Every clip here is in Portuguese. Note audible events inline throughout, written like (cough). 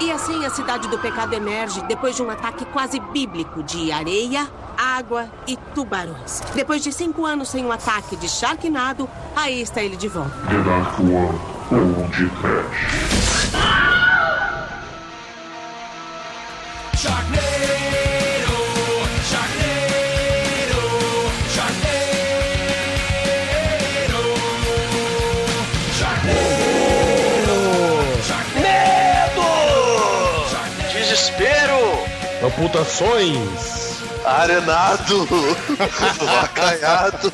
E assim a cidade do pecado emerge depois de um ataque quase bíblico de areia, água e tubarões. Depois de cinco anos sem um ataque de Sharknado, aí está ele de volta. The Dark One, ou de Amputações! Arenado! (laughs) Acanhado!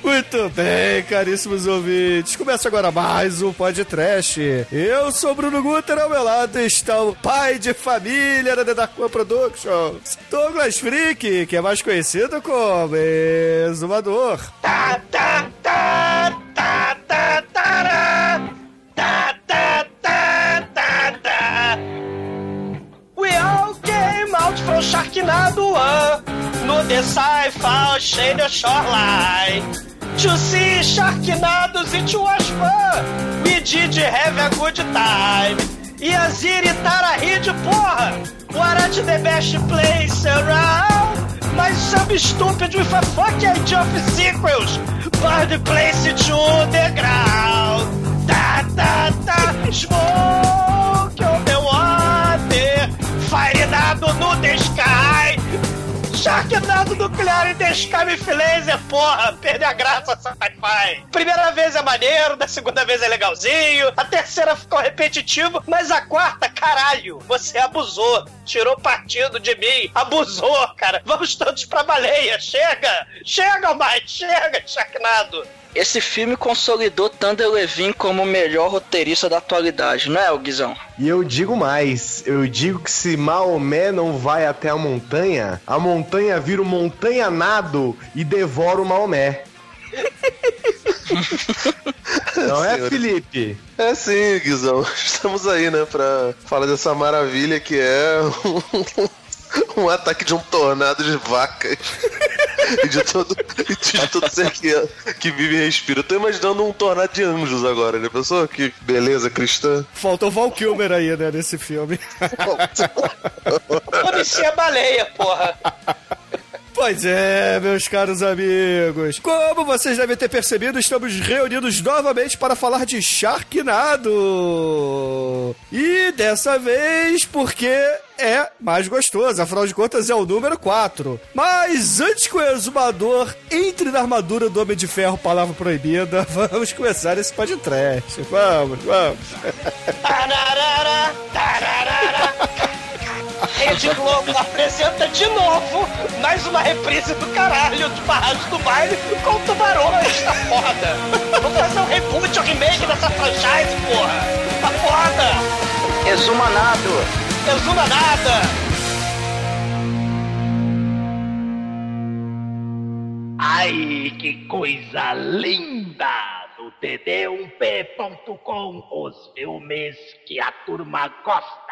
Muito bem, caríssimos ouvintes. Começa agora mais um podcast. Eu sou Bruno Guter, ao meu lado está o pai de família da The Dark One Productions, Douglas Freak, que é mais conhecido como Exumador. Tá, tá, no the sci-fi shoreline. To see Sharknados it was fun. We did have a good time. E a Ziri Tarahid, porra! What at the best place around? Mas some stupid with a fucking idea of sequels. Burn the place to the ground. Ta ta ta, smoke Sharknado nuclear e Descame Laser, porra! Perdeu a graça, sci-fi. Primeira vez é maneiro, da segunda vez é legalzinho, a terceira ficou repetitivo, mas a quarta, caralho, você abusou. Tirou partido de mim, abusou, cara. Vamos todos pra baleia, chega! Chega, mais, chega, Sharknado! Esse filme consolidou Thunder Levin como o melhor roteirista da atualidade, não é, o Guizão? E eu digo mais, eu digo que se Maomé não vai até a montanha, a montanha vira um montanha-nado e devora o Maomé. (laughs) Não é, Senhor. Felipe? É sim, Guizão. (laughs) Estamos aí, né, pra falar dessa maravilha que é (laughs) um, ataque de um tornado de vacas. (laughs) E de todo, e de todo ser que, que vive e respira. Eu tô imaginando um tornado de anjos agora, né, pessoal? Que beleza cristã. Faltou Val Kilmer aí, né, nesse filme. Policia baleia, porra! (laughs) Pois é, meus caros amigos. Como vocês devem ter percebido, estamos reunidos novamente para falar de Sharknado. E dessa vez porque é mais gostoso, afinal de contas é o número 4. Mas antes que o exumador entre na armadura do Homem de Ferro, palavra proibida, (laughs) vamos começar esse podcast. Vamos, vamos. Rede Globo apresenta de novo mais uma reprise do caralho de Barragem do Baile com tubarões. Tá foda. Vamos fazer um reboot, um remake dessa franchise, porra. Tá foda. Exumanado! Exuma nada. Ai, que coisa linda! No td1p.com, os filmes que a turma gosta.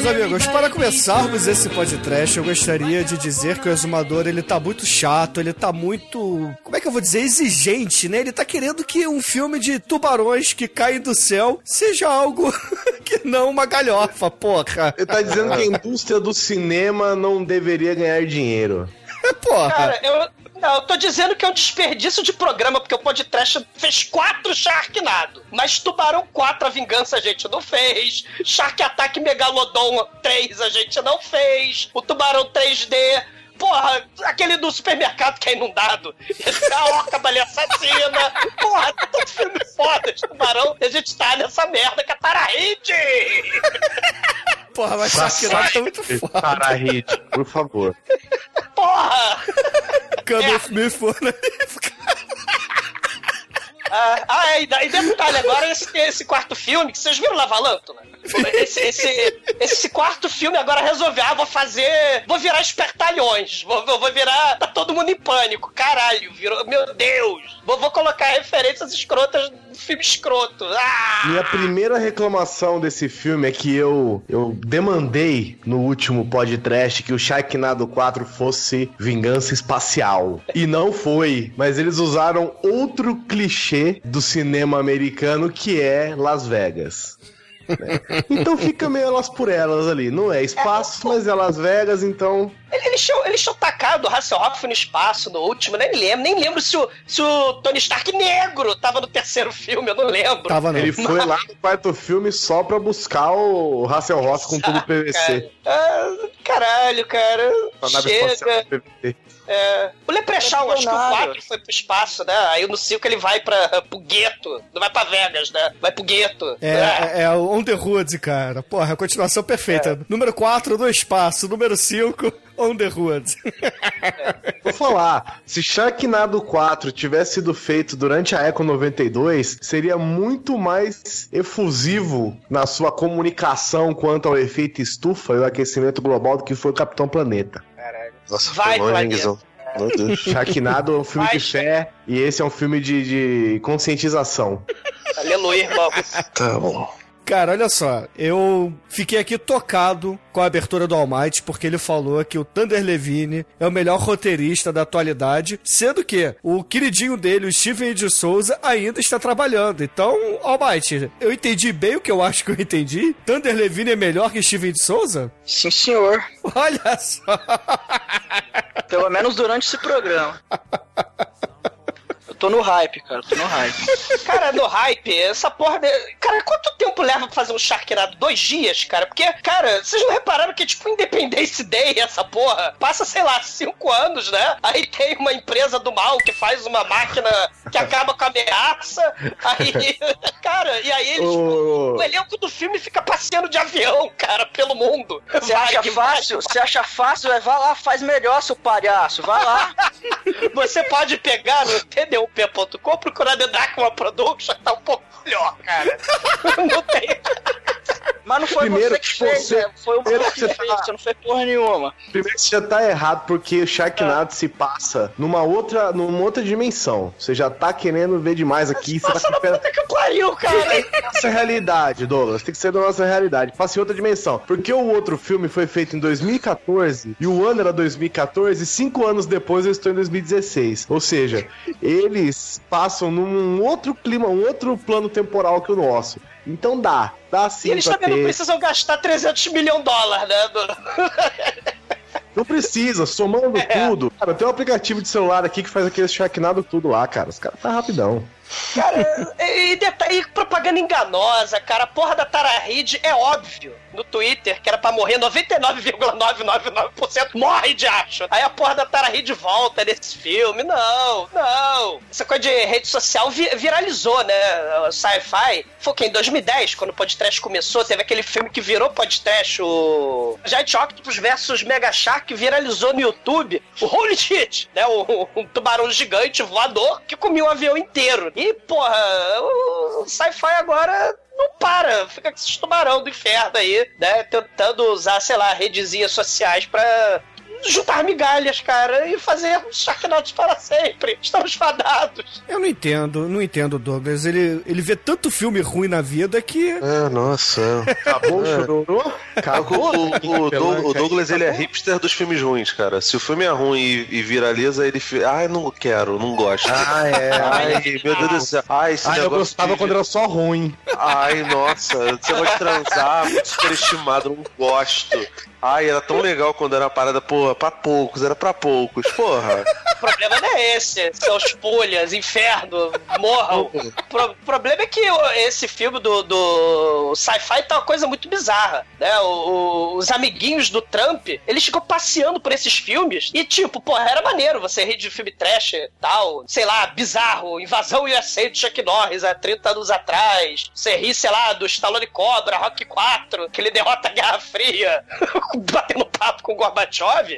Meus amigos, para começarmos esse podcast, eu gostaria de dizer que o exumador ele tá muito chato, ele tá muito, como é que eu vou dizer, exigente, né? Ele tá querendo que um filme de tubarões que caem do céu seja algo (laughs) que não uma galhofa, porra. Ele tá dizendo que a indústria do cinema não deveria ganhar dinheiro. (laughs) Porra. Cara, eu, não, eu tô dizendo que é um desperdício de programa, porque o podcast fez quatro Sharknado. Mas Tubarão 4, a vingança a gente não fez. Shark Attack Megalodon 3 a gente não fez. O Tubarão 3D. Porra, aquele do supermercado que é inundado. Esse é a Orca Baleia Assassina. Porra, todo filme foda de tubarão. E a gente tá nessa merda que é Tarahide. Porra, mas Sharknado tá muito foda. Rede, por favor. Porra! For Ah, ah, é, e e detalhe, agora esse, esse quarto filme, que vocês viram Lavalanto, né? Esse, esse, esse quarto filme agora resolveu, ah, vou fazer. Vou virar espertalho trapalhões. Vou, vou, virar. Tá todo mundo em pânico. Caralho, virou. Meu Deus! Vou, vou colocar referências escrotas filme escroto. Ah! Minha primeira reclamação desse filme é que eu, eu demandei no último podcast que o Sharknado 4 fosse vingança espacial. E não foi, mas eles usaram outro clichê do cinema americano que é Las Vegas. Né? (laughs) Então fica meio elas por elas ali. Não é espaço, mas é Las Vegas, então. Ele, eles, tinham, eles tinham tacado o Hasselhoff no espaço no último, nem lembro. Nem lembro se o, se o Tony Stark negro tava no terceiro filme, eu não lembro. Tava não. Ele foi lá no quarto filme só pra buscar o Hasselhoff com tudo PVC. Ah, caralho, cara. Chega. É, o Leprechaun, acho que o Bolsonaro. 4 foi pro espaço, né? Aí no 5 ele vai pra, pro gueto. Não vai pra Vegas, né? Vai pro gueto. É, é, é o On The Road, cara. Porra, a continuação perfeita. Número 4, no espaço. Número 5, On The Road. (laughs) Vou falar, se Sharknado 4 tivesse sido feito durante a Eco 92, seria muito mais efusivo na sua comunicação quanto ao efeito estufa e o aquecimento global do que foi o Capitão Planeta. Nossa, Vai, planeta. Guizão? Meu Deus. (laughs) Sharknado é um filme Vai, de fé e esse é um filme de, de conscientização. Aleluia, irmão. Tá bom. Cara, olha só, eu fiquei aqui tocado com a abertura do All Might, porque ele falou que o Thunder Levine é o melhor roteirista da atualidade, sendo que o queridinho dele, o Steven de Souza, ainda está trabalhando. Então, All Might, eu entendi bem o que eu acho que eu entendi? Thunder Levine é melhor que Steven de Souza? Sim, senhor. Olha só! Pelo menos durante esse programa. (laughs) Tô no hype, cara. Tô no hype. (laughs) Cara, no hype, essa porra. De... Cara, quanto tempo leva pra fazer um Sharknado? Dois dias, cara? Porque, cara, vocês não repararam que, tipo, Independence Day, essa porra, passa, sei lá, cinco anos, né? Aí tem uma empresa do mal que faz uma máquina que acaba com a ameaça. Aí, (laughs) cara, e aí eles. Ô, O elenco do filme fica passeando de avião, cara, pelo mundo. Você acha Vai, fácil? Você acha fácil? É, vai lá, faz melhor, seu palhaço. Vai lá. (laughs) Você pode pegar no tdup.com, procurar The Darkman Production, tá um pouco melhor, cara. (laughs) Não tem. Foi Primeiro você que fez, você- né? Foi o primeiro que você fez, tá- você não fez porra nenhuma. Primeiro que você já tá errado, porque o Sharknado se passa numa outra, numa outra dimensão. Você já tá querendo ver demais aqui, você tá Nossa, com puta que pariu, cara. nossa realidade, Douglas. Tem que ser da nossa realidade. Passa em outra dimensão. Porque o outro filme foi feito em 2014 e o ano era 2014 e cinco anos depois eu estou em 2016. Ou seja, eles passam num outro clima, um outro plano temporal que o nosso. Então dá, dá sim E eles também não ter. precisam gastar 300 milhões de dólares, né? (laughs) Não precisa, somando tudo. Cara, tem um aplicativo de celular aqui que faz aquele Sharknado tudo lá, cara. Os caras tá rapidão. Cara, e, detalhe, e propaganda enganosa, cara. A porra da Tara Reid é óbvio no Twitter que era pra morrer 99,999% morre de acho. Aí a porra da Tara Reid volta nesse filme. Não, não. Essa coisa de rede social vi- viralizou, né? Sci-Fi. Foi o quê? Em 2010, quando o podcast começou, teve aquele filme que virou podcast, o Giant Octopus versus Mega Shark, viralizou no YouTube. O Holy Shit, né? O, um tubarão gigante voador que comia um avião inteiro. E, porra, o Sci-Fi agora não para, fica com esses tubarão do inferno aí, né? Tentando usar, sei lá, redezinhas sociais pra juntar migalhas, cara, e fazer Sharknados para sempre. Estamos fadados. Eu não entendo, não entendo, Douglas. Ele, ele vê tanto filme ruim na vida que. É, nossa. Acabou o chororô? O, Acabou. o- o Doug- o Douglas, ele é hipster dos filmes ruins, cara. Se o filme é ruim e, e viraliza, ele fica. Ai, não quero, não gosto. Ah, é. Ai, meu Deus do céu. Ai, esse Ah, eu gostava de- quando era só ruim. Ai, nossa, você vai transar, muito superestimado, não gosto. Ai, era tão legal quando era uma parada, porra, pra poucos, era pra poucos, porra. O problema não é esse, seus pulhas, inferno, morram. O problema é que esse filme do, do sci-fi tá uma coisa muito bizarra, né? O- o- os amiguinhos do Trump, eles ficam passeando por esses filmes e, tipo, porra, era maneiro você rir de filme trash e tal, sei lá, bizarro, Invasão USA do Chuck Norris há 30 anos atrás, você ri, sei lá, do Stallone Cobra, Rock 4, que ele derrota a Guerra Fria, (laughs) batendo papo com o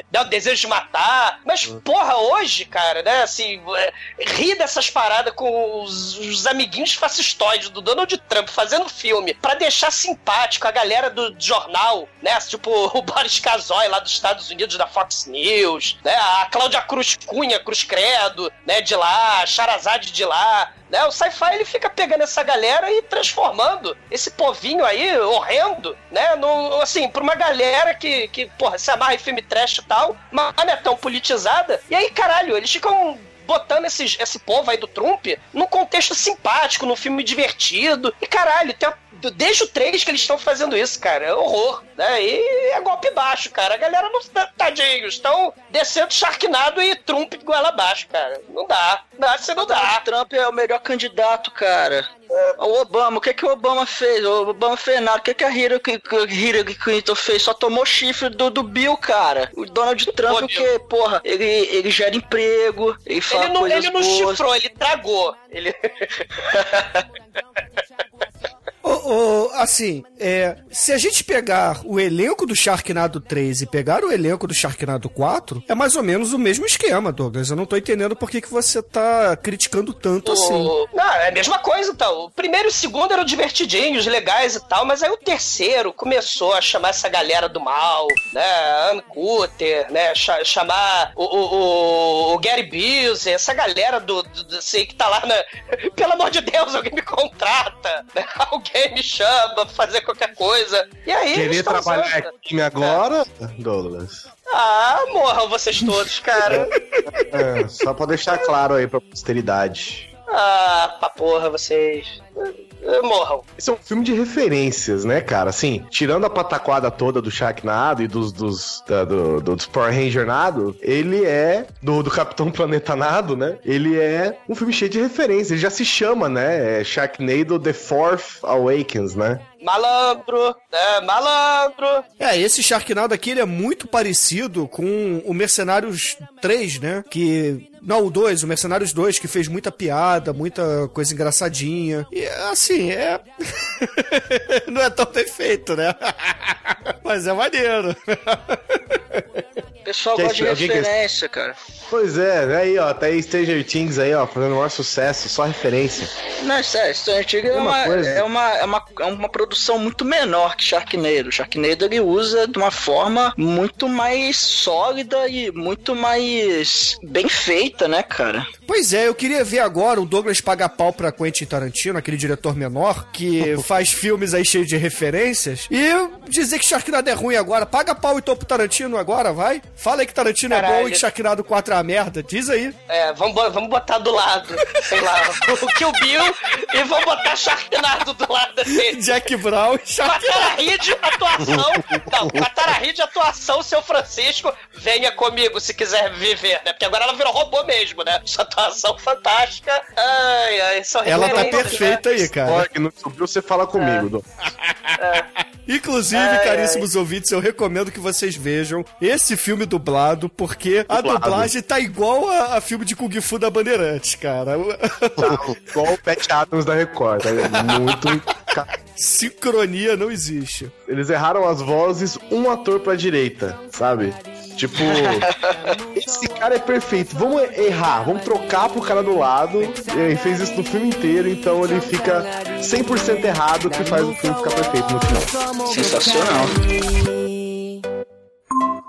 Gorbachev, né? O desejo de matar. Mas, porra, hoje cara, né? Assim, é, rir dessas paradas com os, os amiguinhos fascistoides do Donald Trump fazendo filme pra deixar simpático a galera do jornal, né? Tipo (laughs) o Boris Casoy lá dos Estados Unidos da Fox News, né? A Cláudia Cruz Cunha, Cruz Credo, né? De lá, Charazade de lá, né? O sci-fi ele fica pegando essa galera e transformando esse povinho aí, horrendo, né? No, assim, pra uma galera que, que porra, se amarra em filme trash tal, mas não é tão politizada. E aí, caralho, eles ficam botando esses, esse povo aí do Trump num contexto simpático, num filme divertido. E caralho, tem desde o 3 que eles estão fazendo isso, cara. É horror, né? E é golpe baixo, cara. A galera não. Tadinhos, estão descendo Sharknado e Trump goela abaixo, cara. Não dá. Não, você não dá. O Trump é o melhor candidato, cara. O Obama, o que que o Obama fez? O Obama fez nada. O que que a Hillary, Hillary Clinton fez? Só tomou chifre do, do Bill, cara. O Donald Trump, o que, porra, ele, ele gera emprego, ele fala Ele não, coisas ele não boas. chifrou, ele tragou. Ele. (laughs) Assim, é, se a gente pegar o elenco do Sharknado 3 e pegar o elenco do Sharknado 4, é mais ou menos o mesmo esquema, Douglas. Eu não tô entendendo por que, que você tá criticando tanto assim. O- Não, é a mesma coisa, então. O primeiro e o segundo eram divertidinhos, legais e tal, mas aí o terceiro começou a chamar essa galera do mal, né? Ann Cutter, né? Cha- chamar o, o, o- o Gary Busey, essa galera do, do, do- assim, que tá lá na. (laughs) Pelo amor de Deus, alguém me contrata, né? (laughs) Alguém me chama pra fazer qualquer coisa. E aí, eles Querer tão trabalhar usando. time agora, Douglas? Ah, morram vocês todos, cara. É, só pra deixar claro aí pra posteridade. Ah, pra porra, vocês. Eh, Morram. Esse é um filme de referências, né, cara? Assim, tirando a pataquada toda do Sharknado e dos, dos, da- do, do- dos Power Ranger Nado, ele é, do, do Capitão (laughs) Planeta Nado, né? Ele é um filme cheio de referências. Ele já se chama, né? É Sharknado The Fourth Awakens, né? Malandro, né? Malandro. É, esse Sharknado aqui ele é muito parecido com o Mercenários 3, né? Que. Não, o 2, o Mercenários 2, que fez muita piada, muita coisa engraçadinha. E assim, é. (laughs) Não é tão perfeito, né? (laughs) Mas é maneiro. (laughs) O pessoal Quer gosta de referência, cara. Pois é, aí, ó, tá aí Stranger Things aí, ó, fazendo o maior sucesso, só referência. Não, é sério, Stranger Things é Uma coisa. é, uma, é, uma, é uma produção muito menor que Sharknado. Sharknado ele usa de uma forma muito mais sólida e muito mais bem feita, né, cara? Pois é, eu queria ver agora o Douglas pagar pau pra Quentin Tarantino, aquele diretor menor, que (laughs) faz filmes aí cheios de referências, e dizer que Sharknado é ruim agora. Paga pau então pro Tarantino agora, vai. Fala aí que Tarantino é bom Caralho. e que Sharknado 4 é uma merda. Diz aí. É, vamos, vamos botar do lado, sei lá, o Kill Bill e vamos botar Sharknado do lado assim. Jack Brown e a Sharknado. Atuação. Não, com a Tara Reid, atuação, seu Francisco, venha comigo se quiser viver, né? Porque agora ela virou robô mesmo, né? Sua atuação fantástica. Ai, ai, são Ela tá referências, perfeita aí, cara. Olha, que não subiu, você fala comigo, Dom. Inclusive, Ai, caríssimos ouvintes, eu recomendo que vocês vejam esse filme dublado, porque a Dublado. dublagem tá igual a, a filme de Kung Fu da Bandeirantes, cara. Tá, igual o Pat Adams da Record, tá? Muito. Sincronia não existe. Eles erraram as vozes, um ator pra direita, sabe? Tipo, esse cara é perfeito. Vamos errar, vamos trocar pro cara do lado. Ele fez isso no filme inteiro, então ele fica 100% errado, que faz o filme ficar perfeito no final. Sensacional.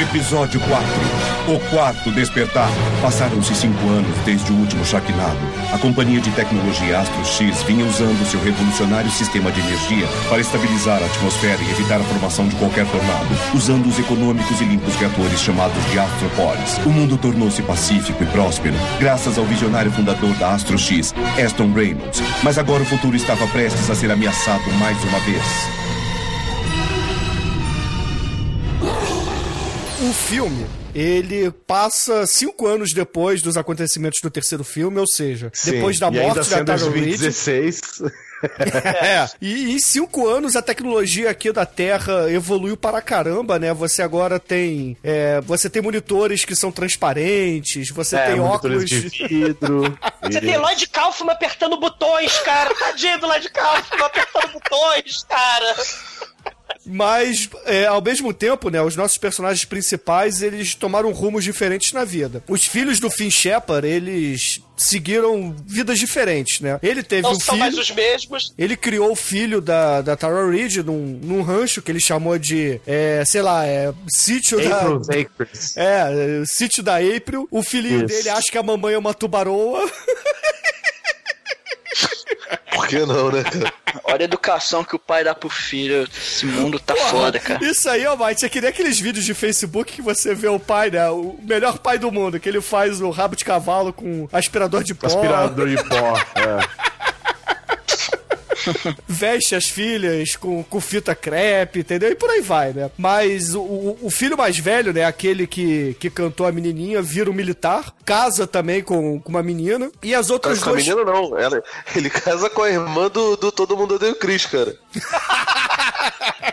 Episódio 4. O quarto despertar. Passaram-se cinco anos desde o último Sharknado. A companhia de tecnologia Astro X vinha usando seu revolucionário sistema de energia para estabilizar a atmosfera e evitar a formação de qualquer tornado, usando os econômicos e limpos reatores chamados de Astropods. O mundo tornou-se pacífico e próspero, graças ao visionário fundador da Astro X, Aston Reynolds. Mas agora o futuro estava prestes a ser ameaçado mais uma vez. O filme, ele passa cinco anos depois dos acontecimentos do terceiro filme, ou seja, Sim, depois da e ainda morte da Tara Reid. 2016. (laughs) É. E em cinco anos a tecnologia aqui da Terra evoluiu para caramba, né? Você agora tem. é, você tem monitores que são transparentes, você É, tem óculos. de vidro. (laughs) Você tem Lloyd Kaufman apertando botões, cara. Tadinho do Lloyd Kaufman apertando botões, cara. Mas, é, ao mesmo tempo, né, os nossos personagens principais, eles tomaram rumos diferentes na vida. Os filhos do Finn Shepard, eles seguiram vidas diferentes, né? Ele teve Não um são filho... mais os mesmos. Ele criou o filho da, da Tara Reid num, num rancho que ele chamou de, é, sei lá, é, sítio April's da... Acres. É, é, sítio da April. O filhinho Isso. dele acha que a mamãe é uma tubaroa. (laughs) (laughs) Por que não, né, cara? Olha a educação que o pai dá pro filho. Esse mundo tá foda, cara. Isso aí, ó, Mike, é que nem aqueles vídeos de Facebook que você vê o pai, né? O melhor pai do mundo, que ele faz o rabo de cavalo com aspirador de pó. Aspirador de pó. É. (laughs) (laughs) veste as filhas com, com fita crepe, entendeu? E por aí vai, né? Mas o- o, filho mais velho, né? Aquele que, que cantou a menininha, vira um militar, casa também com, com uma menina. E as outras Casa com a duas. menina, não. Ela, ele (laughs) casa com a irmã do, do Todo Mundo Odeia o Chris, cara. (laughs)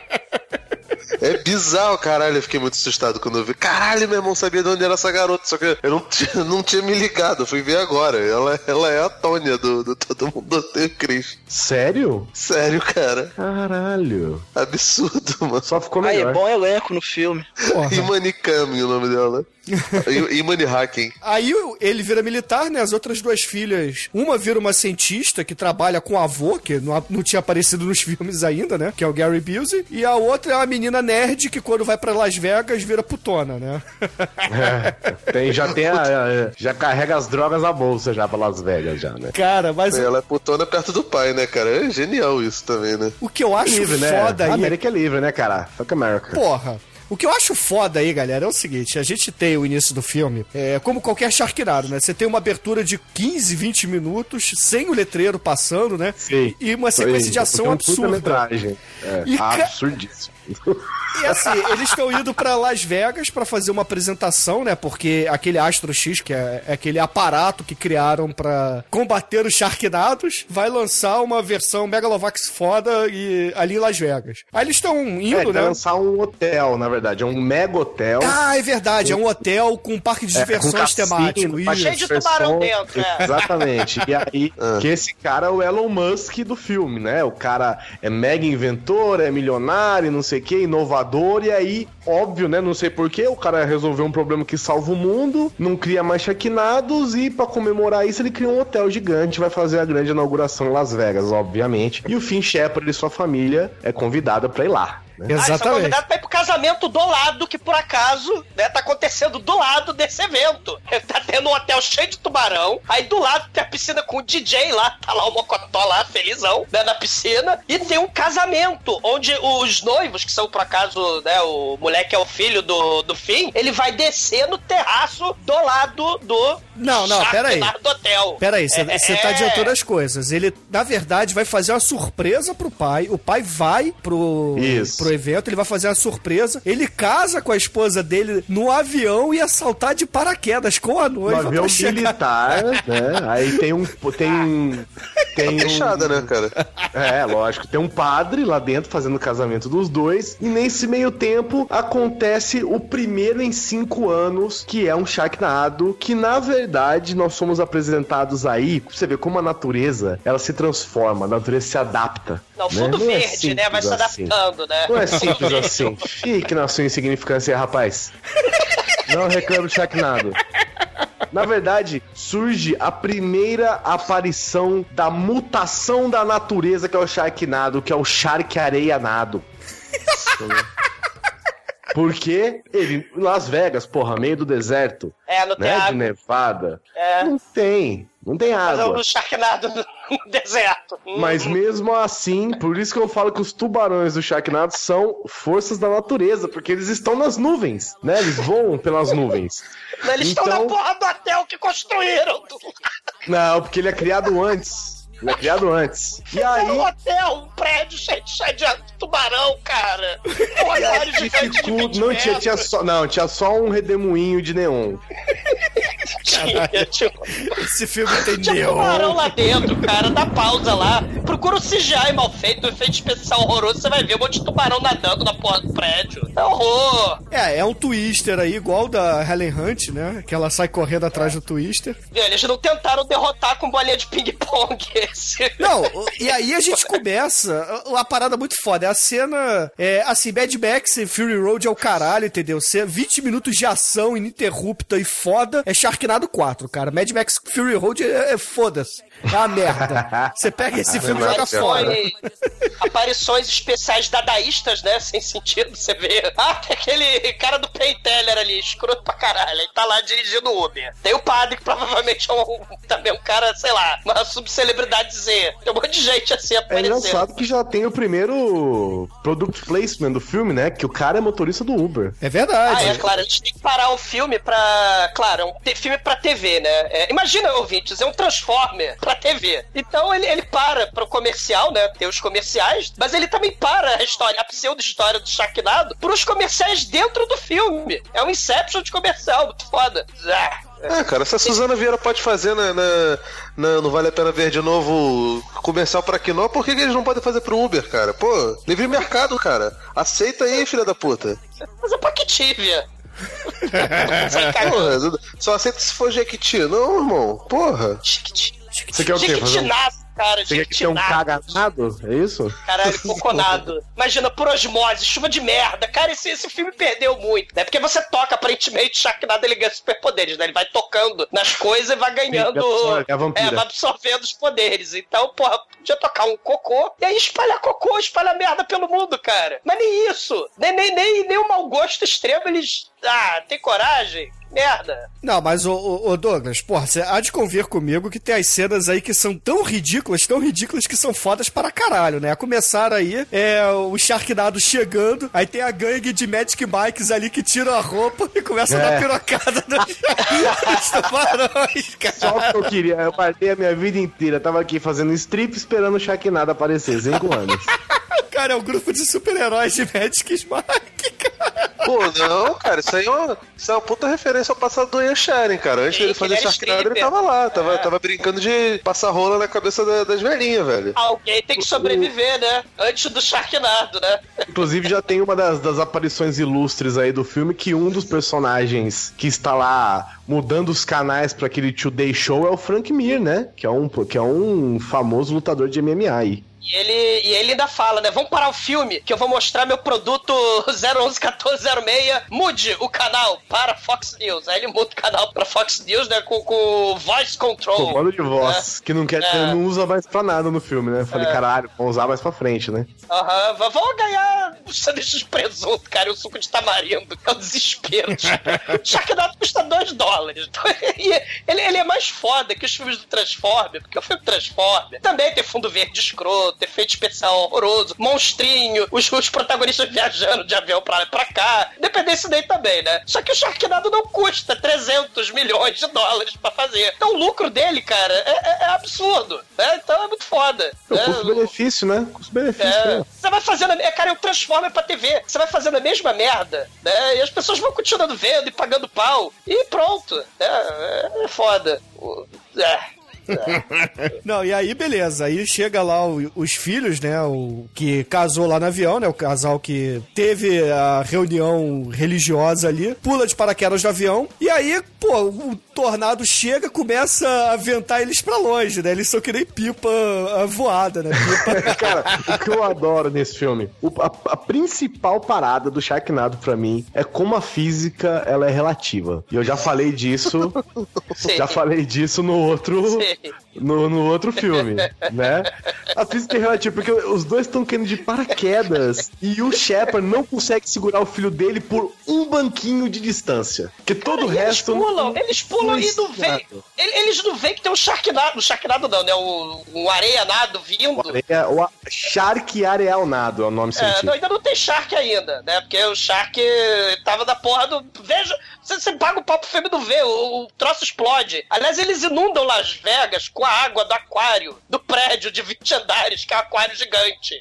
É bizarro, caralho. Eu fiquei muito assustado quando eu vi. Caralho, meu irmão sabia de onde era essa garota. Só que eu não tinha, (laughs) não tinha me ligado. Eu fui ver agora. Ela, ela é a Tônia do, do Todo Mundo Odeia o Chris. Sério? Sério, cara. Caralho. Absurdo, (laughs) mano. Só ficou Aí, melhor. é bom elenco no filme. Porra. Imani Kami, o nome dela. (laughs) I- Imani Hacking. Aí ele vira militar, né? As outras duas filhas. Uma vira uma cientista que trabalha com o avô, que não, não tinha aparecido nos (laughs) filmes ainda, né? Que é o Gary Busey. E a outra é uma menina nerd que quando vai pra Las Vegas vira putona, né? É, tem, já tem a, a- Já carrega as drogas na bolsa já pra Las Vegas, já, né? Cara, mas Ela é putona perto do pai, né, cara? É genial isso também, né? o que eu acho livre, né? foda A aí. América é livre, né, cara? Fuck America. Porra. O que eu acho foda aí, galera, é o seguinte: a gente tem o início do filme, é como qualquer Sharknado, né? Você tem uma abertura de 15, 20 minutos, sem o letreiro passando, né? Sim. E uma sequência de ação Tem um absurda. É, E absurdíssimo. E assim, eles estão indo pra Las Vegas pra fazer uma apresentação, né? Porque aquele Astro X, que é, é aquele aparato que criaram pra combater os Sharknados, vai lançar uma versão Megalovax foda e, ali em Las Vegas. Aí eles estão É, indo, vai né? lançar um hotel, na verdade. É um mega hotel. Ah, é verdade. É um hotel com um parque de É, diversões com cassino, temático. parque Cheio de tubarão dentro, é. Exatamente. E aí, (laughs) que esse cara é o Elon Musk do filme, né? O cara é mega inventor, é milionário, não sei o que, inovador. E aí, óbvio, né? Não sei porquê, o cara resolveu um problema que salva o mundo, não cria mais Sharknados e pra comemorar isso ele cria um hotel gigante, vai fazer a grande inauguração em Las Vegas, obviamente. E o Finn Shepard e sua família é convidada pra ir lá. Né? Ah, são Exatamente. convidados pra ir pro casamento do lado, que por acaso, né, tá acontecendo do lado desse evento. (laughs) Tá tendo um hotel cheio de tubarão, aí do lado tem a piscina com o DJ lá, tá lá o Mocotó lá, felizão, né, na piscina, e tem um casamento, onde os noivos, que são por acaso, né, o moleque é o filho do, do Finn, ele vai descer no terraço do lado do... Não, não, pera aí. do hotel. Pera aí, você É, tá é. adiantando as coisas. Ele, na verdade, vai fazer uma surpresa pro pai. O pai vai pro, Isso. pro evento, ele vai fazer uma surpresa. Ele casa com a esposa dele no avião e assaltar de paraquedas com a Um noiva avião pra chegar. militar, né? Aí tem um. Tem um. Tem um, Fechada, né, cara? É, lógico. Tem um padre lá dentro fazendo o casamento dos dois. E nesse meio tempo acontece o primeiro em cinco anos, que é um Sharknado, que na verdade nós somos apresentados aí. Pra você ver como a natureza ela se transforma, a natureza se adapta. Não, né? fundo Não é verde, né, vai se simples assim. adaptando, né? Não é simples (laughs) assim. Fique na sua insignificância, rapaz. Não reclame do Sharknado. Na verdade, surge a primeira aparição da mutação da natureza, que é o Sharknado, que é o Shark Areianado. (laughs) Porque ele, Las Vegas, porra, meio do deserto, É, não tem né? De água. Nevada. É. Não tem. Não tem Mas é água. um Sharknado no (laughs) deserto. Mas Hum. mesmo assim, por isso que eu falo que os tubarões do Sharknado são forças da natureza, porque eles estão nas nuvens, né? Eles voam pelas nuvens. Eles estão na porra do hotel que construíram. Não, porque ele é criado antes. Ele é criado antes. E Era aí, um hotel, um prédio cheio, cheio de tubarão, cara. Um aquário gigante de ficou, 20 não tinha, tinha só, não, tinha só um redemoinho de neon. Tinha, tinha, Esse filme tem tinha tubarão neon. lá dentro, cara. Dá pausa lá. procura o CGI mal feito, o efeito especial horroroso, você vai ver um monte de tubarão nadando na porra do prédio. É horror. É, é um twister aí, igual da Helen Hunt, né? Que ela sai correndo atrás do twister. Eles não tentaram derrotar com bolinha de ping-pong Não, e aí a gente começa uma parada muito foda. É a cena, é, assim, Mad Max e Fury Road é o caralho, entendeu? Você 20 minutos de ação ininterrupta e foda é Sharknado 4, cara. Mad Max Fury Road é, é foda-se. É uma merda. Você pega esse filme e joga fora. Aparições especiais dadaístas, né? Sem sentido, você vê. (laughs) Ah, tem aquele cara do Penn Teller ali, escroto pra caralho. Ele tá lá dirigindo o Uber. Tem o padre, que provavelmente é um, também um cara, sei lá, uma subcelebridade Z. Tem um monte de gente assim É aparecendo. engraçado que já tem o primeiro product placement do filme, né? Que o cara é motorista do Uber. É verdade. Ah, é claro, a gente tem que parar o filme pra. Claro, é um filme pra TV, né? É, imagina, ouvintes, é um Transformer pra TV. Então ele, ele para pro comercial, né? Tem os comerciais, mas ele também para a história, a pseudo-história do Sharknado pros comerciais dentro do filme. É um Inception de comercial, muito foda. Ah. É, cara, se a Suzana Vieira pode fazer na, na, na- Não Vale a Pena Ver de novo comercial pra Quinó, por que, que eles não podem fazer pro Uber, cara? Pô, livre mercado, cara. Aceita aí, filha da puta. Mas é Paquitivia. (laughs) Porra, só aceita se for Jequiti. Não, irmão. Porra. Você quer o quê? Um... Jequitinaço, cara. Você quer que tenha um caganado? É isso? Caralho, coconado. (laughs) Imagina, por osmose, chuva de merda. Cara, esse, esse filme perdeu muito, né? Porque você toca, aparentemente, Sharknado ele ganha superpoderes, né? Ele vai tocando nas coisas e vai ganhando. é. É, vai absorvendo os poderes. Então, porra, podia tocar um cocô e aí espalhar cocô, espalhar merda pelo mundo, cara. Mas nem isso. Nem, nem, nem, nem o mau gosto extremo, eles. Ah, tem coragem? Merda. Não, mas ô, Douglas, porra, você há de convir comigo que tem as cenas aí que são tão ridículas, tão ridículas que são fodas para caralho, né? A começar aí, é o Sharknado chegando, aí tem a gangue de Magic Bikes ali que tiram a roupa e começa a dar É. pirocada nos, (laughs) tubarões, cara. Só o que eu queria. Eu guardei a minha vida inteira. Tava aqui fazendo strip esperando o Sharknado aparecer. Cinco anos. Cara, é um grupo de super-heróis de Magic Bike, cara. Pô, não, cara, isso aí é uma, isso é uma puta referência ao passado do Ian Sharon, cara. Antes Sim, dele fazer Sharknado, ele tava lá, tava, É. tava brincando de passar rola na cabeça da- das velhinhas, velho. Alguém tem que sobreviver, né? Antes do Sharknado, né? Inclusive, já tem uma das, das aparições ilustres aí do filme que um dos personagens que está lá mudando os canais para aquele Today Show é o Frank Mir, né? Que é um, que é um famoso lutador de MMA aí. E ele, e ele ainda fala, né? Vamos parar o filme que eu vou mostrar meu produto 0111406. Mude o canal para Fox News. Aí ele muda o canal para Fox News, né? Com, com voice control. Comando de voz, que não quer É. não usa mais pra nada no filme, né? Eu Falei, É. caralho, vamos usar mais pra frente, né? Aham, v- vamos ganhar os sanduíches de presunto, cara, e o suco de tamarindo. É o desespero. O (laughs) Sharknado custa 2 dólares. Então, (laughs) e ele, ele é mais foda que os filmes do Transformer, porque o filme Transformer também tem fundo verde escroto, efeito especial horroroso, monstrinho, os, os protagonistas (laughs) viajando de avião pra pra cá. Dependência daí também, né? Só que o Sharknado não custa 300 milhões de dólares pra fazer. Então o lucro dele, cara, é, é- é absurdo. Né? Então é muito foda. É né? custo-benefício, né? Custo-benefício. É, né? você vai fazendo. É, cara, é um Transformer pra TV. Você vai fazendo a mesma merda, né? E as pessoas vão continuando vendo e pagando pau. E pronto. né? É, é foda. O- É. Não, e aí, beleza. Aí chega lá o- os filhos, né? O que casou lá no avião, né? O casal que teve a reunião religiosa ali, pula de paraquedas do avião. E aí, pô, o tornado chega, começa a ventar eles pra longe, né? Eles são que nem pipa voada, né? Pipa. (laughs) Cara, o que eu adoro nesse filme, o- a, a principal parada do Sharknado pra mim é como a física ela é relativa. E eu já falei disso, Sim. já falei disso no outro, Sim. No, no outro filme, né? A física é relativa porque os dois estão caindo de paraquedas e o Shepard não consegue segurar o filho dele por um banquinho de distância, que todo o Eles resto pulam, eles pulam e não. Ele- Eles não veem que tem um Sharknado. Um Sharknado não, né? Um, um areianado vindo. É, o Shark Areal Nado é o nome É, científico. não, ainda não tem Shark ainda, né? Porque o Shark tava da porra do. Veja, você, você paga o papo filme do V, o, o troço explode. Aliás, eles inundam Las Vegas com a água do aquário, do prédio de 20 andares, que é um aquário gigante.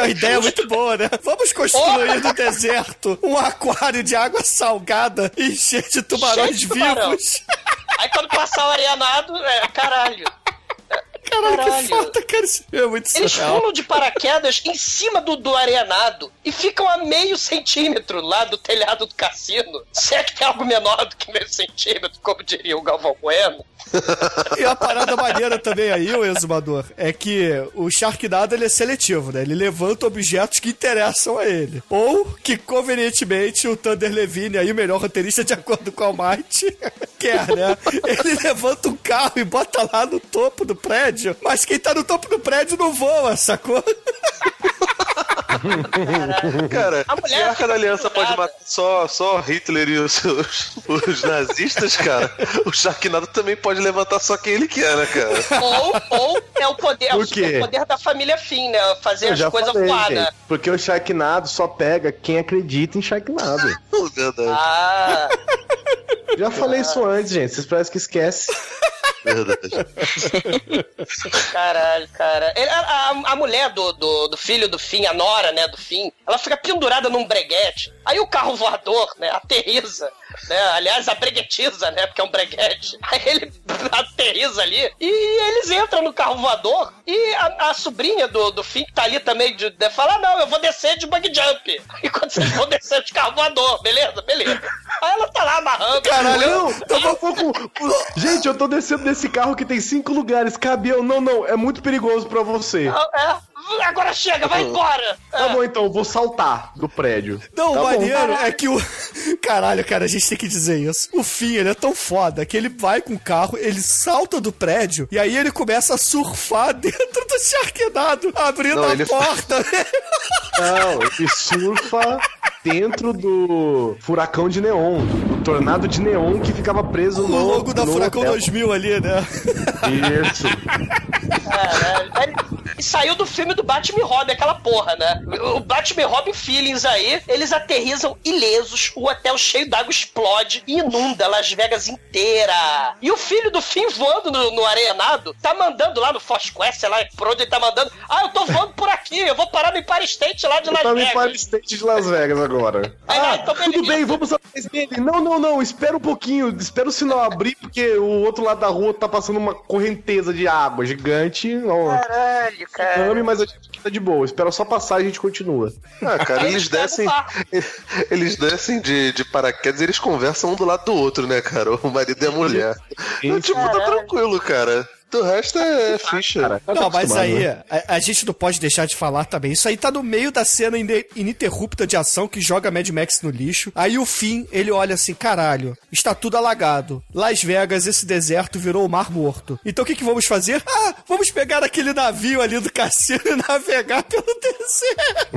A ideia é muito boa, né? Vamos construir no deserto um aquário de água salgada e cheio de tubarões Cheio de tubarão. vivos. Aí quando passar o areianado, é caralho. Caralho, que foda, cara. Isso é muito Eles surreal. pulam de paraquedas em cima do, do arenado e ficam a meio centímetro lá do telhado do cassino. Se é que tem algo menor do que meio centímetro, como diria o Galvão Bueno. E a parada maneira também aí, o exumador, é que o Sharknado ele é seletivo, né? Ele levanta objetos que interessam a ele. Ou que, convenientemente, o Thunder Levine, aí, o melhor roteirista de acordo com o Almighty, (laughs) quer, né? Ele levanta um carro e bota lá no topo do prédio, mas quem tá no topo do prédio não voa, sacou? (laughs) Cara, A se mulher a Arca da Aliança pode matar só, só Hitler e os, seus- os nazistas, cara, o Sharknado também pode levantar só quem ele quer, né, cara? Ou, ou é o poder, Por o quê? superpoder da família Finn, né? Fazer Eu as coisas gente, né? Porque o Sharknado só pega quem acredita em Sharknado. (laughs) Verdade, Ah, Já falei isso antes, gente. Vocês parecem que esquecem. (laughs) verdade. (laughs) caralho, cara. Ele- a, a- mulher do, do, do filho do Finn, a Nora, né, do Finn, ela fica pendurada num breguete. Aí o carro voador, né, aterriza. Né? Aliás, apreguetiza, né? Porque é um breguete. Aí ele (laughs) aterriza ali e eles entram no carro voador e a, a sobrinha do, do Finn que tá ali também de, de, fala: Não, eu vou descer de bug jump. (laughs) E quando vocês vão descer de carro voador, beleza? Beleza. Aí ela tá lá amarrando. Caralho, não, tava um pouco. (laughs) Gente, eu tô descendo desse carro que tem cinco lugares. Cabe eu? Não, não, é muito perigoso pra você. É, agora chega, vai embora. Tá bom, então, eu vou saltar do prédio. Não, tá o bom. maneiro é que o. (laughs) Caralho, cara, a gente tem que dizer isso. O Finn, ele é tão foda que ele vai com o carro, ele salta do prédio e aí ele começa a surfar (laughs) dentro do Sharknado, abrindo Não, a ele porta. (laughs) Não, ele surfa dentro do furacão de neon, do tornado de neon que ficava preso o no. logo da no Furacão hotel. 2000 ali, né? Isso. Caralho. Ele saiu do filme do Batman e Robin, aquela porra, né? O Batman e Robin Feelings aí, eles aterrizam ilesos, o hotel cheio d'água explode e inunda Las Vegas inteira. E o filho do Finn voando no, no arenado, tá mandando lá no Foz Quest, sei lá por onde ele tá mandando. Ah, eu tô voando por aqui, eu vou parar no Empire State lá de Las Tá no Vegas. Empire State de Las Vegas agora. (laughs) Aí, Ah, ah, então tudo bem, vamos atrás dele. Não, não, não, espera um pouquinho. Espera o sinal abrir, porque o outro lado da rua tá passando uma correnteza de água gigante. Ó, Caralho, cara. tsunami, mas a gente aqui tá de boa. Espera só passar e a gente continua. Ah, cara, eles descem. (laughs) Eles descem de, de paraquedas e eles conversam um do lado do outro, né, cara? O marido e a mulher. Então, tipo, tá tranquilo, cara. Do resto é ficha. Cara, tá Não, mas aí, né? a, a gente não pode deixar de falar também. Isso aí tá no meio da cena ine- ininterrupta de ação que joga Mad Max no lixo. Aí o fim, ele olha assim: caralho, está tudo alagado. Las Vegas, esse deserto virou o Mar Morto. Então o que, que vamos fazer? Ah, vamos pegar aquele navio ali do cassino e navegar pelo (laughs) deserto.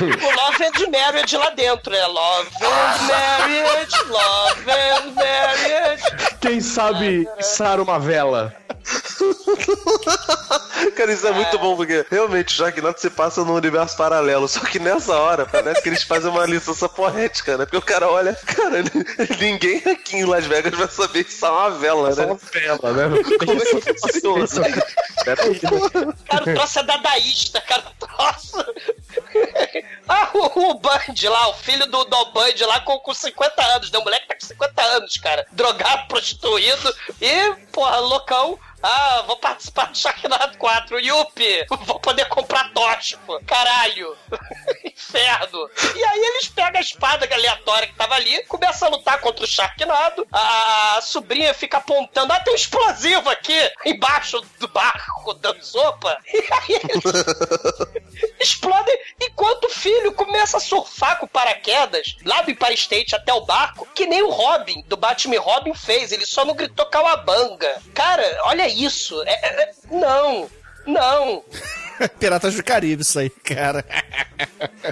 O Love and Marriage lá dentro, né? Love and Marriage, Love and Marriage. Quem sabe içar uma vela? (laughs) Cara, isso é muito bom, porque realmente o Sharknado se passa num universo paralelo. Só que nessa hora, parece que eles fazem uma licença poética, né? Porque o cara olha, cara, (laughs) ninguém aqui em Las Vegas vai saber isso é uma vela, Só né? uma vela, né? Como é que funciona? Peraí, né? (laughs) Cara, o troço é dadaísta, cara, o troço. Ah, o, o Band lá, o filho do, do Band lá com, com 50 anos, né? O moleque tá com 50 anos, cara. Drogado, prostituído e, porra, loucão. Ah, vou participar do Sharknado 4. Yupi! Vou poder comprar tóxico. Caralho! (laughs) Inferno! E aí eles pegam a espada aleatória que tava ali, começam a lutar contra o Sharknado. A, a sobrinha fica apontando: ah, tem um explosivo aqui embaixo do barco dando sopa. (laughs) E aí eles explodem enquanto o filho começa a surfar com paraquedas lá do Empire State até o barco, que nem o Robin, do Batman Robin fez. Ele só não gritou calabanga. Cara, olha isso. É- é- é- não, não, (laughs) Piratas do Caribe, isso aí, cara.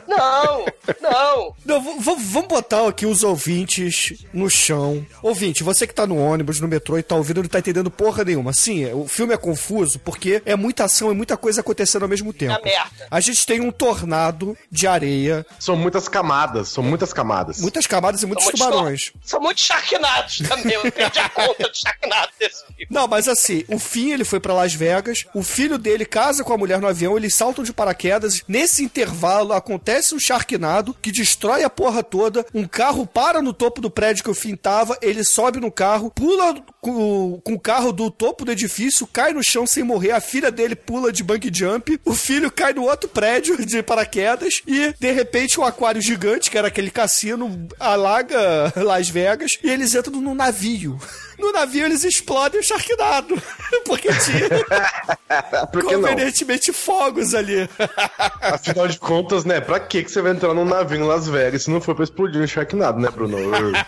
não, não. Não, vamos botar aqui os ouvintes no chão. Ouvinte, você que tá no ônibus, no metrô e tá ouvindo, não tá entendendo porra nenhuma. Sim, o filme é confuso porque é muita ação e muita coisa acontecendo ao mesmo tempo. É merda. A gente tem um tornado de areia, São muitas camadas, são muitas camadas. muitas camadas e muitos São tubarões. São muitos Sharknados também. Eu perdi a conta de Sharknado desse filme. Não, mas assim, o fim ele foi pra Las Vegas, o filho dele casa com a mulher no avião, eles saltam de paraquedas. Nesse intervalo, acontece um Sharknado que destrói a porra toda, um carro para no topo do prédio que o Finn tava, ele sobe no carro, pula com, com o carro do topo do edifício, cai no chão sem morrer, a filha dele pula de bungee jump, o filho cai no outro prédio de paraquedas e, de repente, um aquário gigante, que era aquele cassino, alaga Las Vegas e eles entram num navio. (laughs) No navio eles explodem o Sharknado. (laughs) Porque tinha (laughs) Porque convenientemente fogos ali. (laughs) Afinal de contas, né? Pra que você vai entrar num navio em Las Vegas se não for pra explodir um Sharknado, né, Bruno? (laughs)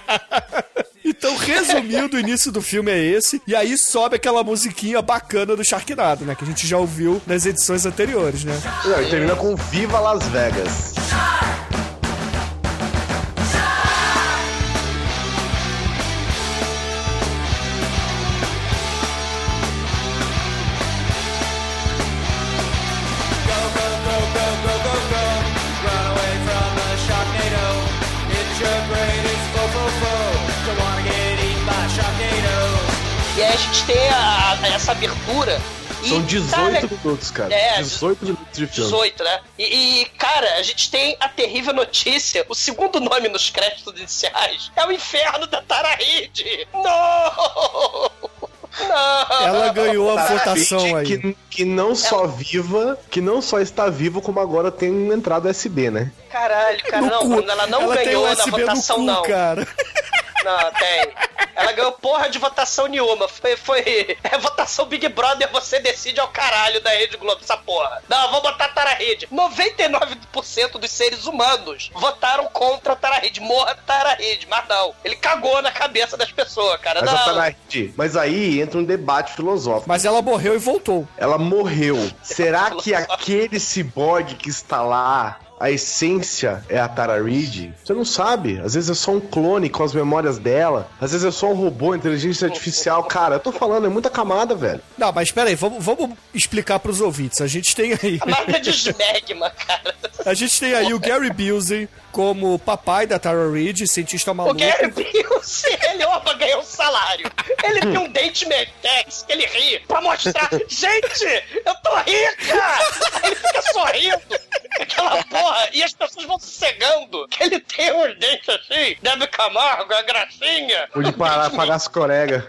Então, resumindo, o início do filme é esse. E aí sobe aquela musiquinha bacana do Sharknado, né? Que a gente já ouviu nas edições anteriores, né? E termina com Viva Las Vegas. E aí a a- essa abertura. E, São 18 cara, minutos, cara. É, 18 minutos de filme. 18, né? E, e, cara, a gente tem a terrível notícia. O segundo nome nos créditos iniciais é o inferno da Tara Reid. Não! Não! Ela ganhou a votação aí. Que, que não só viva, que não só está vivo, como agora tem entrada USB, né? Caralho, cara, No não, cu. Ela não Ela tem ganhou na votação, no cu, não. cara. Não, tem. Ela ganhou porra de votação nenhuma. Foi, foi. É votação Big Brother, você decide ao caralho da Rede Globo, essa porra. Não, vou botar Tara Rede. 99% dos seres humanos votaram contra a Tara Rede. Morra Tara Rede, mas não. Ele cagou na cabeça das pessoas, cara. Mas, a não. Tara mas aí entra um debate filosófico. Mas ela morreu e voltou. Ela morreu. Será (laughs) que aquele ciborgue que está lá, a essência é a Tara Reid? Você não sabe. Às vezes é só um clone com as memórias dela. Às vezes é só um robô, inteligência artificial. Cara, eu tô falando, é muita camada, velho. Não, mas espera aí, vamos, vamos explicar pros ouvintes. A gente tem aí. Camada de smegma, cara. (laughs) A gente tem aí o Gary Busey como papai da Tara Reid, cientista O maluco. Gary Busey, ele opa, ganhou um salário. Ele tem um dente Mentex que ele ri pra mostrar, gente, eu tô rica! Ele fica sorrindo, aquela porra, e as pessoas vão sossegando que ele tem uns dentes assim, Debe Camargo, a gracinha. Pude parar, pagar as coregas.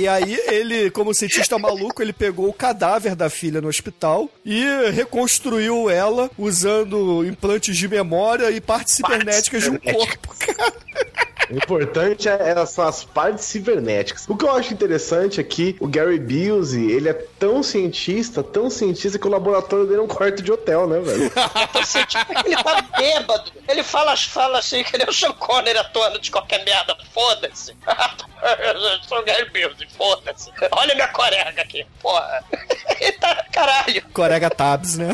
E aí ele, como cientista maluco, ele pegou o cadáver da filha no hospital e reconstruiu ela usando implantes de memória e partes cibernéticas de um corpo, cara. O importante é, é- são as partes cibernéticas. O que eu acho interessante é que o Gary Busey, ele é tão cientista, tão cientista que o laboratório dele é um quarto de hotel, né, velho? (laughs) Ele tá bêbado. Ele fala, fala assim, que ele é o Sean Connery atuando de qualquer merda. Foda-se. Eu (laughs) sou o Gary Busey, foda-se. Olha minha corega aqui, porra. (laughs) Ele tá, caralho, Corega Tabs, né?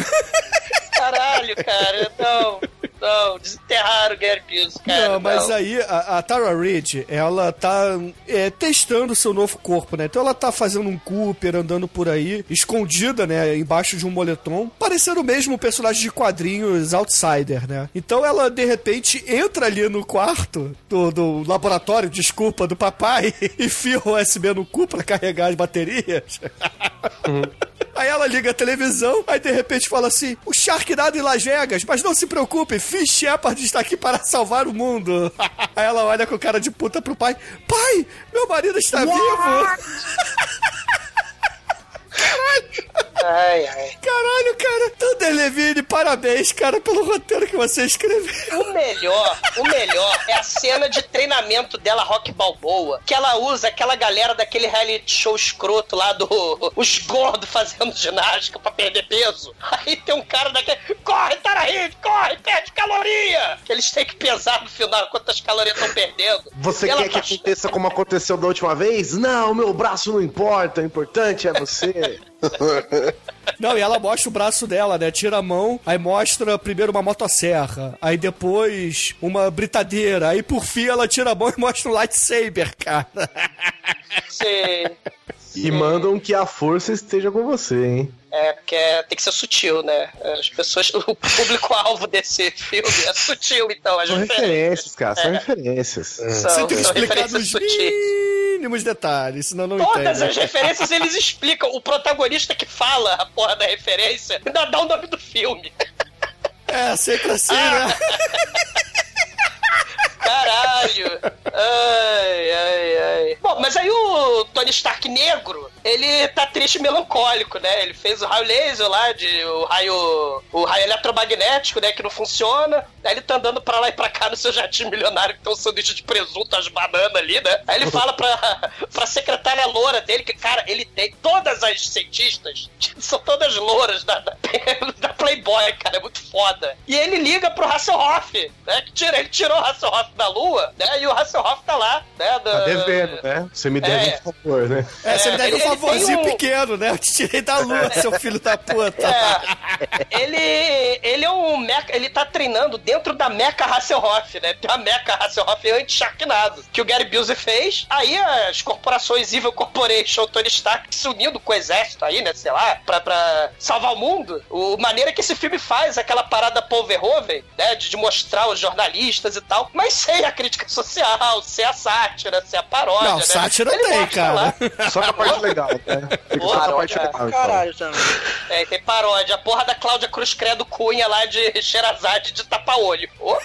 caralho, cara. Não, não, desenterraram o Gary Busey, cara. Não, mas não. aí a, a Tara Reid, ela tá é, testando o seu novo corpo, né? Então ela tá fazendo um Cooper, andando por aí, escondida, né? Embaixo de um moletom, parecendo mesmo um personagem de quadrinhos Outsider, né? Então ela, de repente, entra ali no quarto do, do laboratório, desculpa, do papai, (laughs) enfia o USB no cu pra carregar as baterias. (laughs) Aí ela liga a televisão, aí de repente fala assim: o Sharknado em Las Vegas, mas não se preocupe, Finn Shepard está aqui para salvar o mundo. (laughs) Aí ela olha com cara de puta pro pai: Pai, meu marido está vivo! (laughs) Ai, ai. Caralho, cara, Thunder Levine, parabéns, cara, pelo roteiro que você escreveu. O melhor, o melhor é a cena de treinamento dela, Rock Balboa, que ela usa aquela galera daquele reality show escroto lá do os gordos fazendo ginástica pra perder peso. Aí tem um cara daquele, corre, Tarahid, corre, perde caloria! Que eles têm que pesar no final quantas calorias estão perdendo. Você quer que tá- aconteça como aconteceu da última vez? Não, meu braço não importa, o importante é você. (laughs) Não, e ela mostra o braço dela, né? Tira a mão, aí mostra primeiro uma motosserra, aí depois uma britadeira, aí por fim ela tira a mão e mostra um lightsaber, cara. Você- E mandam que a força esteja com você, hein? É, porque é- tem que ser sutil, né? As pessoas, (laughs) o público-alvo desse filme é sutil, então. As São referências. cara, são É. referências. São, Você tem que são explicar referências nos sutis. mínimos detalhes, senão não Todas entende. as referências eles explicam. O protagonista que fala a porra da referência ainda dá o nome do filme. É, sempre assim, né? (laughs) Caralho! Ai, ai, ai. Bom, mas aí o Tony Stark negro, ele tá triste e melancólico, né? Ele fez o raio laser lá, de, o raio. o raio eletromagnético, né? Que não funciona. Aí ele tá andando pra lá e pra cá no seu jatinho milionário, que tem um sanduíche de presunto, as bananas ali, né? Aí ele fala pra, (laughs) pra secretária loura dele que, cara, ele tem todas as cientistas, (laughs) são todas louras da, da, (laughs) da Playboy, cara, é muito foda. E ele liga pro Hasselhoff, né? Que tira, ele tirou o Hasselhoff da lua, né? E o Hasselhoff tá lá, né? Da, Tá devendo, né? Você me deve É. um favor, né? É, você me deve um ele- ele favorzinho um- pequeno, né? Eu te tirei da lua, seu filho da puta. É, ele, ele é um mecha, ele tá treinando dentro da Mecha Hasselhoff, né? Tem a Mecha Hasselhoff anti-Sharknado, que o Gary Busey fez. Aí as corporações Evil Corporation, Tony Stark se unindo com o exército aí, né? Sei lá, pra, pra salvar o mundo. O maneira que esse filme faz, aquela parada Paul Verhoeven, né? De, de mostrar os jornalistas e tal, mas sem a crítica social, sem a sátira, sem a paródia. Não, né? sátira Ele tem, lá. cara. Só a parte legal, né? Fica só a parte legal. então. Caralho também. É, tem paródia. A porra da Cláudia Cruz Credo Cunha lá de Xerazade de tapa-olho. Ô.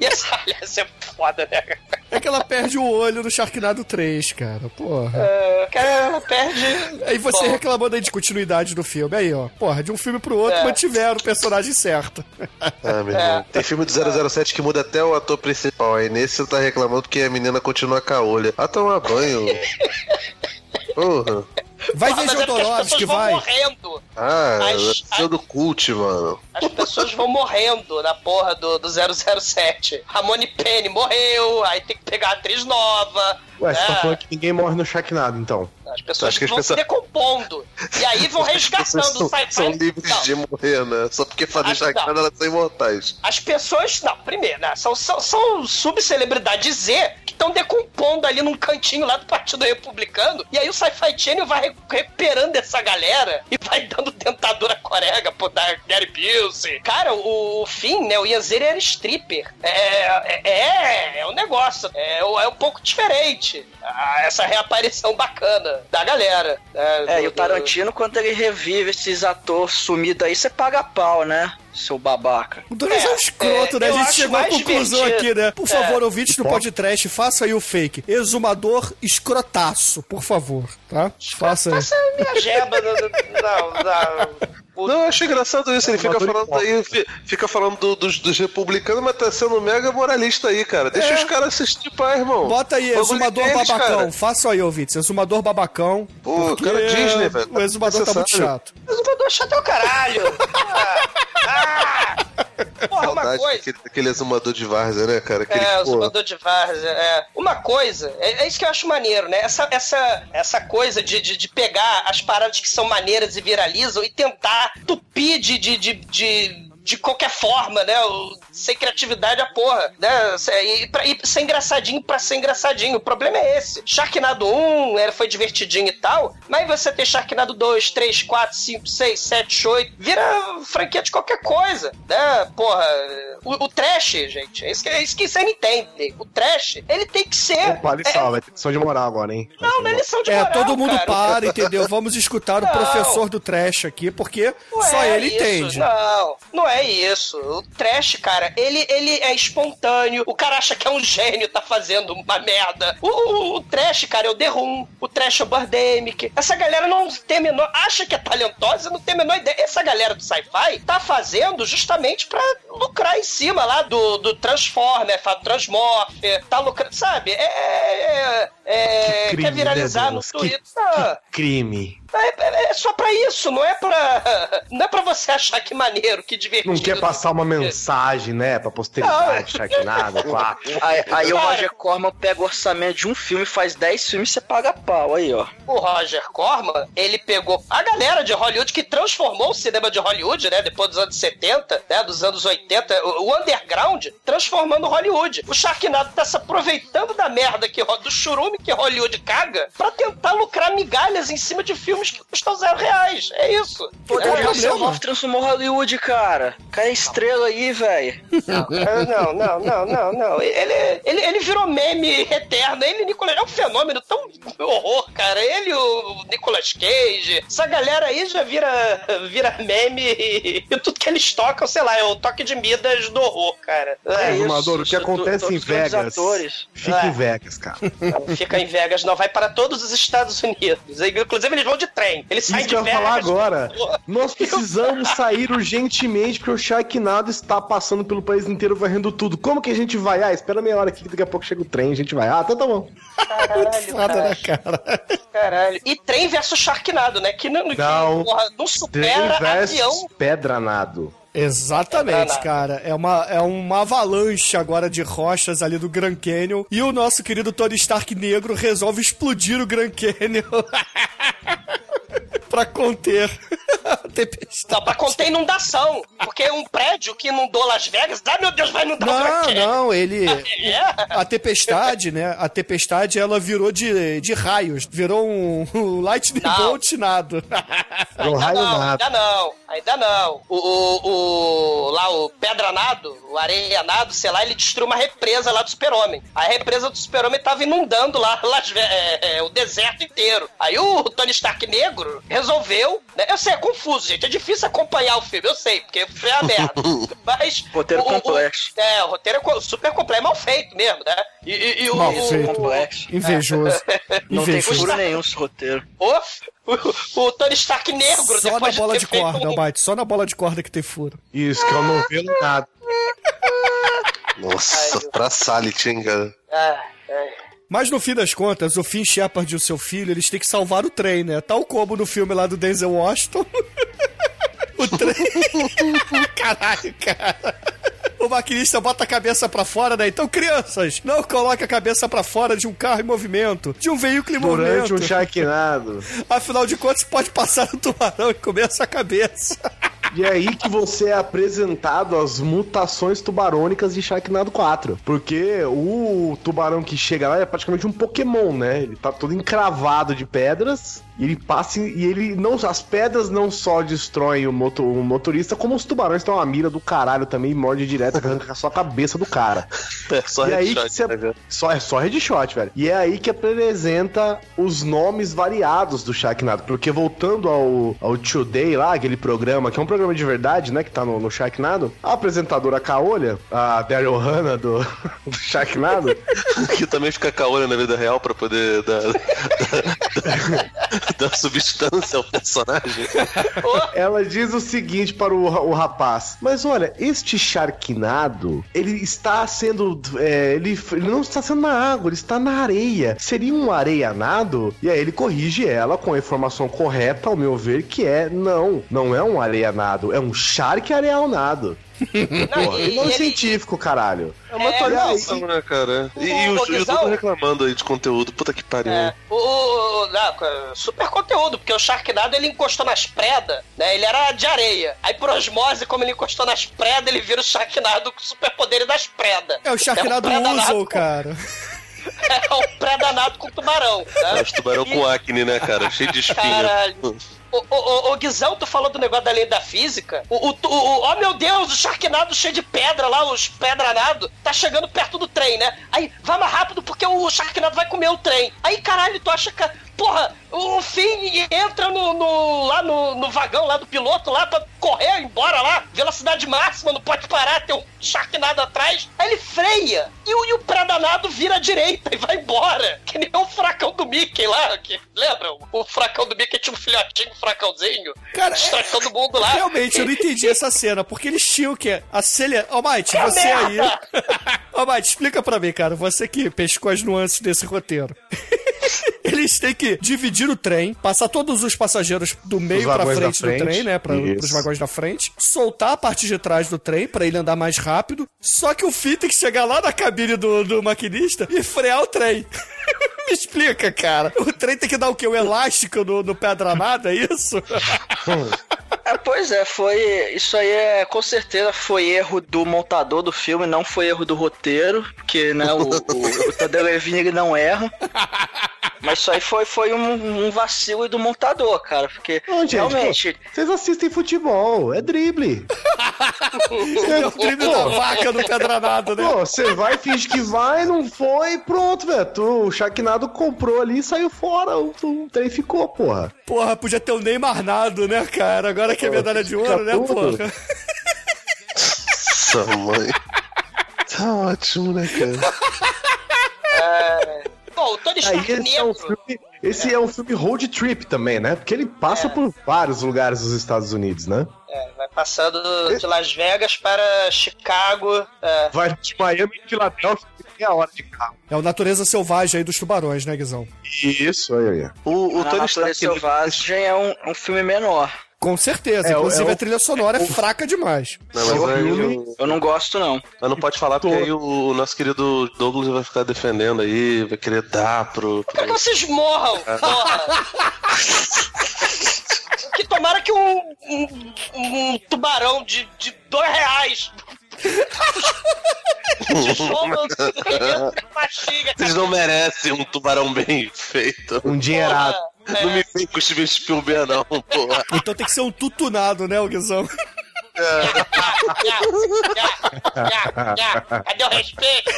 E essa, essa é foda, né? É que ela perde o olho no Sharknado 3, cara. Porra. É, cara, ela perde. Aí você Bom, reclamando aí de continuidade do filme. Aí, ó. Porra, de um filme pro outro, É. mantiveram o personagem certo. Ah, meu irmão. Tem filme do 007 que muda até o ator principal. Aí nesse você tá reclamando porque a menina continua com a olha. Ah, tomar banho. (laughs) Porra. Vai porra, ver é Jodorowsky, vão vai. morrendo. Ah, As- é do cult, mano. As pessoas vão morrendo na porra do, do 007. Ramone Penny morreu, aí tem que pegar a atriz nova. Ué, você tá né? falando que ninguém morre no Sharknado, então. As pessoas Acho que as vão pessoas- se decompondo. E aí vão (laughs) pessoas resgatando o são, sci-fi. são livres Não. de morrer, né? Só porque fazer Acho que chacada não. elas são imortais. As pessoas, não, primeiro, né, são, são, são subcelebridades Z que estão decompondo ali num cantinho lá do Partido Republicano. E aí o Sci-Fi Channel vai re- recuperando essa galera e vai dando dentadura corega pro da Gary Busey. Cara, o, o Finn, né, o Yanzer era stripper. É, é, é, é um negócio. É, é um pouco diferente. Ah, essa reaparição bacana da galera. né, É, do- e o do- Tarantino, quando ele revive esses atores sumidos aí, você paga pau, né? Seu babaca. O Douglas é, um escroto, é, né? A gente chegou à conclusão divertido. aqui, né? Por É. favor, ouvintes do podcast, faça aí o fake. Exumador escrotaço, por favor, tá? Faça aí. É a minha jeba. Não, não. Não, eu acho engraçado isso. Ele fica falando aí, fi- fica falando do- dos, dos republicanos, mas tá sendo mega moralista aí, cara. Deixa É. os caras assistir paz, irmão. Bota aí, Bagulho exumador deles, babacão. cara. Faça aí, ouvintes. Exumador babacão. Pô, cara Disney, velho. O exumador tá muito chato. O Vador chato é o caralho. Ah, (laughs) ah. (laughs) Porra, uma coisa. daquele, daquele exumador de várzea, né, cara? Aquele, É, zumbador de várzea. É. Uma coisa, é, é isso que eu acho maneiro, né? Essa, essa, essa coisa de, de, de pegar as paradas que são maneiras e viralizam e tentar tupir de, de, de, de, de qualquer forma, né? O- Sem criatividade a porra, né? E, pra, e ser engraçadinho pra ser engraçadinho. O problema é esse. Sharknado 1 era, foi divertidinho e tal, mas você ter Sharknado 2, 3, 4, 5, 6, 7, 8, vira franquia de qualquer coisa, né? Porra, o, o trash, gente, é isso, que, é isso que você não entende. O trash, ele tem que ser. Opa, olha é, só, vai ter lição de moral agora, hein? não, não é lição de É, moral, todo mundo cara. para, entendeu? Vamos escutar o Não. professor do trash aqui, porque Não só é ele isso, entende. Não, não é isso. O trash, cara, ele, ele é espontâneo. O cara acha que é um gênio, tá fazendo uma merda. O, o, o trash, cara, é o The Room. O trash é o Birdemic. Essa galera não tem a menor... Acha que é talentosa não tem a menor ideia. Essa galera do sci-fi tá fazendo justamente pra lucrar em cima lá do, do Transformer, Transmorpher, tá lucrando, sabe? É... é, é Que crime, quer viralizar né, no Deus? Que- Twitter. Ah, Crime. é, é- é só pra isso, não é pra. Não é pra você achar que maneiro, que divertido. Não quer passar uma mensagem, né? Pra posteridade, Sharknado, quatro. (laughs) Aí, aí o. Roger Corman pega o orçamento de um filme, faz 10 filmes e você paga pau. Aí, ó. O Roger Corman, ele pegou a galera de Hollywood que transformou o cinema de Hollywood, né? Depois dos anos 70, né? Dos anos 80, o o underground, transformando Hollywood. O Sharknado tá se aproveitando da merda que, do churume que Hollywood caga pra tentar lucrar migalhas em cima de filmes que custam eram reais. É isso. Pô, é, o é, Hasselhoff transformou Hollywood, cara. Cara, é estrela aí, velho. Não, não, não, não, não. Ele, ele, ele virou meme eterno. Ele, Nicolas, é um fenômeno tão horror, cara. Ele, o Nicolas Cage, essa galera aí já vira, vira meme e, e tudo que eles tocam, sei lá, é o toque de Midas do horror, cara. É, isso. Exumador, o que acontece em Vegas. atores. Fica É. em Vegas, cara. (laughs) Fica em Vegas, não. Vai para todos os Estados Unidos. Inclusive, eles vão de trem. Eles saem Isso que de eu ia Vegas. falar agora. Nós precisamos (laughs) sair urgentemente porque o Sharknado está passando pelo país inteiro varrendo tudo. Como que a gente vai? Ah, espera meia hora aqui que daqui a pouco chega o trem, a gente vai. Ah, então tá bom. Caralho, cara. né, cara? Caralho. E trem versus Sharknado, né? Que não, que, Não. porra, não supera versus avião. Pedranado. Exatamente, É, cara. É uma, é uma avalanche agora de rochas ali do Grand Canyon. E o nosso querido Tony Stark negro resolve explodir o Grand Canyon. (laughs) pra conter a tempestade. Não, pra conter inundação. Porque um prédio que inundou Las Vegas, ah, meu Deus, vai inundar o Não, Grand Canyon. não, ele. (laughs) É? A tempestade, né? A tempestade ela virou de, de raios. Virou um, um lightning bolt nado. Era um Ainda raio não, nada. ainda não, ainda não. O, o, o- lá o Pedranado, o Areianado, sei lá, ele destruiu uma represa lá do Super-Homem. A represa do Super-Homem tava inundando lá (laughs) Ve- é, é, o deserto inteiro. Aí o Tony Stark negro resolveu, né? Eu sei, é confuso, gente, é difícil acompanhar o filme, eu sei, porque o filme é uma merda. (laughs) Mas... Roteiro o- o- complexo. é, o roteiro é super complexo, é mal feito mesmo, né? E, e- e o... Mal o- feito. Complexo. Invejoso. (laughs) Não tem Invejoso. furo nenhum esse roteiro. O, o, o Tony Stark negro, Só na bola de feito corda, um- Almighty. Só na bola de corda que tem furo. Isso, que é o novelo nada. (laughs) Nossa, pra Salit, hein, cara. Ah, é. Mas no fim das contas, o Finn Shepard e o seu filho, eles têm que salvar o trem, né? Tal como no filme lá do Denzel Washington. (laughs) o trem. (laughs) Caralho, cara. O maquinista bota a cabeça pra fora, né? Então, crianças, não coloque a cabeça pra fora de um carro em movimento, de um veículo em Durante movimento. um Sharknado. (laughs) Afinal de contas, pode passar no tubarão e comer essa cabeça. (laughs) E é aí que você é apresentado às mutações tubarônicas de Sharknado 4. Porque o tubarão que chega lá é praticamente um Pokémon, né? Ele tá todo encravado de pedras. E ele passa e ele não. As pedras não só destroem o, moto- o motorista, como os tubarões estão uma mira do caralho também e morde direto, (laughs) arranca só a cabeça do cara. É só e aí headshot, que você, né, só, é só headshot, velho. E é aí que apresenta os nomes variados do Sharknado. Porque voltando ao, ao Today lá, aquele programa, que é um programa de verdade, né? Que tá no, no Sharknado, a apresentadora Caolha, a Daryl Hannah do, (laughs) do Sharknado, (laughs) Que também fica caolha na vida real pra poder dar, dar (laughs) substância ao personagem. (laughs) ela diz o seguinte para o, o rapaz: Mas olha, este Sharknado, ele está sendo. é, ele, ele não está sendo na água, ele está na areia. Seria um areianado? E aí ele corrige ela com a informação correta, ao meu ver, que é: não, não é um areianado, é um Shark areanado. Não, e- ele não é e ele- científico, caralho. É uma É, atualização, né, cara? E, e O- o, o e o tudo reclamando aí de conteúdo. Puta que pariu. É, o, o- o- não, super conteúdo, porque o Sharknado ele encostou nas predas, né? Ele era de areia. Aí por osmose, como ele encostou nas predas, ele vira o Sharknado com superpoderes das predas. É o Sharknado É um Uso, com- cara. (laughs) É um predanado com tubarão. Né? É os tubarão com acne, né, cara? Cheio de espinha. Caralho. Ô, ô, Guizão, tu falou do negócio da lei da física. O, o, o, o- oh, meu Deus, o Sharknado cheio de pedra lá, os pedranados, tá chegando perto do trem, né? Aí, vai mais rápido porque o Sharknado vai comer o trem. Aí, caralho, tu acha que... Porra, o Finn entra no, no- lá no, no vagão lá do piloto lá pra correr embora lá, velocidade máxima, não pode parar, tem um Sharknado atrás. Aí ele freia e o, e o predanado vira à direita e vai embora. Que nem o furacão do Mickey lá, que, lembra? O furacão do Mickey tinha um filhotinho, um furacãozinho, Cara, destrói todo mundo lá. Realmente, eu não entendi essa cena, porque eles tinham que acelerar. Ó, Mike, É você aí. (laughs) merda! Ó, Mike, explica pra mim, cara. Você que pescou as nuances desse roteiro. (laughs) (laughs) Eles têm que dividir o trem, passar todos os passageiros do meio pra vagões frente, frente. do trem, né? Pra, Isso. pros vagões da frente, soltar a parte de trás do trem pra ele andar mais rápido. Só que o Finn tem que chegar lá na cabine do, do maquinista e frear o trem. (laughs) Me explica, cara. O trem tem que dar o quê? O elástico no, no pé danado, é isso? É, pois é, foi. Isso aí é com certeza foi erro do montador do filme, não foi erro do roteiro, porque né, o, o, o Tadeu Levine ele não erra. Mas isso aí foi, foi um, um vacilo do montador, cara. Porque Não, gente, realmente. pô, vocês assistem futebol, é drible. (laughs) É o drible da vaca no pedranado, né? Pô, você vai, finge que vai, não foi, pronto, velho. Tu- O Sharknado comprou ali e saiu fora. O, o trem ficou, porra. Porra, podia ter o Neymar nado, né, cara? Agora que é medalha de ouro, né, tudo. porra? Nossa, mãe. Tá ótimo, né, cara? Bom, o Tony Aí Stark esse é um negro. filme. Esse é. um filme road trip também, né? Porque ele passa por vários lugares dos Estados Unidos, né? É, vai passando de Las Vegas para Chicago. é. Vai de Miami e Filadélfia meia hora de carro. É o Natureza Selvagem aí dos tubarões, né, Guizão? Isso, aí, aí. O, o A Tony Natureza Stark. Selvagem é um, um filme menor. Com certeza. É, Inclusive, é a trilha sonora é fraca demais. Não, mas É o- Eu não gosto, não. mas não pode falar porque aí o nosso querido Douglas vai ficar defendendo aí, vai querer dar pro. Quero que pro... vocês morram, porra! que tomara que um, um, um tubarão de, de dois reais. (laughs) (laughs) Vocês não merecem um tubarão bem feito. Um dinheirado. Não me vem com o Steven Spielberg, não, porra. Então tem que ser um tutunado, né, Guizão? Cadê o respeito?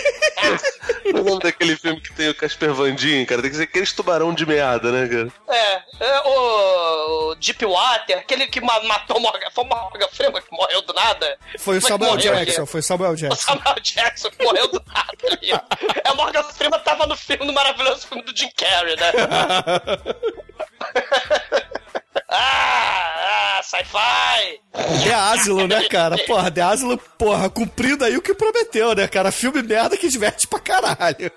O nome daquele filme que tem o Casper Van Dien, cara, tem que ser aqueles tubarão de meada, né, cara? É, é, o, o Deepwater, aquele que ma- matou o Morgan, foi o Morgan Freeman que morreu do nada. Foi o Como é Samuel morreu, Jackson, foi o Samuel O Jackson. Samuel Jackson que morreu do nada ali. É, o Morgan Freeman tava no filme, no maravilhoso filme do Jim Carrey, né? (laughs) ah, ah, sci-fi! The Asilo, né, (laughs) cara? Porra, The Asilo, porra, cumprindo aí o que prometeu, né, cara? Filme merda que diverte pra caralho.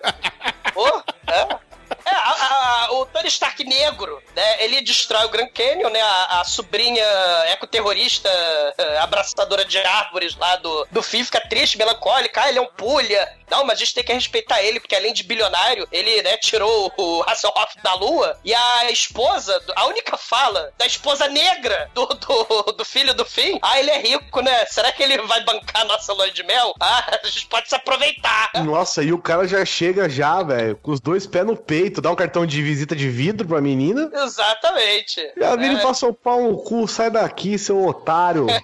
Pô, é. É, a- a- o Tony Stark negro, né? Ele destrói o Grand Canyon, né? A, a sobrinha ecoterrorista eh, abraçadora de árvores lá do, do Finn fica triste, melancólica. Ah, ele é um pulha. Não, mas a gente tem que respeitar ele, porque além de bilionário, ele, né, tirou o Hasselhoff da lua. E a esposa, a única fala da esposa negra do, do, do filho do Finn, ah, ele é rico, né? Será que ele vai bancar a nossa lua de mel? Ah, a gente pode se aproveitar. Nossa, e o cara já chega já, velho, com os dois pés no peito, dá um cartão de visita de vidro pra menina. Exatamente. Já vira É. e passa o pau no cu, sai daqui, seu otário. (laughs)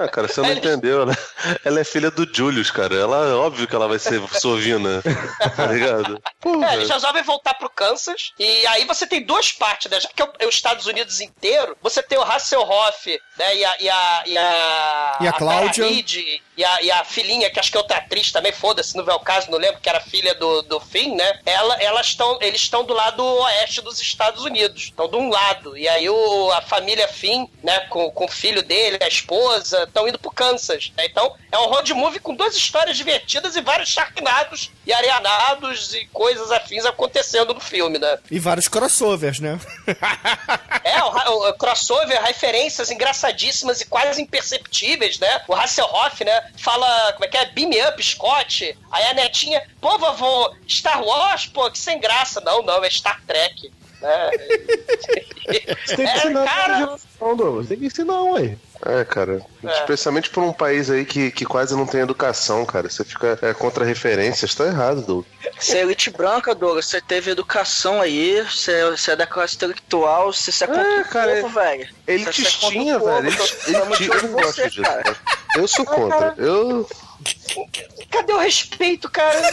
Ah, cara, você não entendeu, né? Ela é filha do Julius, cara. Ela, óbvio que ela vai ser sovina. Tá ligado? É, eles resolvem voltar pro Kansas. E aí você tem duas partes, né? Já que é os Estados Unidos inteiro, você tem o Hasselhoff, né? E a. E a, e a, E a Cláudia. Tara Reid, e, a, e a filhinha, que acho que é outra atriz também, foda-se, não vê o caso, não lembro, que era filha do, do Finn, né? Ela, elas estão, eles estão do lado oeste dos Estados Unidos. Estão de um lado. E aí o, a família Finn, né? Com, com o filho dele, a esposa, estão indo pro Kansas. né? Então é um road movie com duas histórias divertidas e vários sharknados e areanados e coisas afins acontecendo no filme, né? E vários crossovers, né? É, o, o crossover, referências engraçadíssimas e quase imperceptíveis, né? O Hasselhoff, né? Fala, como é que é? Beam up, Scott. Aí a netinha, pô, vovô, Star Wars, pô, que sem graça. Não, não, é Star Trek. Né? Você tem que É, ensinar cara- pra geração, Douglas. Tem que ensinar, ué. É, cara. É. Especialmente por um país aí que, que quase não tem educação, cara. Você fica é, contra referências, tá errado, Doug. Você é elite branca, Douglas. Você teve educação aí. Você, você é da classe intelectual. Você se é contra É, o cara, povo, velho. Ele Você se é contra o tinha, povo, velho. Eu não gosto disso, cara. cara. Eu sou contra. Eu. Cadê o respeito, cara?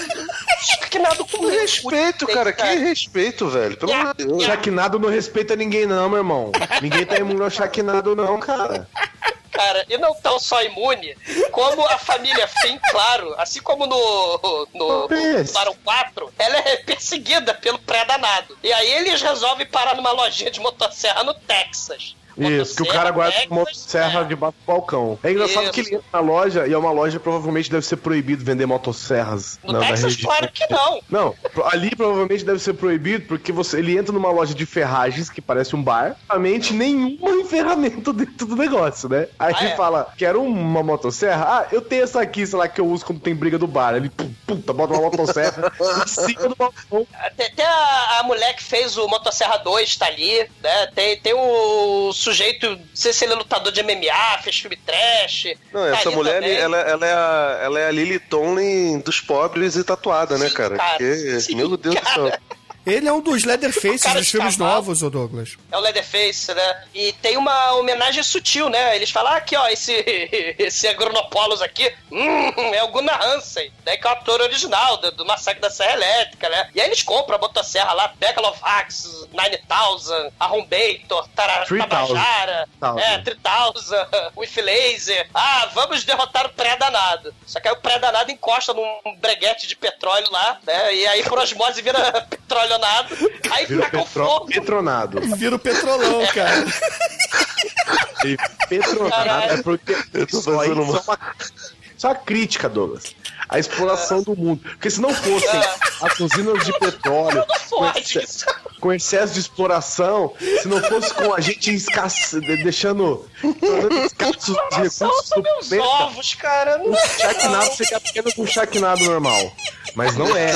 Sharknado com Respeito, cara. Que respeito, velho. Pelo amor de Deus. Sharknado não respeita ninguém, não, meu irmão. Ninguém tá imune ao Sharknado, não, cara. Cara, e não tão só imune, como a família Finn, claro, assim como no, no, no Barão 4, ela é perseguida pelo pré-danado. E aí eles resolvem parar numa lojinha de motosserra no Texas. Isso, que o cara guarda uma motosserra debaixo do balcão. É engraçado Isso. que ele entra na loja e é uma loja provavelmente deve ser proibido vender motosserras No na, na Texas, região. claro que não. Não, ali provavelmente deve ser proibido porque você, ele entra numa loja de ferragens que parece um bar, realmente nenhuma (laughs) ferramenta dentro do negócio, né? Aí Ah, ele é? fala, quero uma motosserra? Ah, eu tenho essa aqui, sei lá, que eu uso quando tem briga do bar. Ele, puta, bota uma motosserra (laughs) em cima do balcão. Tem, tem a, a mulher que fez o Motosserra 2, tá ali, né? Tem, tem o sujeito, não sei se ele é lutador de MMA, fez filme trash. Não, essa mulher, ela, ela, é a, ela é a Lily Tomlin dos pobres e tatuada, né, Sim, cara? cara. Porque, Sim, meu Deus do céu. Ele é um dos Leatherfaces cara dos filmes cavalo. novos, ô Douglas. É o Leatherface, né? E tem uma homenagem sutil, né? Eles falam, ah, aqui, ó, esse, (laughs) esse Agronopolis aqui, hum, é o Gunnar Hansen, né? Que é o ator original do, do Massacre da Serra Elétrica, né? E aí eles compram a motosserra lá, Megalovax, 9000, Arrombator, 3000. Tabajara, é, 3000, (laughs) With Laser. Ah, vamos derrotar o pré-danado. Só que aí o pré-danado encosta num breguete de petróleo lá, né? E aí por osmose vira (laughs) petrolionado. Aí Vira com petro... fogo. Petronado. Vira o petrolão, cara. E Petronado Caralho. é porque Eu tô isso fazendo uma- só uma, só uma crítica, Douglas. A exploração do mundo. Porque se não fossem as usinas de petróleo com, Pode exce- isso. com excesso de exploração, se não fosse com a gente escasse, de- deixando escassos os recursos do meus planeta, ovos, cara. Não o Sharknado seria apenas um Sharknado normal. Mas não é.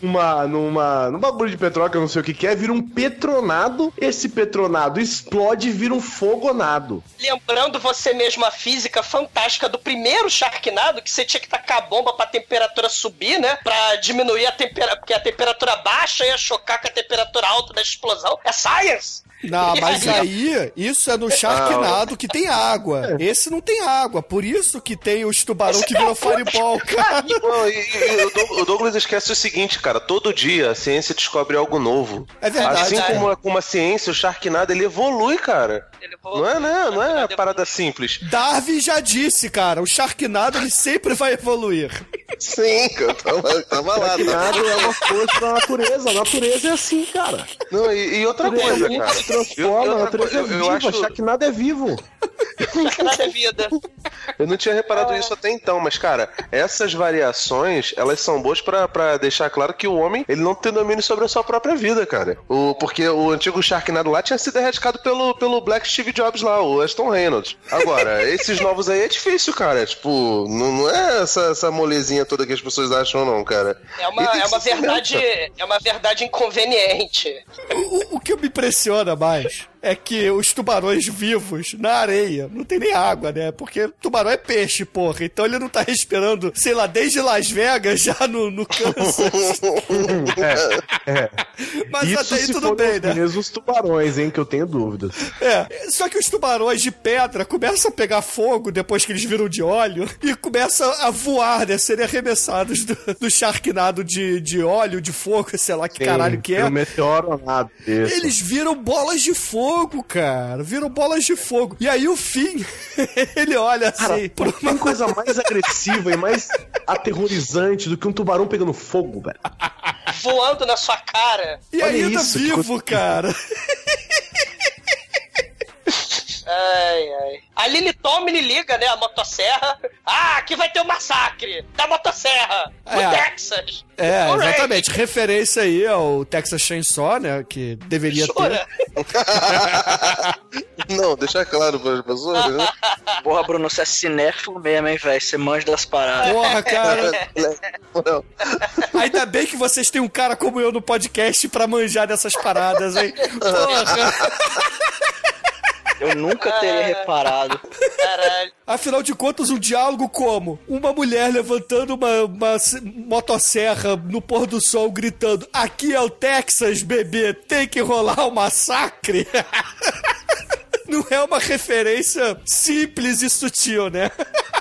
numa, numa, num bagulho de petróleo que eu não sei o que, que é, vira um petronado. Esse petronado explode e vira um fogonado. Lembrando você mesmo a física fantástica do primeiro Sharknado, que você tinha que tacar a bomba pra temperatura subir, né? Pra diminuir a temperatura, porque a temperatura baixa ia chocar com a temperatura alta da explosão. É science! Não, (laughs) mas aí- isso é no Sharknado que tem água. Esse não tem água. Por isso que tem os tubarão que viram fireball, cara. Não, e, e o Doug- o Douglas esquece o seguinte, cara. Todo dia a ciência descobre algo novo. É verdade. Assim como, como a ciência, o Sharknado, ele evolui, cara. Ele Não é, né? Não é parada simples. Darwin já disse, cara, o Sharknado ele sempre vai evoluir. Sim, cara. Tava, tava lá, tá? Sharknado é uma força da natureza. A natureza é assim, cara. Não, e, e outra coisa, cara. se transforma, Eu- a eu- natureza é eu- eu viva. acho- Sharknado é vivo. Sharknado é vida. Eu não tinha reparado isso até então, mas, cara, essas variações, elas são boas pra, pra deixar claro que o homem, ele não tem domínio sobre a sua própria vida, cara. O, porque o antigo Sharknado lá tinha sido erradicado pelo, pelo Black Steve Jobs lá, o Aston Reynolds. Agora, (laughs) esses novos aí é difícil, cara. Tipo, não, não é essa, essa molezinha toda que as pessoas acham, não, cara. É uma, é uma verdade. É uma verdade inconveniente. O, o que me impressiona mais é que os tubarões vivos na areia não tem nem água, né? Porque tubarão é peixe, porra. Então ele não tá respirando, sei lá, desde Las Vegas (laughs) já no, no Kansas. (laughs) É. Mas Isso até aí se tudo bem, os né? mesmos tubarões, hein, que eu tenho dúvidas. É, só que os tubarões de pedra começam a pegar fogo depois que eles viram de óleo e começam a voar, né? Serem arremessados do, do charquinado de, de óleo, de fogo, sei lá que caralho que é. Um meteoro nada. Eles viram bolas de fogo, cara. Viram bolas de fogo. E aí o fim, (laughs) ele olha Cara, assim. pro- tem coisa mais agressiva e mais aterrorizante do que um tubarão pegando fogo, velho. Voando na sua cara. E olha ainda isso, vivo, coisa- cara. (laughs) Ai, ai. A Lily Tomlin liga, né, a motosserra. Ah, aqui vai ter um massacre da motosserra. No É. Texas. É, exatamente. Referência aí ao Texas Chainsaw, né? Que deveria Jura? ter. (laughs) Não, deixa claro para as pessoas, né? (laughs) Porra, Bruno, você é cinéfilo mesmo, hein, velho? Você manja das paradas. Porra, cara. (laughs) Ainda bem que vocês têm um cara como eu no podcast pra manjar dessas paradas, hein? Porra. Eu nunca teria reparado. Caralho. Afinal de contas, um diálogo como? Uma mulher levantando uma, uma motosserra no pôr do sol gritando Aqui é o Texas, bebê, tem que rolar um massacre? (laughs) Não é uma referência simples e sutil, né? (laughs)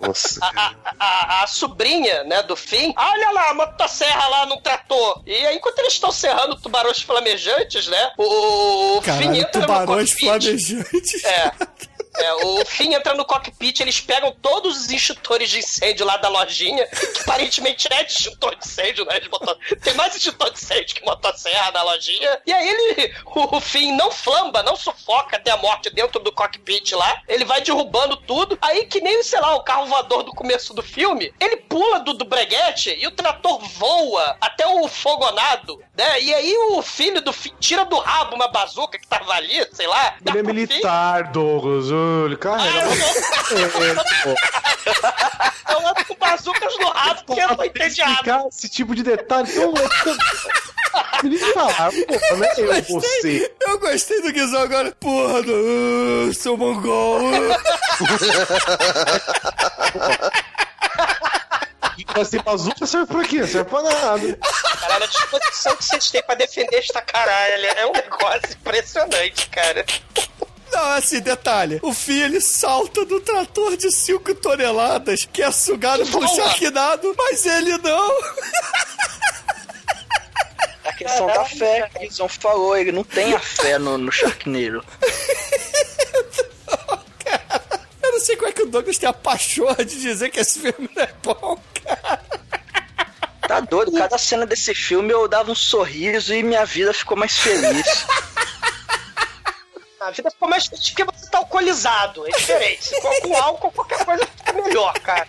Nossa. A, a, a, a sobrinha, né, do Finn, "Ah, olha lá, a motosserra lá no trator. E aí, enquanto eles estão serrando tubarões flamejantes, né, o, o Finn Caralho, no tubarões cockpit. flamejantes. É. (laughs) É, o Finn entra no cockpit, eles pegam todos os extintores de incêndio lá da lojinha, que aparentemente é de extintor de incêndio, né? De motor... Tem mais extintor de incêndio que motosserra na lojinha. E aí ele, o, o Finn não flamba, não sufoca até a morte dentro do cockpit lá. Ele vai derrubando tudo. Aí que nem, sei lá, o carro voador do começo do filme, ele pula do, do breguete e o trator voa até o fogonado, né? E aí o filho do Finn tira do rabo uma bazuca que tava ali, sei lá. Ele é militar, Douglas. Ele carrega. Eu ando (laughs) com bazucas no rabo porque eu não tô entediado. esse tipo de detalhe. Então, é militar, porra, não é eu, você. Eu gostei do Guizão agora. Porra, do, uh, seu mongol. uh. (laughs) Assim, bazuca serve pra quê? Serve pra nada. Caralho, a disposição que vocês têm pra defender esta caralho é um negócio impressionante, cara. Não, assim, detalhe. O Fih, ele salta do trator de 5 toneladas que é sugado por Voa. Sharknado, mas ele não. A questão da fé, que o Guizão falou, ele não tem a fé no, no Sharknado. (laughs) Eu não sei como é que o Douglas tem a pachorra de dizer que esse filme não é bom, cara. Tá doido, cada cena desse filme eu dava um sorriso e minha vida ficou mais feliz. (laughs) A vida ficou mais triste porque você tá alcoolizado. É diferente. Com álcool, qualquer coisa fica melhor, cara.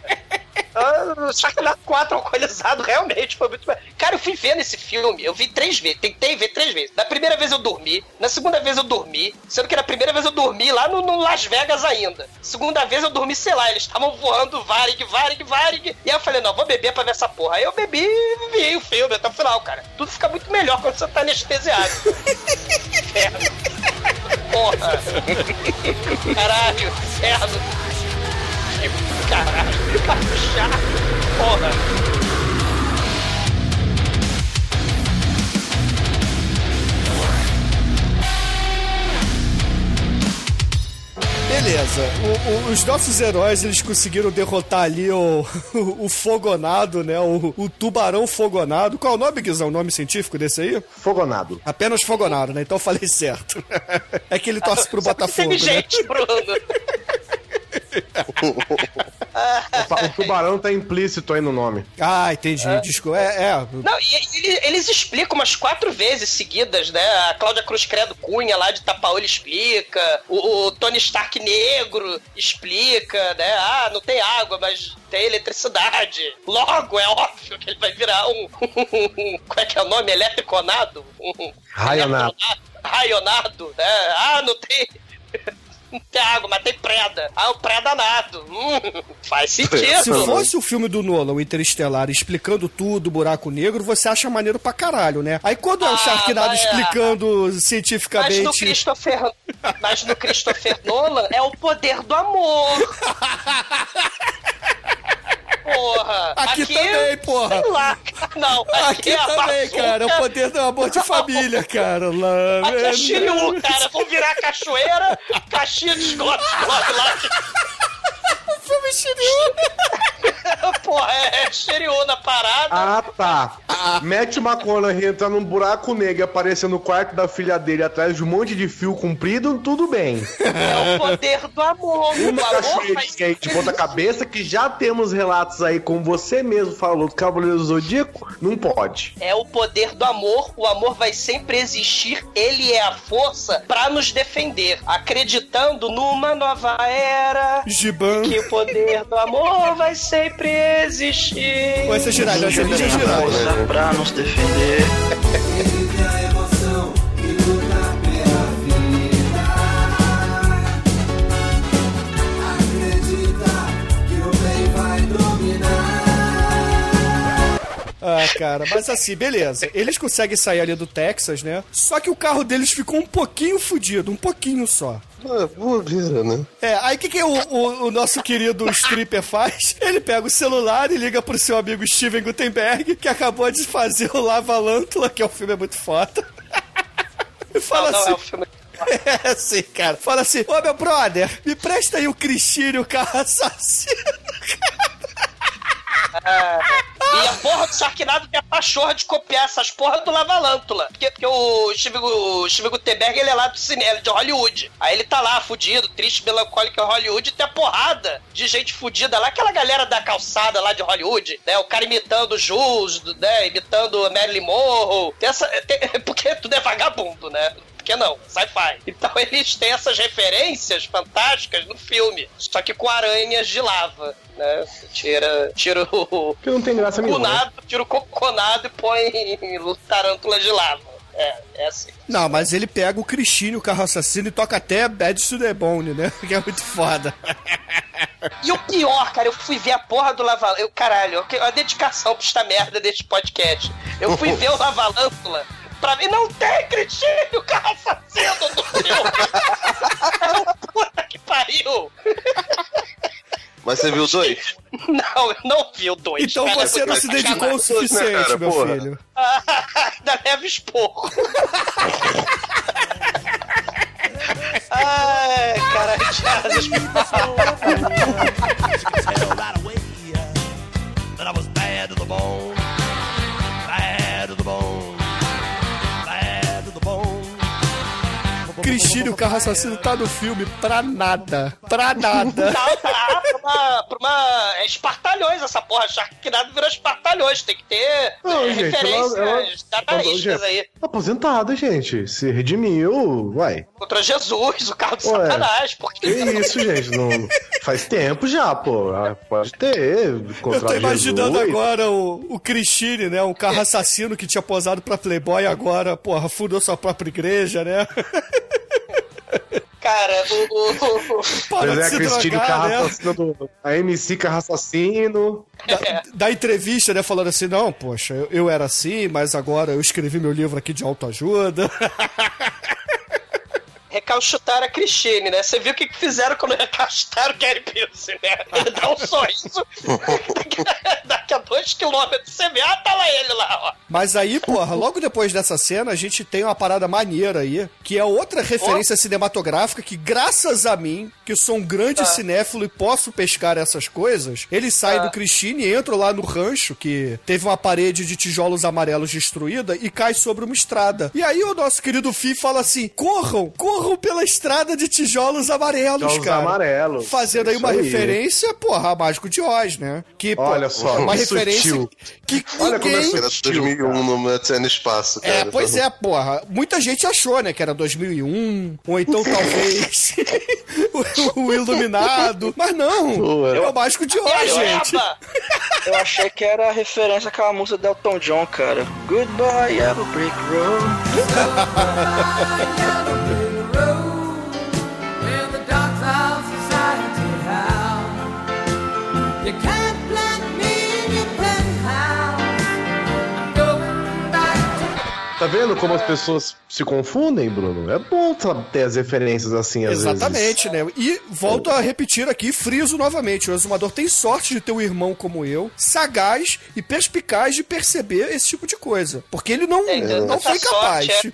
Ah, Sharknado 4 alcoolizado realmente foi muito. Cara, eu fui vendo esse filme, eu vi três vezes, tentei ver três vezes. Na primeira vez eu dormi, na segunda vez eu dormi, sendo que na primeira vez eu dormi lá no, no Las Vegas ainda. Segunda vez eu dormi, sei lá, eles estavam voando Varig, Varig, Varig. E aí eu falei, não, vou beber pra ver essa porra. Aí eu bebi e vi o filme até o final, cara. Tudo fica muito melhor quando você tá anestesiado. (laughs) Inferno. Porra. Caralho, inferno. Caralho, fica chato. Porra. Beleza, O- o- os nossos heróis eles conseguiram derrotar ali o, (laughs) o, fogonado, né? O, o tubarão fogonado. Qual é o nome, Guizão? O nome científico desse aí? Fogonado. Apenas fogonado, né? Então eu falei certo. (laughs) É que ele torce pro Botafogo. Né? Inteligente, Bruno. (laughs) (laughs) O, o tubarão tá implícito aí no nome. Ah, entendi. Desculpa. É, é. Não, e ele- eles explicam umas quatro vezes seguidas, né? A Cláudia Cruz Credo Cunha lá de Tapaolho explica, o, o Tony Stark negro explica, né? Ah, não tem água, mas tem eletricidade. Logo, é óbvio que ele vai virar um. (laughs) Como é que é o nome? Eletriconado? Um, Raionado. Raionado, né? Ah, não tem. Não (laughs) tem água, mas tem preda. Ah, o predanado. Hum, (laughs) faz sentido. Se fosse o filme do Nolan, o Interestelar, explicando tudo, buraco negro, você acha maneiro pra caralho, né? Aí quando é o Ah, Sharknado é. explicando Mas no cientificamente. Christopher. Mas no Christopher Nolan é o poder do amor. (laughs) Porra! Aqui também, porra. Sei lá. Não, aqui, Aqui é também, bazuca. cara. É o poder do amor de família, cara. Lá, Aqui é Shiryu, cara. Vão virar cachoeira, caixinha de esgoto esgoto lá. Filme Shiryu. (laughs) Porra, é, é Shiryu na parada. Ah, tá. Matt McConaughey entrar num buraco negro e aparecer no quarto da filha dele atrás de um monte de fio comprido, tudo bem. É o poder do amor. O Uma aí de ponta cabeça que já temos relatos aí, como você mesmo falou, do Cavaleiro do Zodíaco, não pode. É o poder do amor. O amor vai sempre existir. Ele é a força pra nos defender. Acreditando numa nova era. Giban. Que o poder do amor vai sempre existir. Vai ser Jirai, vai ser. Força pra nos defender. (laughs) Ah, cara, mas assim, beleza. Eles conseguem sair ali do Texas, né? Só que o carro deles ficou um pouquinho fudido, um pouquinho só. Ah, bobeira, né? É, aí o que, que o, o- o nosso querido stripper faz? Ele pega o celular e liga pro seu amigo Steven Gutenberg, que acabou de fazer o Lava Lântula, que é um filme muito foda. E fala Não, não, assim. é o filme. (laughs) É assim, cara. Fala assim: Ô meu brother, me presta aí o Cristine, o carro assassino. (laughs) E a porra do Sharknado tem a pachorra de copiar essas porras do Lavalântula. Porque, porque o Steve, Gutenberg, ele é lá do cinema, é de Hollywood. Aí ele tá lá, fudido, triste, melancólico em Hollywood, e tem a porrada de gente fudida lá. Aquela galera da calçada lá de Hollywood, né? O cara imitando Jules, né? Imitando Marilyn Monroe. Tem essa, tem- (laughs) porque tudo é vagabundo, né? Que não? Sci-fi. Então (laughs) eles têm essas referências fantásticas no filme. Só que com aranhas de lava, né? Tira, tira o Que não tem graça nenhuma. né? conado, tira o coconado e põe tarântula de lava. É, é assim. Não, mas ele pega o Cristine, o carro assassino, e toca até Bad to the Bone, né? (laughs) Que é muito foda. E o pior, cara, eu fui ver a porra do Lavalântula. Eu, caralho, a dedicação pra esta merda deste podcast. Eu fui (laughs) ver o Lavalântula. Pra mim, não tem Cristine, o carro assassino do filme. Puta que pariu. Mas você viu dois? Não, eu não vi o dois. Então cara, você não se dedicou o suficiente, cara, meu porra. filho. (laughs) Ainda leva esporro. (laughs) Ai, cara, (laughs) Charles. that I was bad to the bone. Cristine, o carro assassino, tá no filme pra nada. Pra nada. Não, tá, pra uma, pra uma. É espartalhões essa porra. Sharknado virou espartalhões. Tem que ter Não, é, gente, referências ela- ela- aí. Tá aposentado, gente. Se redimiu, uai. Contra Jesus, o carro de Ué. Satanás. Porque... Que isso, gente? Não... Faz tempo já, pô. Ah, Pode ter. Eu Contra tô imaginando Jesus. agora o, o Cristine, né? Um carro assassino que tinha posado pra Playboy e agora, porra, fundou sua própria igreja, né? (laughs) Cara, o. o, o- Pois de é, a se Cristina drogar, Carro né? assassino do... A MC Carro Assassino. Da, da entrevista, né? Falando assim, não, poxa, eu, eu era assim, mas agora eu escrevi meu livro aqui de autoajuda. (laughs) recalchutar a Christine, né? Você viu o que fizeram quando (laughs) recalchutaram o Gary Pearce, né? Ele dá um sorriso. (laughs) Daqui a dois quilômetros você vê, ah, tá lá ele lá, ó. Mas aí, porra, logo depois dessa cena, a gente tem uma parada maneira aí, que é outra referência cinematográfica que, graças a mim, que sou um grande cinéfilo e posso pescar essas coisas, eles saem do Christine e entram lá no rancho, que teve uma parede de tijolos amarelos destruída, e cai sobre uma estrada. E aí o nosso querido Fi fala assim: corram, corram pela estrada de tijolos amarelos, Tijolos cara. amarelos. Fazendo aí Isso uma aí. referência, porra, a Mágico de Oz, né? Que, pô, Olha só, uma que referência sutil. que Olha como ninguém... é Era 2001 no no Espaço, cara. É, pois é, porra. Muita gente achou, né, que era 2001, ou então (laughs) talvez (laughs) o, o Iluminado. Mas não, Pô, é é. o Mágico de Oz, gente. Eu achei que era a referência àquela música do Elton John, cara. Goodbye, Yellow Brick Road. (laughs) Tá vendo como as pessoas se confundem, Bruno? É bom ter as referências assim, às vezes. Exatamente, né? E volto a repetir aqui, friso novamente. O exumador tem sorte de ter um irmão como eu, sagaz e perspicaz de perceber esse tipo de coisa. Porque ele não, É, não foi capaz. sorte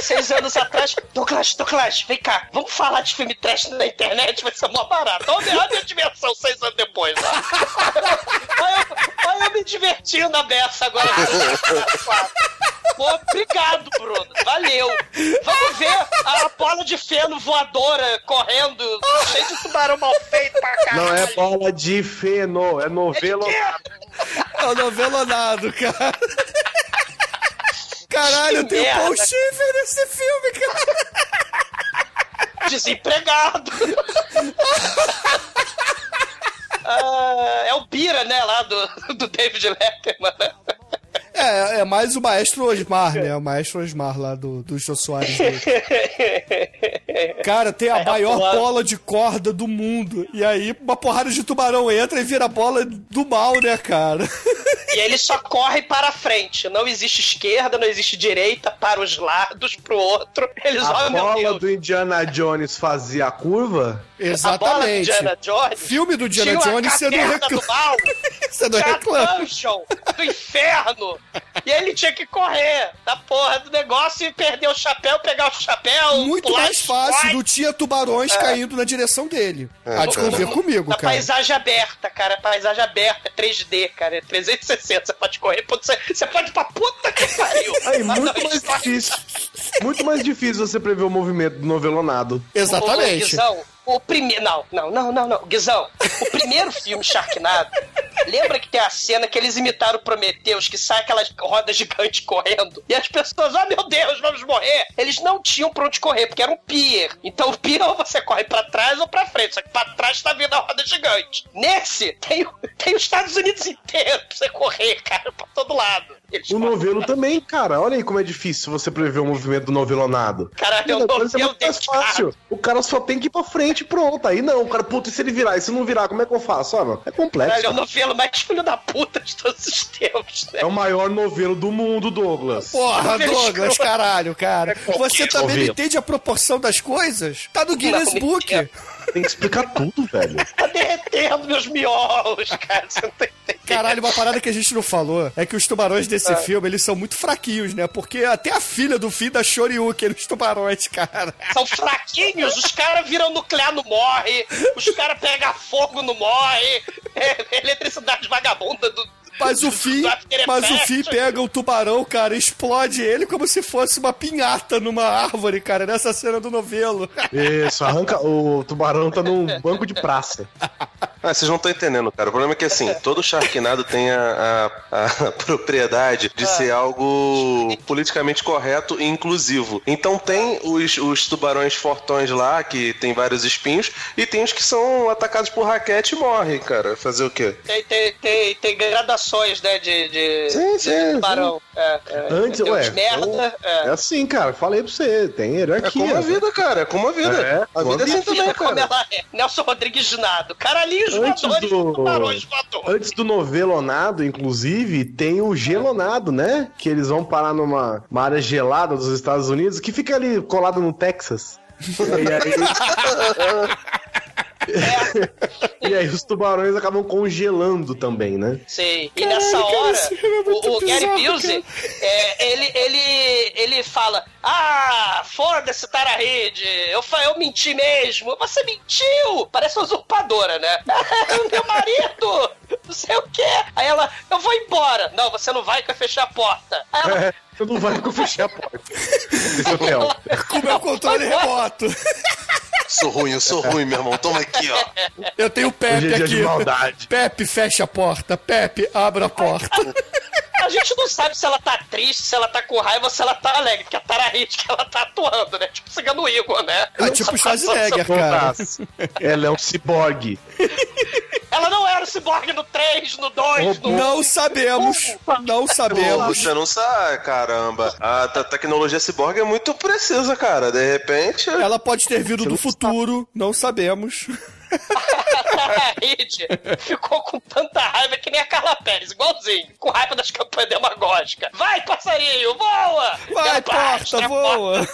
Seis anos atrás, Douglas, Douglas, vem cá, vamos falar de filme trash na internet, vai ser mó barato. Olha olha a minha diversão seis anos depois, ó. Olha, eu- olha eu me divertindo a beça agora. Pô, obrigado, Bruno. Valeu. Vamos ver a bola de feno voadora correndo, cheio de tubarão mal feito pra caralho. Não é bola de feno, é novelo. É o novelonado, cara. Caralho, Que tem o merda. Paul Schiffer nesse filme, cara. Desempregado. (laughs) Ah, é o Bira, né, lá do, do David Letterman. É, é mais o Maestro Osmar, né? O Maestro Osmar lá do, do Jô Soares. dele. (laughs) Cara, tem a a maior bola- bola de corda do mundo. E aí uma porrada de tubarão entra e vira a bola do mal, né, cara? E ele só corre para frente. Não existe esquerda, não existe direita, para os lados, pro outro. Eles, A oh meu bola Deus. do Indiana Jones fazia a curva? A bola do Exatamente. Diana Jones. Filme do Diana tinha uma Jones, você não reclama. do mal. Você não a reclama. do inferno. E ele tinha que correr da porra do negócio e perder o chapéu, pegar o chapéu. Muito pular mais fácil. Não tinha tubarões caindo na direção dele. É, Há de cara. convir comigo, Na cara. paisagem aberta, cara. Paisagem aberta, é 3D, cara. É 360. Você pode correr. Você, você pode ir pra puta que pariu. (laughs) Aí, Mas muito mais difícil. Muito mais difícil você prever o movimento do novelonado. Exatamente. O primeiro. Não, não, não, não, não. Guizão, o primeiro filme Sharknado. Lembra que tem a cena que eles imitaram o Prometheus, que sai aquelas rodas gigantes correndo? E as pessoas, oh meu Deus, vamos morrer! Eles não tinham pra onde correr, porque era um pier. Então o pier ou você corre pra trás ou pra frente. Só que pra trás tá vindo a roda gigante. Nesse, tem, o- tem os Estados Unidos inteiro pra você correr, cara, pra todo lado. Eles O novelo também, cara. Olha aí como é difícil você prever o movimento do novelonado. Caralho, é um novelo muito mais fácil. O cara só tem que ir pra frente e pronto. Aí não, o cara, puta, e se ele virar? E se não virar, como é que eu faço? Ah, mano, é complexo. Caralho, é o novelo mais filho da puta de todos os tempos, né? É o maior novelo do mundo, Douglas. Porra, Douglas, caralho, cara. Você também não novelo. entende a proporção das coisas? Tá no Guinness Não, Book. Tem que explicar tudo, velho. Tá derretendo meus miolos, cara. Você não tá entendendo. Caralho, uma parada que a gente não falou é que os tubarões desse filme, eles são muito fraquinhos, né? Porque até a filha do fim da Shoryuken nos tubarões, cara. São fraquinhos, os caras viram nuclear, não morre. Os caras pegam fogo, não morre. É, eletricidade vagabunda do. Mas o (laughs) fim, do mas o fim pega o tubarão, cara, explode ele como se fosse uma pinhata numa árvore, cara, nessa cena do novelo. Isso, arranca. O tubarão tá num (laughs) banco de praça. Ah, vocês não estão entendendo, cara. O problema é que, assim, todo Sharknado tem a, a- a (laughs) propriedade de ser algo politicamente correto e inclusivo. Então tem os, os tubarões fortões lá, que tem vários espinhos, e tem os que são atacados por raquete e morrem, cara. Fazer o quê? Tem, tem, tem, tem gradações, né, de, de, Sim, de sim, tubarão. É, é. Antes, ué. merda. É É. assim, cara. Falei pra você. Tem É hierarquia. como a vida, cara. É como a vida. É, a como vida a é assim também, vida, como cara. ela é. Nelson Rodrigues Nado. Caralhinhos Antes voadores, do- tubarões voadores. Antes do novelonado, inclusive, tem o gelonado, né? Que eles vão parar numa uma área gelada dos Estados Unidos, que fica ali colado no Texas. E aí, (laughs) (laughs) e aí os tubarões acabam congelando também, né? Sim, e nessa hora, o, o Gary Busey, é, ele, ele, ele fala: Ah, foda-se, Tarahide, eu, eu menti mesmo. Você mentiu! Parece uma usurpadora, né? (laughs) Meu marido! Não sei o quê. Aí ela, eu vou embora. Não, você não vai que eu fechei a porta. Aí ela, (laughs) É, você não vai que eu fechei a porta. Com o meu controle remoto. Sou ruim, eu sou ruim, meu irmão. Toma aqui, ó. Eu tenho o Hoje Pepe é dia aqui. de maldade. Pepe, fecha a porta. Pepe, abra a porta. (laughs) A gente não sabe se ela tá triste, se ela tá com raiva ou se ela tá alegre, porque a Tarahide que ela tá atuando, né? Tipo, cigano Igor, né? É tipo Schwarzenegger, cara. Ela é um ciborgue. (laughs) Ela não era o ciborgue no 3, no 2, no Não sabemos. Não sabemos. Você não sabe, caramba. A te- tecnologia ciborgue é muito precisa, cara. De repente. Ela pode ter vindo do futuro, não sabemos. (laughs) (laughs) Ficou com tanta raiva que nem a Carla Pérez, igualzinho, com raiva das campanhas demagógicas. Vai, passarinho, voa! Vai, porta, voa. (laughs)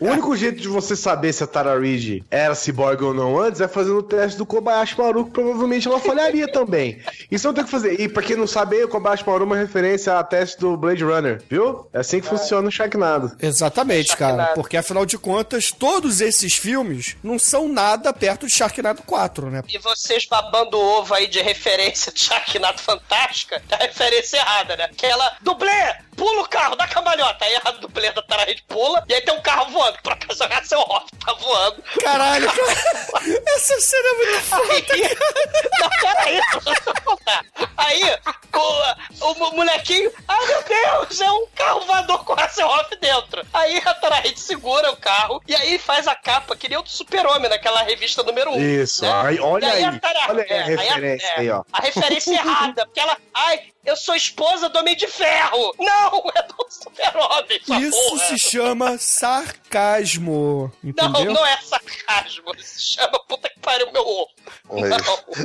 O único jeito de você saber se a Tara Reid era ciborgue ou não antes é fazendo o teste do Kobayashi Maru, que provavelmente ela falharia (laughs) também. Isso não tem que fazer. E pra quem não sabe, o Kobayashi Maru é uma referência a teste do Blade Runner, viu? É assim que funciona o Sharknado. Exatamente, cara. Porque afinal de contas, todos esses filmes não são nada perto de Sharknado 4, né? E vocês babando o ovo aí de referência de Sharknado Fantástica, é a referência errada, né? Que ela, dublê, pula o carro, dá cambalhota. Aí a dublê da Tarahide pula, e aí tem um carro voando, por acaso é seu Hoff, tá voando. Caralho, cara. (laughs) Essa cena é muito foda. (laughs) Aí, não, peraí, deixa eu contar. Aí, o, o molequinho, ah, meu Deus, é um carro voador com Hasselhoff dentro. Aí a Tarahide segura o carro e aí faz a capa, que nem o do Super-Homem, naquela revista número 1. Um, Isso, aí, olha aí, a Tara- olha aí a é, referência é, aí, ó. A referência errada, porque ela, ai, eu sou esposa do Homem de Ferro. Não, (laughs) é do Super-Homem, Isso porra. se chama sarcasmo. Não, Entendeu? não é sarcasmo, se chama puta que pariu meu ovo. Aí. Não.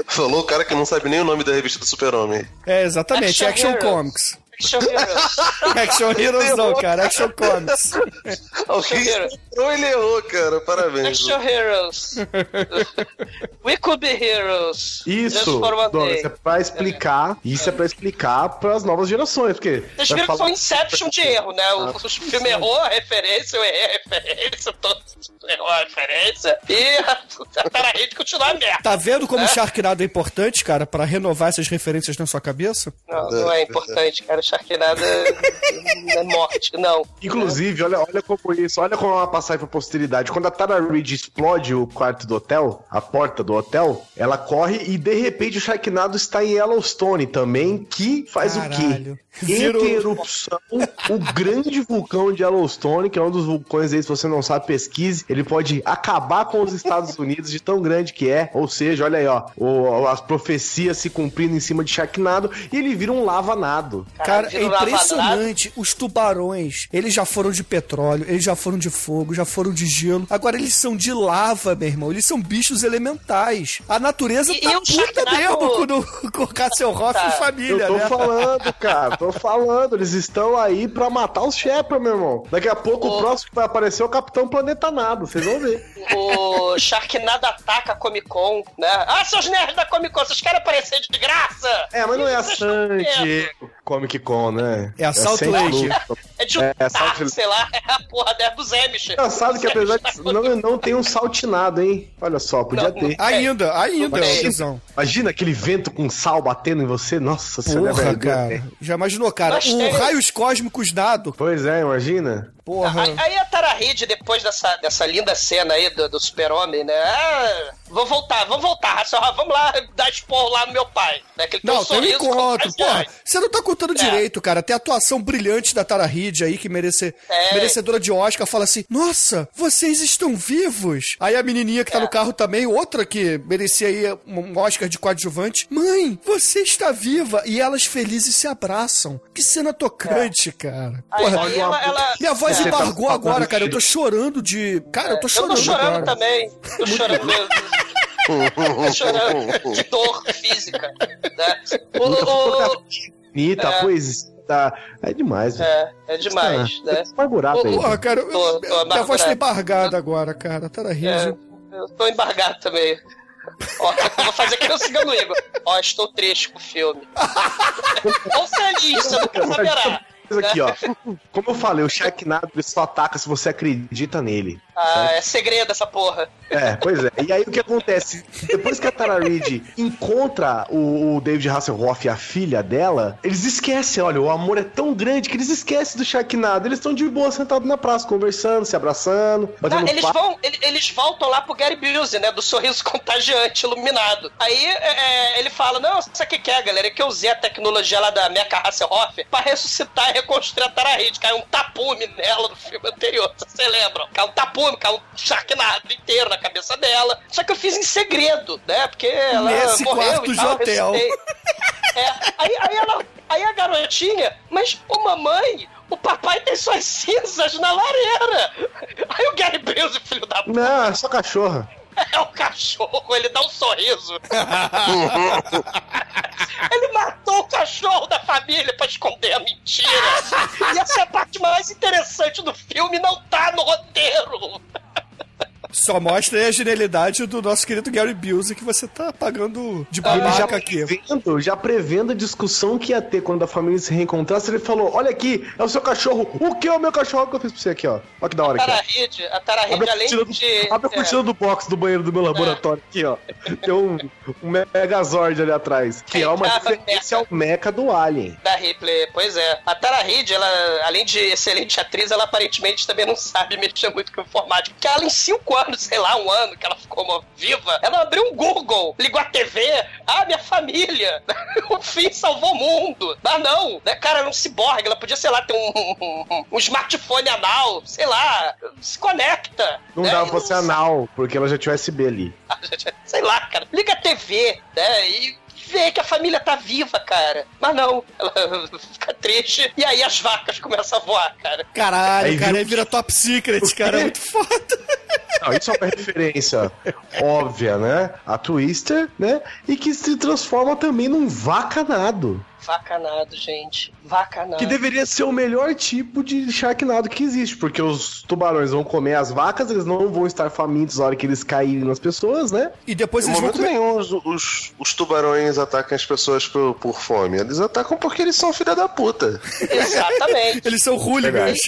Falou o cara que não sabe nem o nome da revista do Super-Homem. É, exatamente. Action Action. Comics. Action Heroes. (laughs) Action Heroes não, cara. Action Comics. (laughs) Alguém Heroes. entrou e ele errou, cara. Parabéns. Action Heroes. (laughs) We could be heroes. Isso, Dona, isso é pra explicar, isso é pra explicar pras novas gerações, porque... Vocês viram que falar- foi um Inception de erro, né? O, o filme errou a referência, eu errei a referência, todo errou a referência. E a, a Tarahide continua a merda. Tá vendo como É? o Sharknado é importante, cara, pra renovar essas referências na sua cabeça? Não, não é importante, cara. Sharknado é, é morte, não. Inclusive, olha, olha como isso, olha como ela passar aí pra posteridade. Quando a Tara Reid explode o quarto do hotel, a porta do hotel, ela corre e de repente o Sharknado está em Yellowstone também, que faz Caralho. o quê? Erupção o grande vulcão de Yellowstone, que é um dos vulcões aí, se você não sabe, pesquise. Ele pode acabar com os Estados Unidos de tão grande que é. Ou seja, olha aí, ó, o- as profecias se cumprindo em cima de Sharknado e ele vira um lavanado. Cara, Cara, é impressionante. Os tubarões, eles já foram de petróleo, eles já foram de fogo, já foram de gelo. Agora eles são de lava, meu irmão. Eles são bichos elementais. A natureza E- tá e o puta Sharknado- mesmo quando colocar seu Hoff Tá. e família, Eu tô né? falando, (laughs) cara, tô falando. Eles estão aí pra matar os Shepard, meu irmão. Daqui a pouco o próximo que vai aparecer é o Capitão Planeta Nado, vocês vão ver. O Sharknado ataca a Comic Con, né? Ah, seus nerds da Comic Con, vocês querem aparecer de graça? É, mas não é a Vocês estão San vendo? Diego Comic Con, né? É a Salt Saint Lake. É de É, Utah, Salt sei lá, é a porra dela dos Amish. Engraçado que apesar (laughs) de da não, não tem um saltinado, hein? Olha só, podia Não, ter. Ainda, ainda, Mas- Guizão. Imagina aquele vento com sal batendo em você. Nossa, você Porra, cara. Já imaginou, cara? O tem- raios cósmicos dado. Pois é, imagina. Porra. Aí, aí a Tara Reid, depois dessa, dessa linda cena aí do, do super-homem, né? Ah, vou voltar, vamos voltar, vamos lá dar esporro lá no meu pai. Né? Que ele tem Não, um tem um sorriso encontro. Porra, você não tá contando É. direito, cara. Tem a atuação brilhante da Tara Reid aí, que merece, É. merecedora de Oscar, fala assim: Nossa, vocês estão vivos. Aí a menininha que tá É. no carro também, outra que merecia aí um Oscar de coadjuvante: Mãe, você está viva. E elas felizes se abraçam. Que cena tocante, cara. Aí, Porra, aí ela, ela- minha voz é. embargou tá agora, cara. Eu tô chorando de. Cara, eu tô Eu chorando. tô chorando cara. também. Tô chorando mesmo. Tô chorando de dor física. Né? O- o- fotografia bonita, É. poesia. Tá... É demais, velho. é, é demais, né? Amargurado aí. Porra, cara, eu- Tô- tô minha voz tá embargada agora, cara. Tara Reid. É, eu tô embargado também. Ó, eu vou fazer que eu siga no Igor. Ó, estou triste com o filme. Ou feliz, você nunca saberá. Aqui, ó. (laughs) Como eu falei, o Sharknado ele só ataca se você acredita nele. Ah, é segredo essa porra. É, pois é. E aí o que acontece? Depois que a Tara Reid encontra o, o David Hasselhoff e a filha dela, eles esquecem, olha, o amor é tão grande que eles esquecem do Sharknado. Eles estão de boa sentados na praça, conversando, se abraçando, Ah, eles, papo. vão, ele- eles voltam lá pro Gary Busey, né? Do sorriso (laughs) contagiante, iluminado. Aí é, é, ele fala: Não, sabe o que, que é, galera? É que eu usei a tecnologia lá da Mecha Hasselhoff pra ressuscitar e reconstruir a Tara Reid. Caiu um tapume nela no filme anterior, (laughs) vocês lembram? Caiu um tapume, caiu um Sharknado inteiro na cabeça dela. Só que eu fiz em segredo, né? Porque ela Nesse morreu quarto e de tal, hotel. ressuscitei. É, aí, aí, ela, aí a garotinha, mas ô mamãe, o papai tem suas cinzas na lareira. Aí o Gary Busey, filho da puta, Não, é só cachorra. (laughs) é o cachorro, ele dá um sorriso. (laughs) ele matou o cachorro da família pra esconder a mentira. (laughs) E essa é a parte mais interessante do filme, não tá no roteiro. Só mostra aí a genialidade do nosso querido Gary Busey que você tá pagando de Ele já babaca aqui. prevendo, já prevendo a discussão que ia ter quando a família se reencontrasse, ele falou: Olha aqui, é o seu cachorro. O que é o meu cachorro que eu fiz pra você aqui, ó? Olha que da A hora aqui. Tara ó. A Tara Reid, Abre a além do, de... abre a é, cortina do box do banheiro do meu laboratório aqui, ó. Tem um, um Megazord ali atrás. Que é uma Ah, referência ao Mecha do Alien. da Ripley, pois é. A Tara Reid, ela, além de excelente atriz, ela aparentemente também não sabe mexer muito com informática. Porque ela, em cinco anos, sei lá, um ano que ela ficou viva, ela abriu um Google, ligou a TV, ah, minha família, (laughs) o fim salvou o mundo. Ah, não, né? Cara, era um ciborgue, ela podia, sei lá, ter um, um, um smartphone anal, sei lá, se conecta. Não né? dava pra ser anal, porque ela já tinha USB ali. (laughs) sei lá, cara. Liga a TV, né? E vê que a família tá viva, cara. Mas não, ela (laughs) fica triste. E aí as vacas começam a voar, cara. Caralho, Aí cara, aí vira top secret, (laughs) cara, é muito foda. Não, isso é uma referência óbvia, né? A Twister, né? E que se transforma também num vacanado. Vacanado, gente. Vacanado. Que deveria ser o melhor tipo de sharknado que existe, porque os tubarões vão comer as vacas, eles não vão estar famintos na hora que eles caírem nas pessoas, né? E depois eles vão momento comer... nenhum os, os, os tubarões atacam as pessoas por, por fome. Eles atacam porque eles são filha da puta. (laughs) Exatamente. Eles são hooligans.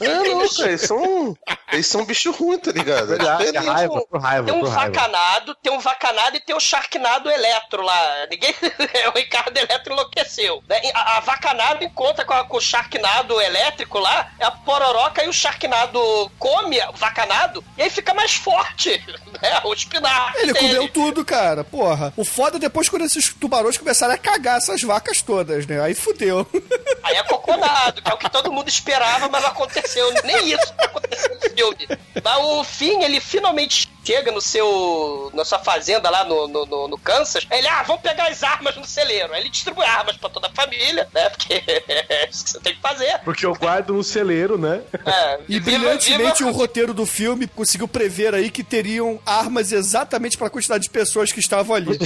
É, não, cara, eles são. Eles são bicho ruim, tá ligado? Verdade, Eles- é raiva, por raiva, Tem um por raiva. vacanado, tem um vacanado e tem o Sharknado Eletro lá. Ninguém. (laughs) o Ricardo Eletro enlouqueceu. né? A, a vacanado encontra com, a- com o Sharknado elétrico lá, é a pororoca e o Sharknado come o vacanado e aí fica mais forte. (laughs) Né? O espinafre. Ele dele. comeu tudo, cara. Porra. O foda é depois quando esses tubarões começaram a cagar essas vacas todas, né? Aí fudeu. (laughs) Aí é coconado, que é o que todo mundo esperava, mas não aconteceu. Nem isso acontecendo no filme. Mas o Finn, ele finalmente chega no seu. na sua fazenda lá no, no, no, no Kansas. Ele, ah, vamos pegar as armas no celeiro. Aí ele distribui armas pra toda a família, né? Porque (laughs) é isso que você tem que fazer. Porque eu guardo no celeiro, né? É, (laughs) E brilhantemente o roteiro do filme conseguiu prever aí que teriam armas exatamente pra quantidade de pessoas que estavam ali.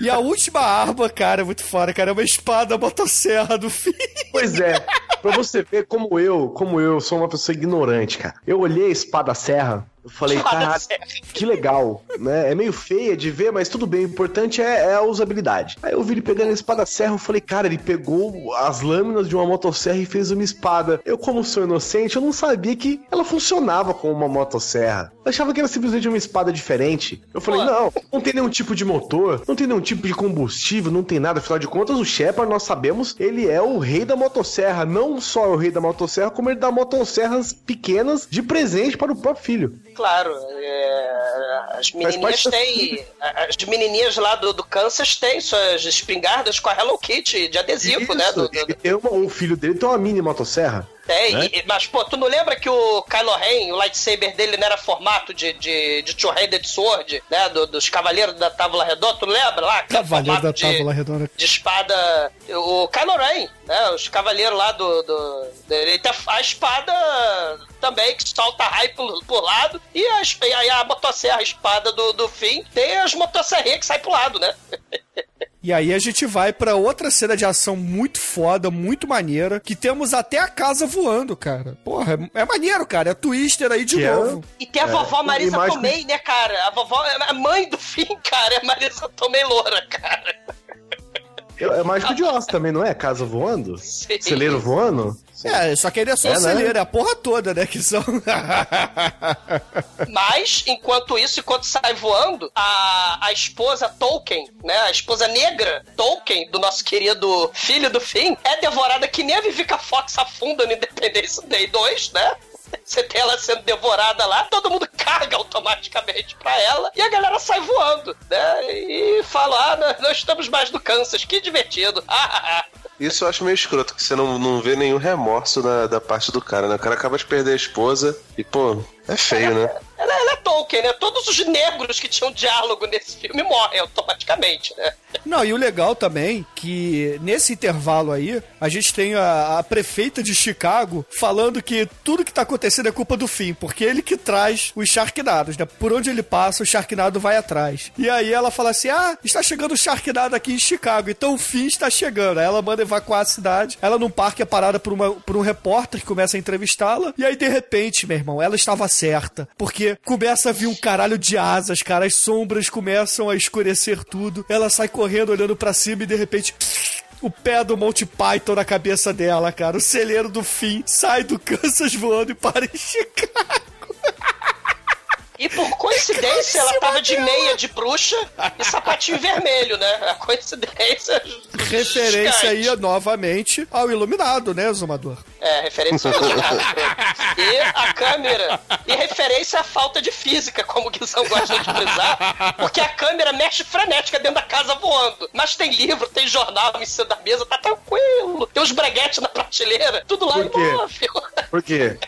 E a última arma, cara, é muito fora, cara, é uma espada motosserra do fim. Pois é, pra você ver como eu, como eu sou uma pessoa ignorante, cara. Eu olhei a espada serra, eu falei, caralho, serra. que legal, né? É meio feia de ver, mas tudo bem, o importante é, é a usabilidade. Aí eu vi ele pegando a espada serra, eu falei, cara, ele pegou as lâminas de uma motosserra e fez uma espada. Eu, como sou inocente, eu não sabia que ela funcionava como uma motosserra. Eu achava que era simplesmente uma espada diferente. Eu falei, Pô. não, não tem nenhum tipo de motor, não tem nenhum tipo de combustível, não tem nada. Afinal de contas, o Shepard, nós sabemos, ele é o rei da motosserra. Não só é o rei da motosserra, como ele dá motosserras pequenas de presente para o próprio filho. Claro, é, as menininhas têm. As menininhas lá do, do Kansas têm suas espingardas com a Hello Kitty de adesivo, né? Do, do- Ele tem uma, o filho dele tem uma mini motosserra. Tem, né? e- mas pô, tu não lembra que o Kylo Ren, o lightsaber dele não era formato de, de, de Two-Handed Sword, né? do- dos Cavaleiros da Távola Redonda, tu não lembra lá? Cavaleiro da de- Távola Redonda. de espada. O Kylo Ren, né? Os cavaleiros lá do. do ele tem a espada também, que solta raio por, por lado. E a, e aí a motosserra, a espada do, do fim, tem as motosserrinhas que saem pro lado, né? (laughs) E aí a gente vai pra outra cena de ação muito foda, muito maneira, que temos até a casa voando, cara. Porra, é, é maneiro, cara. É Twister aí de Que é? novo. E tem a É, vovó Marisa imagem- Tomei, né, cara? A vovó, a mãe do (laughs) fim, cara, é a Marisa Tomei Loura, cara. É, mágico de Oz também, não é? Casa voando? Sim. Celeiro voando? É, só que ele é só É, o né? celeiro, é a porra toda, né? Que são. (laughs) Mas, enquanto isso, enquanto sai voando, a, a esposa Tolkien, né? A esposa negra Tolkien, do nosso querido filho do fim, é devorada que nem a Vivica Fox afunda no Independência Day 2, né? Você tem ela sendo devorada lá, todo mundo (laughs) carga automaticamente pra ela e a galera sai voando, né? E fala: Ah, nós, nós estamos mais no Kansas, que divertido. (laughs) Ah, ah, ah. Isso eu acho meio escroto, que você não, não vê nenhum remorso da, da parte do cara, né? O cara acaba de perder a esposa e, pô, é feio, né? Ela, ela é Tolkien, né? Todos os negros que tinham diálogo nesse filme morrem automaticamente, né? Não, e o legal também que nesse intervalo aí, a gente tem a, a prefeita de Chicago falando que tudo que tá acontecendo é culpa do fim, porque ele que traz os Sharknados, né? Por onde ele passa, o Sharknado vai atrás. E aí ela fala assim: ah, está chegando o Sharknado aqui em Chicago, então o fim está chegando. Aí ela manda evacuar a cidade, ela num parque é parada por, uma, por um repórter que começa a entrevistá-la, e aí de repente, meu irmão, ela estava certa, porque começa a vir um caralho de asas, cara, as sombras começam a escurecer tudo, ela sai correndo, olhando pra cima e de repente. O pé do Monty Python na cabeça dela, cara. O celeiro do fim sai do Kansas voando e para em Chicago. (laughs) E por coincidência, ela tava de meia de bruxa e sapatinho vermelho, né? A coincidência. Referência aí novamente ao Iluminado, né, Zumador? É, referência ao iluminado. E a câmera. E referência à falta de física, como o Guizão gosta de frisar. Porque a câmera mexe frenética dentro da casa voando. Mas tem livro, tem jornal em cima da mesa, tá tranquilo. Tem os breguetes na prateleira, tudo lá Por quê? imóvel. Por quê?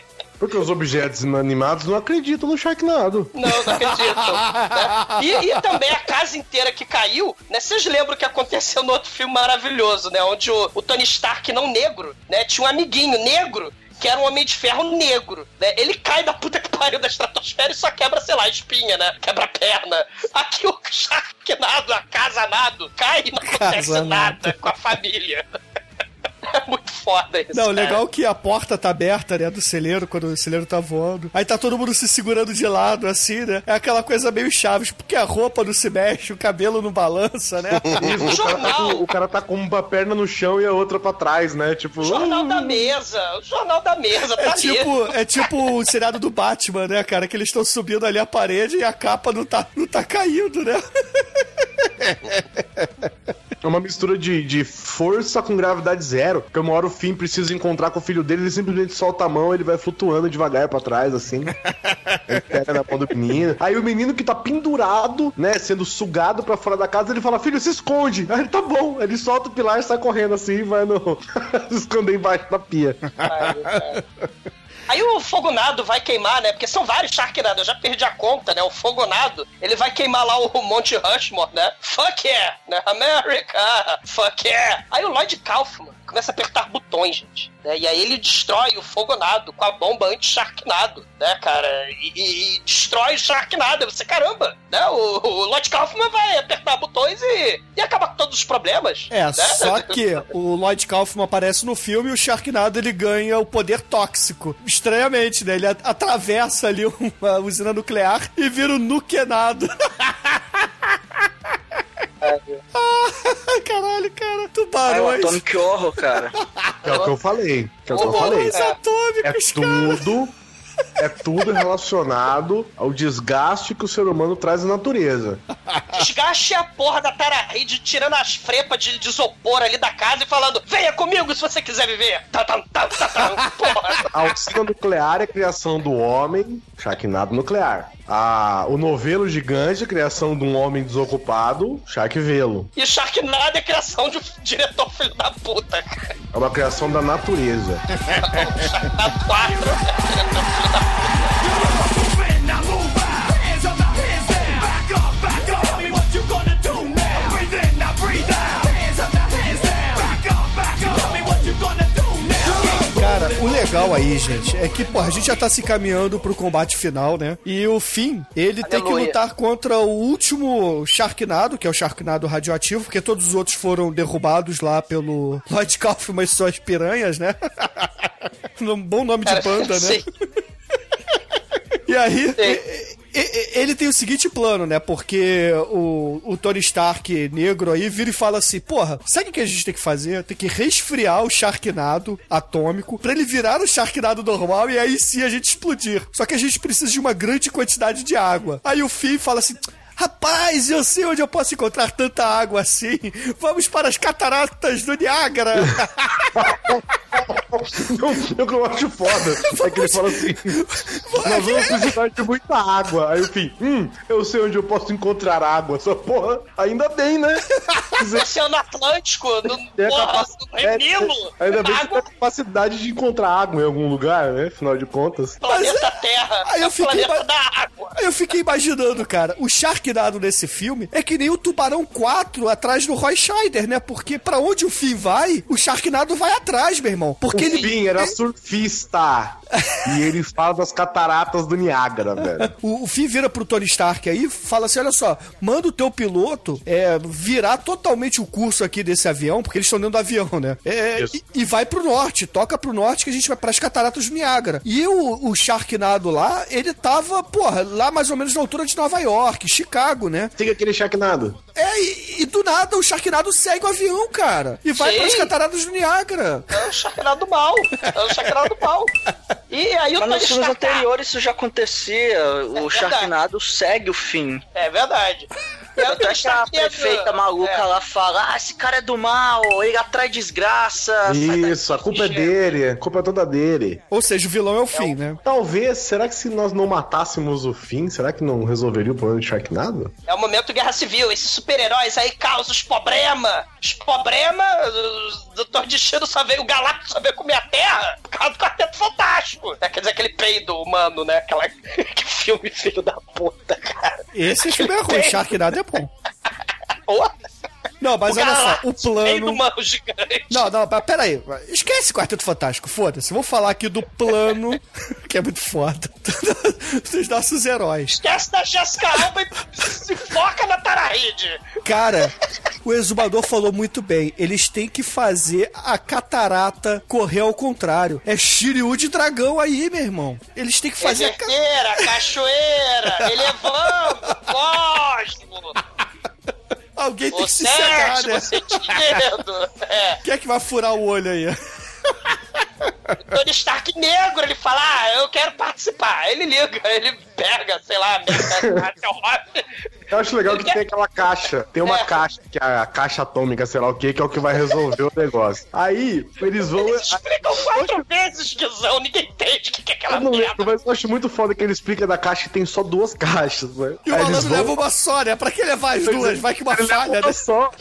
Porque os objetos inanimados não acreditam no Sharknado. Não, não acreditam. né? E, e também a casa inteira que caiu, né? Vocês lembram o que aconteceu no outro filme maravilhoso, né? Onde o, o Tony Stark, não negro, né? Tinha um amiguinho negro que era um homem de ferro negro, né? Ele cai da puta que pariu da estratosfera e só quebra, sei lá, a espinha, né? Quebra a perna. Aqui o Sharknado, a casa nado, cai e não acontece Casanado. nada com a família. É muito foda isso. Não, cara. legal que a porta tá aberta, né, do celeiro, quando o celeiro tá voando. Aí tá todo mundo se segurando de lado, assim, né? É aquela coisa meio chaves, porque a roupa não se mexe, o cabelo não balança, né? Isso, (laughs) o, cara tá com, o cara tá com uma perna no chão e a outra pra trás, né? Tipo. O jornal da mesa, o jornal da mesa, tá É tipo, é tipo o seriado do Batman, né, cara? Que eles estão subindo ali a parede e a capa não tá, não tá caindo, né? (laughs) Uma mistura de, de força com gravidade zero. Porque uma hora o Finn precisa encontrar com o filho dele, ele simplesmente solta a mão, ele vai flutuando devagar pra trás, assim. (laughs) ele pega na mão do menino. Aí o menino que tá pendurado, né, sendo sugado pra fora da casa, ele fala: Filho, se esconde. Aí ele tá bom. Ele solta o pilar, sai correndo assim e vai no. (laughs) se esconder embaixo da pia. Aí, o fogonado vai queimar, né? Porque são vários Sharknado, eu já perdi a conta, né? O fogonado, ele vai queimar lá o Monte Rushmore, né? Fuck yeah, né? America, fuck yeah. Aí o Lloyd Kaufman começa a apertar botões, gente. Né? E aí ele destrói o fogonado com a bomba anti-Sharknado, né, cara? E, e- e destrói o Sharknado. Você, caramba, né? O, o Lloyd Kaufman vai apertar botões e, e acaba com todos os problemas. É, né? só (laughs) que o Lloyd Kaufman aparece no filme e o Sharknado ele ganha o poder tóxico. Estranhamente, né? Ele atravessa ali (laughs) uma usina nuclear e vira um (laughs) nuquenado. Ah, Caralho, cara. É o Tubarões. Atomic Horror, cara. Que é o que eu falei. Que é o que eu falei. Tubarões atômicos, É cara. tudo. É tudo relacionado ao desgaste que o ser humano traz à natureza. Desgaste a porra da Tarahide tirando as frepas de, de isopor ali da casa e falando: venha comigo se você quiser viver. Tá, tá, tá, tá, tá. Porra. A usina nuclear é a criação do homem, Sharknado nuclear. A, o novelo gigante é criação de um homem desocupado, Sharkvelo. E Sharknado é criação de um diretor filho da puta. cara. É uma criação da natureza. Sharknado 4 é diretor filho った legal aí, gente, é que, porra, a gente já tá se caminhando pro combate final, né? E o fim, ele tem que Aleluia. lutar contra o último Sharknado, que é o Sharknado radioativo, porque todos os outros foram derrubados lá pelo Lloyd Kaufman e suas piranhas, né? (laughs) Um bom nome de Cara, banda, né? sim. E aí, ele tem o seguinte plano, né? Porque o, o Tony Stark negro aí vira e fala assim: Porra, sabe o que a gente tem que fazer? Tem que resfriar o Sharknado atômico pra ele virar o Sharknado normal e aí sim a gente explodir. Só que a gente precisa de uma grande quantidade de água. Aí o Finn fala assim. Rapaz, eu sei onde eu posso encontrar tanta água assim. Vamos para as cataratas do Niágara. que (laughs) eu acho foda é que ele fala assim: Nós vamos precisar de muita água. Aí o fim, hum, eu sei onde eu posso encontrar água. Essa porra, ainda bem, né? (laughs) Oceano Atlântico, no, a porra, é, Nilo, Ainda bem que tem água, a capacidade de encontrar água em algum lugar, né? Afinal de contas. planeta Terra, Aí eu é fiquei da água. Aí eu fiquei imaginando, cara, o Sharknado nesse filme é que nem o Tubarão 4 atrás do Roy Scheider, né? Porque pra onde o Finn vai, o Sharknado vai atrás, meu irmão. Porque O ele... Finn era surfista. E ele fala das cataratas do Niágara, velho. O, o Finn vira pro Tony Stark aí e fala assim: olha só, manda o teu piloto é, virar totalmente o curso aqui desse avião, porque eles estão dentro do avião, né? É, Isso. e, e vai pro norte, toca pro norte que a gente vai pras cataratas do Niágara. E o, o Sharknado lá, ele tava, porra, lá mais ou menos na altura de Nova York, Chicago, né? Siga aquele Sharknado. É, e, e do nada o Sharknado segue o avião, cara. E vai Sim. pras cataratas do Niágara. É o Sharknado mal. É o Sharknado mal. (laughs) E aí o Mas nos filmes anteriores isso já acontecia. O verdade. Sharknado segue o fim. É verdade. Aí o Tanto é que a prefeita maluca é. lá fala: Ah, esse cara é do mal, ele atrai desgraça. Isso, a culpa é gente." dele, a culpa é toda dele. Ou seja, o vilão é o fim, né? Talvez, será que se nós não matássemos o fim, será que não resolveria o problema de Sharknado? É o momento Guerra Civil. Esses super-heróis aí causam os problema. Os problema. O Doutor Destino só veio, o Galactus só veio comer a Terra por causa do Quarteto Fantástico. É, quer dizer, aquele peido humano, né? Aquela... (laughs) que filme filho da puta, cara. Esse filme é ruim, Sharknado é bom. Pô, Não, mas o olha só, o plano. gigante. Não, não, mas peraí. Esquece Quarteto Fantástico, foda-se. Vou falar aqui do plano, (laughs) que é muito foda, (laughs) dos nossos heróis. Esquece da Jessica Alba e se foca na Tarahide. Cara, o exumador falou muito bem. Eles têm que fazer a catarata correr ao contrário. É Shiryu de dragão aí, meu irmão. Eles têm que fazer a ca... Reverteira, cachoeira, (laughs) elevando, cosmo, Alguém tem o que se cegar, sétimo né? sentido. É. (laughs) Quem é que vai furar o olho aí? (laughs) (laughs) Tony Stark negro, ele fala, ah, eu quero participar. Ele liga, ele pega, sei lá, Hasselhoff. Eu acho legal que tem aquela caixa. Tem uma É. caixa, que é a caixa atômica, sei lá o que, que é o que vai resolver o negócio. Aí, eles vão. Eles explicam quatro vezes, Guizão, ninguém entende o que, que é aquela Eu não merda. lembro, mas eu acho muito foda que ele explica da caixa que tem só duas caixas, né? E o malandro vão- leva uma só, né? Pra que levar as duas? Vai que uma Ele leva falha, uma né? só.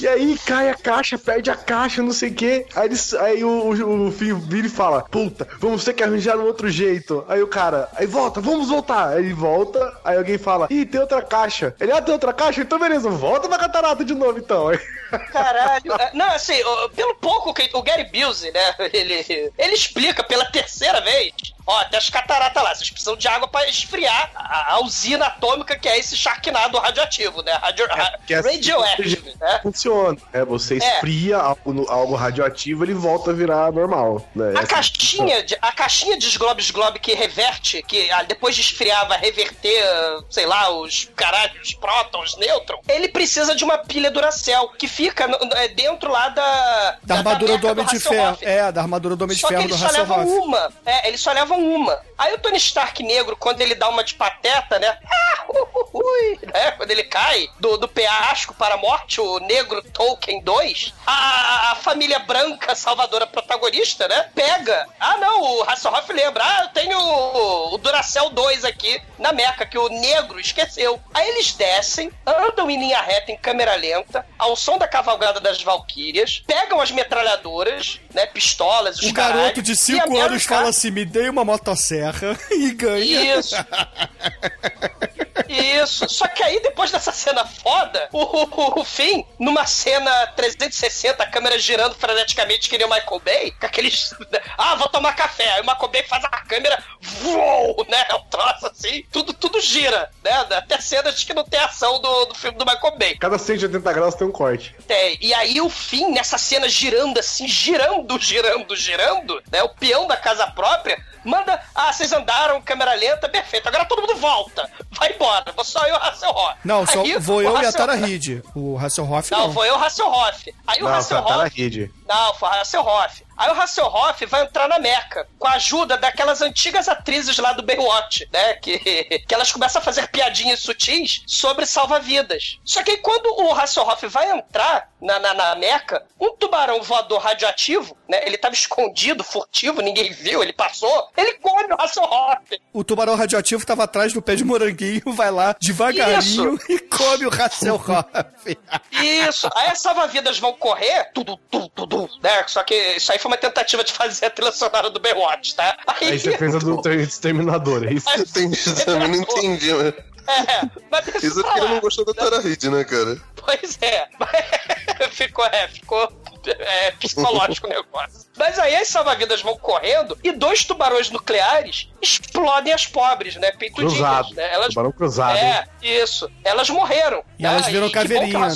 E aí cai a caixa, perde a caixa, não sei o quê. Aí, eles, aí o, o, o Finn vira e fala: Puta, vamos ter que arranjar um outro jeito. Aí o cara, aí volta, vamos voltar. Aí ele volta, aí alguém fala: Ih, tem outra caixa. Ele, ah, tem outra caixa? Então beleza, volta pra catarata de novo então. Aí, (laughs) Caralho. É, Não, assim, pelo pouco que o Gary Busey, né? Ele, ele explica pela terceira vez. Ó, tem as cataratas lá, vocês precisam de água pra esfriar a, a usina atômica que é esse charquinado radioativo, né? Radio, ra- que é assim radioactive, né? Funciona. É, você É. esfria algo, no- algo radioativo, ele volta a virar normal. Né? A Essa- caixinha, de, a caixinha de Globes Globe que reverte, que ah, depois de esfriar vai reverter, sei lá, os caralhos, prótons, nêutrons, ele precisa de uma pilha Duracell, que fica no- no- é, dentro lá da... Da armadura do meca Homem de Hasselhoff. Ferro. É, da armadura do Homem de Só que Ferro do eles só levam uma. É, eles só levam uma. Aí o Tony Stark negro, quando ele dá uma de pateta, né? (laughs) Ah, ui, né? Quando ele cai do, do penhasco para a morte, o negro Tolkien 2, a, a família branca salvadora protagonista, né? Pega. Ah, não, o Hasselhoff lembra. Ah, eu tenho o, o Duracell 2 aqui na Meca, que o negro esqueceu. Aí eles descem, andam em linha reta, em câmera lenta, ao som da cavalgada das Valquírias, pegam as metralhadoras, né? Pistolas, os Um garoto caralho, de e 5 a Mary anos fala assim: me dê uma motosserra (laughs) e ganha. Isso. (laughs) Isso. Só que aí, depois dessa cena foda, o, o, o Finn, numa cena 360, a câmera girando freneticamente que nem o Michael Bay, com aqueles. (laughs) Ah, vou tomar café. Aí o Michael Bay faz a câmera. Voou, né? (laughs) Um troço assim. Tudo, tudo gira, né? Até cenas que não tem ação do, do filme do Michael Bay. Cada 180 graus tem um corte. Tem. E aí o fim, nessa cena girando assim, girando, girando, girando, né? O peão da casa própria manda. Ah, vocês andaram, câmera lenta, perfeito. Agora todo mundo volta. Vai embora. Vou só eu e o Hasselhoff. Não, só Aí, vou eu e a Tara Reid. O Hasselhoff Não, não. vou eu e o Hasselhoff. Aí o Não, foi a Hasselhoff. Tara Reid. Não, foi o Hasselhoff. Aí o Hasselhoff vai entrar na Meca, com a ajuda daquelas antigas atrizes lá do Baywatch, né? Que, (laughs) que elas começam a fazer piadinhas sutis sobre salva-vidas. Só que aí quando o Hasselhoff vai entrar na, na, na Meca, um tubarão voador radioativo, né? Ele tava escondido, furtivo, ninguém viu, ele passou, ele come o Hasselhoff. O tubarão radioativo tava atrás do pé de moranguinho, vai lá devagarinho e come o Hasselhoff. Isso. Aí as salva-vidas vão correr, tudo, tudo, tudo, né? Só que isso aí foi uma tentativa de fazer a trilha sonora do Baywatch, tá? Aí você fez a do (laughs) Exterminador, é isso? Entendi, também não entendi, né? É, mas deixa Isso é porque ele não gostou da Tara Reid, né, cara? Pois é. (laughs) ficou, é, ficou é, psicológico o negócio. Mas aí as salva-vidas vão correndo e dois tubarões nucleares explodem as pobres, né? Peitudinhas. Cruzado. Né? Elas, Tubarão cruzado, É, isso. Elas morreram. E elas né? viram que o caveirinha, né?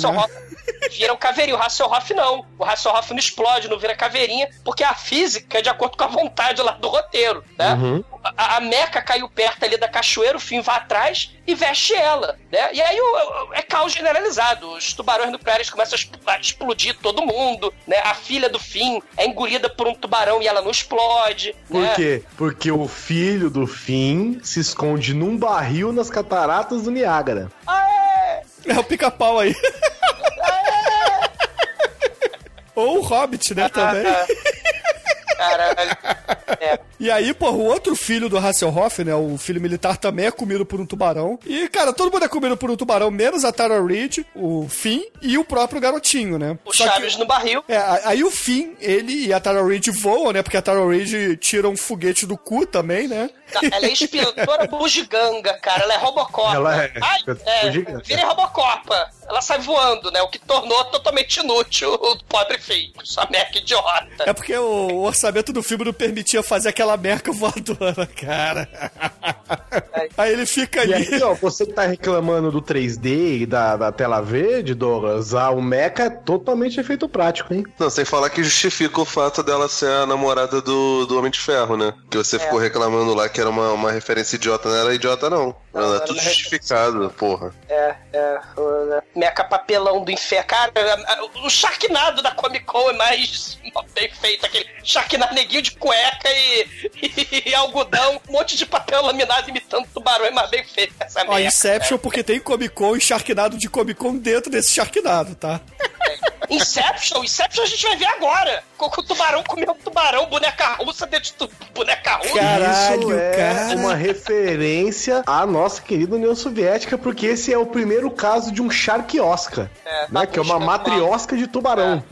Viram caveirinha. O Hasselhoff não. O Hasselhoff não explode, não vira caveirinha, porque a física é de acordo com a vontade lá do roteiro, né? Uhum. A, a Meca caiu perto ali da cachoeira, o Finn vai atrás e veste ela, né? E aí o- o- é caos generalizado. Os tubarões nucleares começam a expl- a explodir todo mundo, né? A filha do Finn é engolida por um tubarão e ela não explode. Por né? quê? Porque o filho do Finn se esconde num barril nas cataratas do Niágara. Ah, é! É o pica-pau aí. (laughs) Ou o Hobbit, né, (laughs) também. Caralho. É. E aí, pô, o outro filho do Hasselhoff, né, o filho militar, também é comido por um tubarão. E, cara, todo mundo é comido por um tubarão, menos a Tara Reid, o Finn e o próprio garotinho, né? O Só que- Chaves no barril. É, aí o Finn, ele e a Tara Reid voam, né? Porque a Tara Reid tira um foguete do cu também, né? Ela é inspetora (laughs) bugiganga, cara. Ela é Robocop. Ela é Ai, é, vira Robocopa. Ela sai voando, né? O que tornou totalmente inútil o pobre filho. Sua meca idiota. É porque o orçamento do filme não permitia fazer aquela merca voadora, cara. (laughs) Aí ele fica E ali. aí, ó, você que tá reclamando do 3D e da, da tela verde, Douglas, ah, o Mecha é totalmente efeito prático, hein? Não, sem falar que justifica o fato dela ser a namorada do, do Homem de Ferro, né? Que você ficou reclamando lá que era uma, uma referência idiota, não era idiota, não. Não, é tudo uma justificado, porra. É, é. o, né, Meca papelão do inferno. Cara, o Sharknado da Comic Con é mais bem feito. Aquele Sharknado neguinho de cueca e, e, algodão, um monte de papel laminado imitando tubarão. tubarões mais bem feitos essa Ó, merda. Inception porque tem Comic Con e Sharknado de Comic Con dentro desse Sharknado, tá? Inception, Inception a gente vai ver agora. Com o tubarão comeu um tubarão, boneca russa dentro de tu, boneca russa. Caralho, Isso é cara. uma referência à nossa querida União Soviética, porque esse é o primeiro caso de um Shark Oscar, É, né? Que é uma matriosca de tubarão.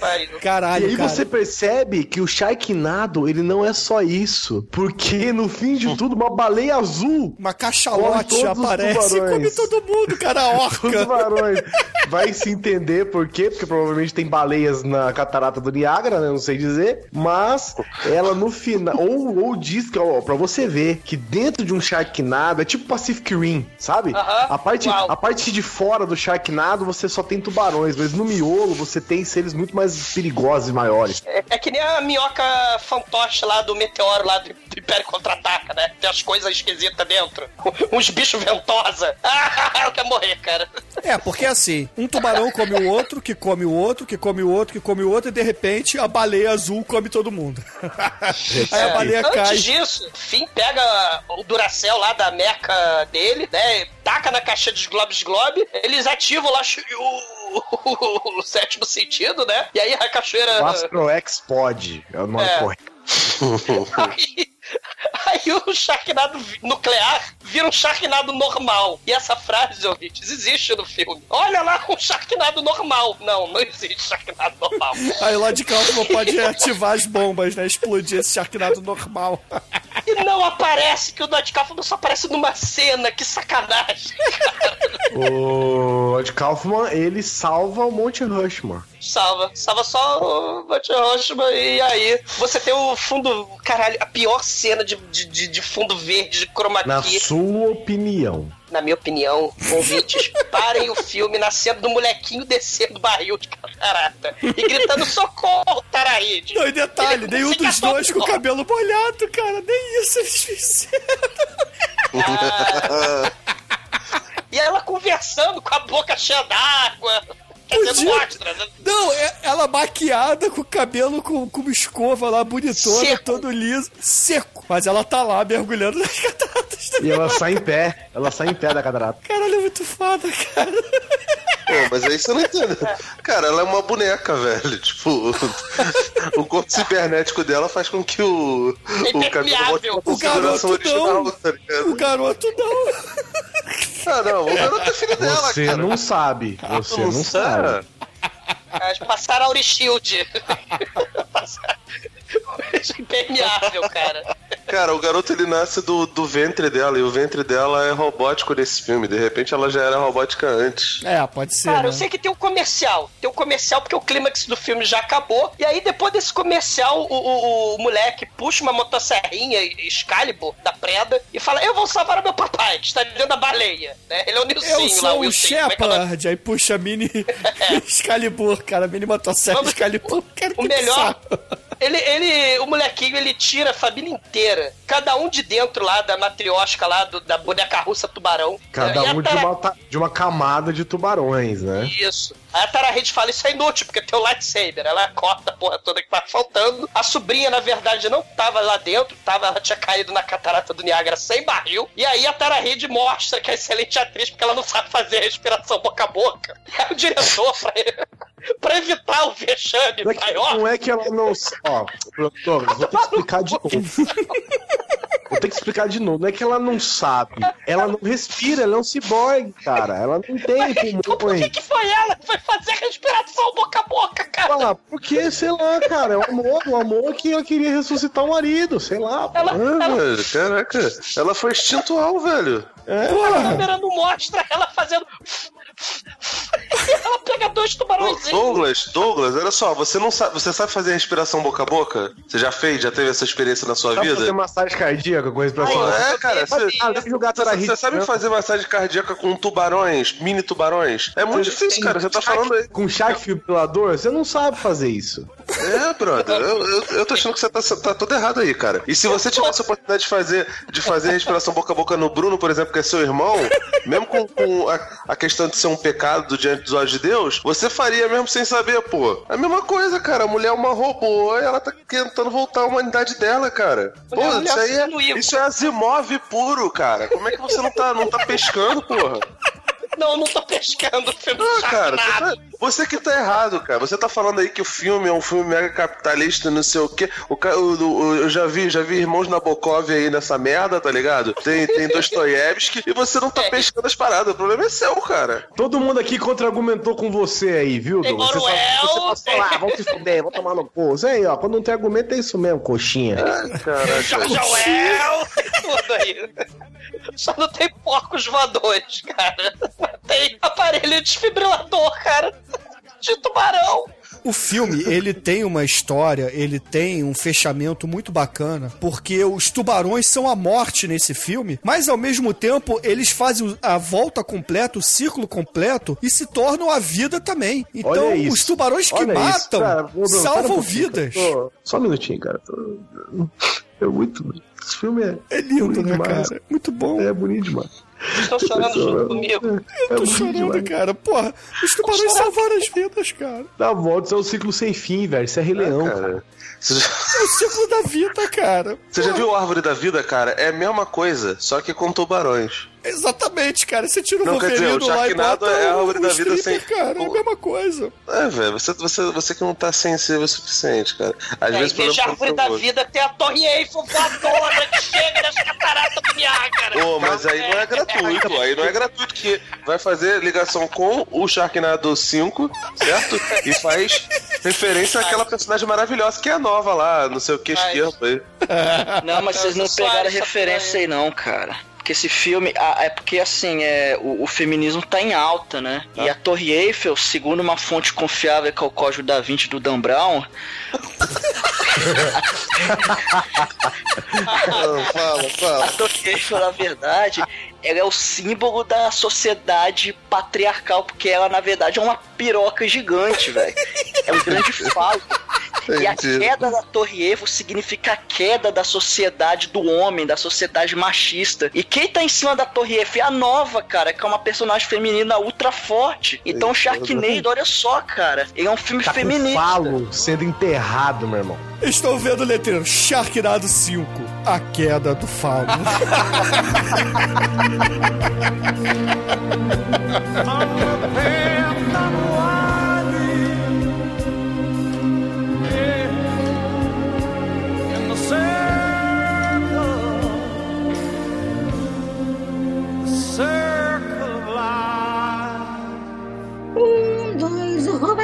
Pariu. (laughs) Caralho, E aí cara. você percebe que o Sharknado, ele não é só isso. Porque no fim de tudo, uma baleia azul Uma Come cachalote aparece e come todo mundo, cara. (laughs) Os Orca. tubarões. Vai se entender por quê, porque provavelmente tem baleias na catarata do Niágara, né? Não sei dizer. Mas ela no final. Ou, ou diz que, ó, pra você ver que dentro de um Sharknado é tipo Pacific Rim, sabe? Aham, A, parte, uau. a parte de fora do Sharknado você só tem tubarões, mas no miolo você tem seres muito mais perigosos e maiores. É, é que nem a minhoca fantoche lá do meteoro lá do, do Império Contra-Ataca, né? Tem as coisas esquisitas dentro. (laughs) Uns bichos ventosa. (laughs) Ah, eu quero morrer, cara. É, porque assim, um tubarão come o outro, que come o outro, que come o outro, que come o outro, e de repente a baleia azul come todo mundo. (laughs) Aí a baleia Antes cai. disso, Finn pega o Duracell lá da meca dele, né? Taca na caixa dos Globes Globe, eles ativam lá (laughs) o, o sétimo sentido, né? E aí a cachoeira. O Astroex Pod é o nome correto. Aí, aí o Sharknado nuclear vira um Sharknado normal. E essa frase, ouvintes, existe no filme. Olha lá, um Sharknado normal. Não, não existe Sharknado normal. (laughs) Aí lá de Kaufman pode ativar as bombas, né? Explodir esse Sharknado normal. (laughs) E não aparece, que o Dodge Kaufman só aparece numa cena. Que sacanagem. (laughs) O Ed Kaufman, ele salva o Monte Rushmore. Salva. Salva só o Butch Hiroshima e aí você tem o fundo... Caralho, a pior cena de, de, de- fundo verde, de chroma key. Sua opinião. Na minha opinião, ouvintes, (laughs) parem o filme na cena do molequinho descendo do barril de catarata e gritando socorro, Taraíde. Não, e detalhe, Ele nenhum dos dois com o cabelo molhado, cara. Nem isso eles fizeram. E ela conversando com a boca cheia d'água. Podia- mostras. Não, é- ela maquiada com o cabelo com, com uma escova lá, bonitona, Seco. todo liso, seco. Mas ela tá lá mergulhando nas cataratas. E ela sai em pé. Ela sai em pé da catarata. Caralho, é muito foda, cara. Pô, mas aí você não entende. Cara, ela é uma boneca, velho. Tipo, (laughs) o corpo cibernético dela faz com que o, o cabelo volte pra Impermeável. O garoto original, não. tá ligado? O garoto não. Ah, não, o garoto é filho dela, Você cara. não sabe. Você não sabe. Elas passaram a Auri-Shield. (laughs) Passaram- Impermeável, cara. Cara, o garoto ele nasce do, do ventre dela e o ventre dela é robótico nesse filme. De repente ela já era robótica antes. É, pode ser. Cara, né? eu sei que tem um comercial. Tem um comercial porque o clímax do filme já acabou. E aí, depois desse comercial, o, o- o moleque puxa uma motosserrinha Excalibur da preda e fala: Eu vou salvar o meu papai, que está dentro da baleia. Né? Ele é o Nilcinho Eu lá, sou o Wilson. Como é é o? Shepard, aí puxa a mini (laughs) Excalibur, cara, mini motosserra Excalibur. Cara, O que melhor. Ele, ele, o molequinho, ele tira a família inteira. Cada um de dentro lá da matriosca lá, do- da boneca russa tubarão. Cada um de uma, de uma camada de tubarões, né? Isso. Aí a Tara Reid fala, isso é inútil, porque tem o lightsaber. Ela corta a porra toda que tá faltando. A sobrinha, na verdade, não tava lá dentro, tava, ela tinha caído na catarata do Niágara sem barril. E aí a Tara Reid mostra que é excelente atriz, porque ela não sabe fazer a respiração boca a boca. (laughs) E aí o diretor, pra, pra evitar o vexame Não é, que, maior, não é que ela não. Ó, Douglas, vou ter que explicar de novo. Vou ter que explicar de novo. Não é que ela não sabe. Ela não respira, ela é um ciborgue, cara. Ela não tem então por que, pulmões. que foi ela que foi fazer a respiração boca a boca, cara? Ah, porque, sei lá, cara, é o amor, o amor que ela queria ressuscitar o marido, sei lá. Ela, Ah, ela, velho, caraca. Ela foi instintual, velho. É, a câmera não mostra ela fazendo. Ela pega dois tubarões. Douglas, Douglas, olha só, você não sabe, você sabe fazer respiração boca a boca? Você já fez, já teve essa experiência na sua Sabe vida? fazer massagem cardíaca com a respiração? Pô, é, cara, você, Ah, você, você sabe né? fazer massagem cardíaca com tubarões, mini tubarões? É muito difícil, cara. Você tá falando aí. Com chá fibrilador, você não sabe fazer isso. É, brother, eu, eu, eu tô achando que você tá, tá todo errado aí, cara. E se você tivesse a oportunidade de fazer, de fazer respiração boca a boca no Bruno, por exemplo, que é seu irmão, mesmo com, com a, a questão de ser um pecado diante dos olhos de Deus, você faria mesmo sem saber, pô. É a mesma coisa, cara. A mulher é uma robô e ela tá tentando voltar à humanidade dela, cara. Pô, Mulher isso aí é, isso é Asimov puro, cara. Como é que você não tá, não tá pescando, porra? Não, não tô pescando o filme Ah, cara, você, tá- você que tá errado, cara. Você tá falando aí que o filme é um filme mega capitalista, não sei o quê. O, o- o- eu já vi, já vi irmãos Nabokov aí nessa merda, tá ligado? Tem, tem Dostoiévski e você não tá pescando as paradas. O problema é seu, cara. Todo mundo aqui contra-argumentou com você aí, viu, Tem Douglas? Você só, Manuel, você passou tem- lá, vamos se fuder, vamos tomar no cu. Isso aí, ó, quando não tem argumento é isso mesmo, coxinha. Caraca. Joel, tudo (laughs) aí. Só não tem porcos voadores, cara. Tem aparelho desfibrilador, cara. De tubarão. O filme, ele tem uma história, ele tem um fechamento muito bacana, porque os tubarões são a morte nesse filme, mas ao mesmo tempo eles fazem a volta completa, o círculo completo e se tornam a vida também. Então, Olha isso. os tubarões que Olha matam cara. Um salvam vidas. Tô- Só um minutinho, cara. Tô- É muito. Esse filme é. É lindo, né, demais. cara? Muito bom. É bonito demais. Estão chorando junto comigo. É Eu tô bonito chorando, demais. cara. Porra, os tubarões salvaram as vidas, cara. Dá volta, isso é um ciclo sem fim, velho. Isso é Rei Leão, cara. Cara, já, É o ciclo da vida, cara. você já viu a Árvore da Vida, cara? É a mesma coisa, só que com tubarões. Exatamente, cara. Você tira o Não, quer dizer, Wolverine o lá e Sharknado bota é a o- árvore o da vida stripper, sem- cara. É a mesma coisa. É, velho, você, você, você que não tá sensível o suficiente, cara. Às É, em vezes vez de pelo- árvore da vida, tem a Torre Eiffel voadora que chega nas cataratas do Niágara. Ô, mas aí não é gratuito, aí não é gratuito, que vai fazer ligação com o Sharknado 5, certo? E faz referência àquela personagem maravilhosa que é a nova lá, não sei o que, esquerdo aí. Não, mas vocês não pegaram a referência aí não, cara. Porque esse filme, é porque assim, é, o, o feminismo tá em alta, né? E a Torre Eiffel, segundo uma fonte confiável que é o Código da Vinci do Dan Brown, (laughs) Não, fala, fala. a Torre Eiffel, na verdade, ela é o símbolo da sociedade patriarcal, porque ela, na verdade, é uma piroca gigante, velho. É um grande (laughs) falo. (laughs) E a Entendi. queda da Torre Eiffel significa a queda da sociedade do homem, da sociedade machista. E quem tá em cima da Torre Eiffel é a nova, cara, que é uma personagem feminina ultra forte. Então o Sharknado, olha só, cara, ele é um filme Tá feminista. falo sendo enterrado, meu irmão. Estou vendo o letreiro Sharknado 5, a queda do falo. (laughs) (laughs) Um,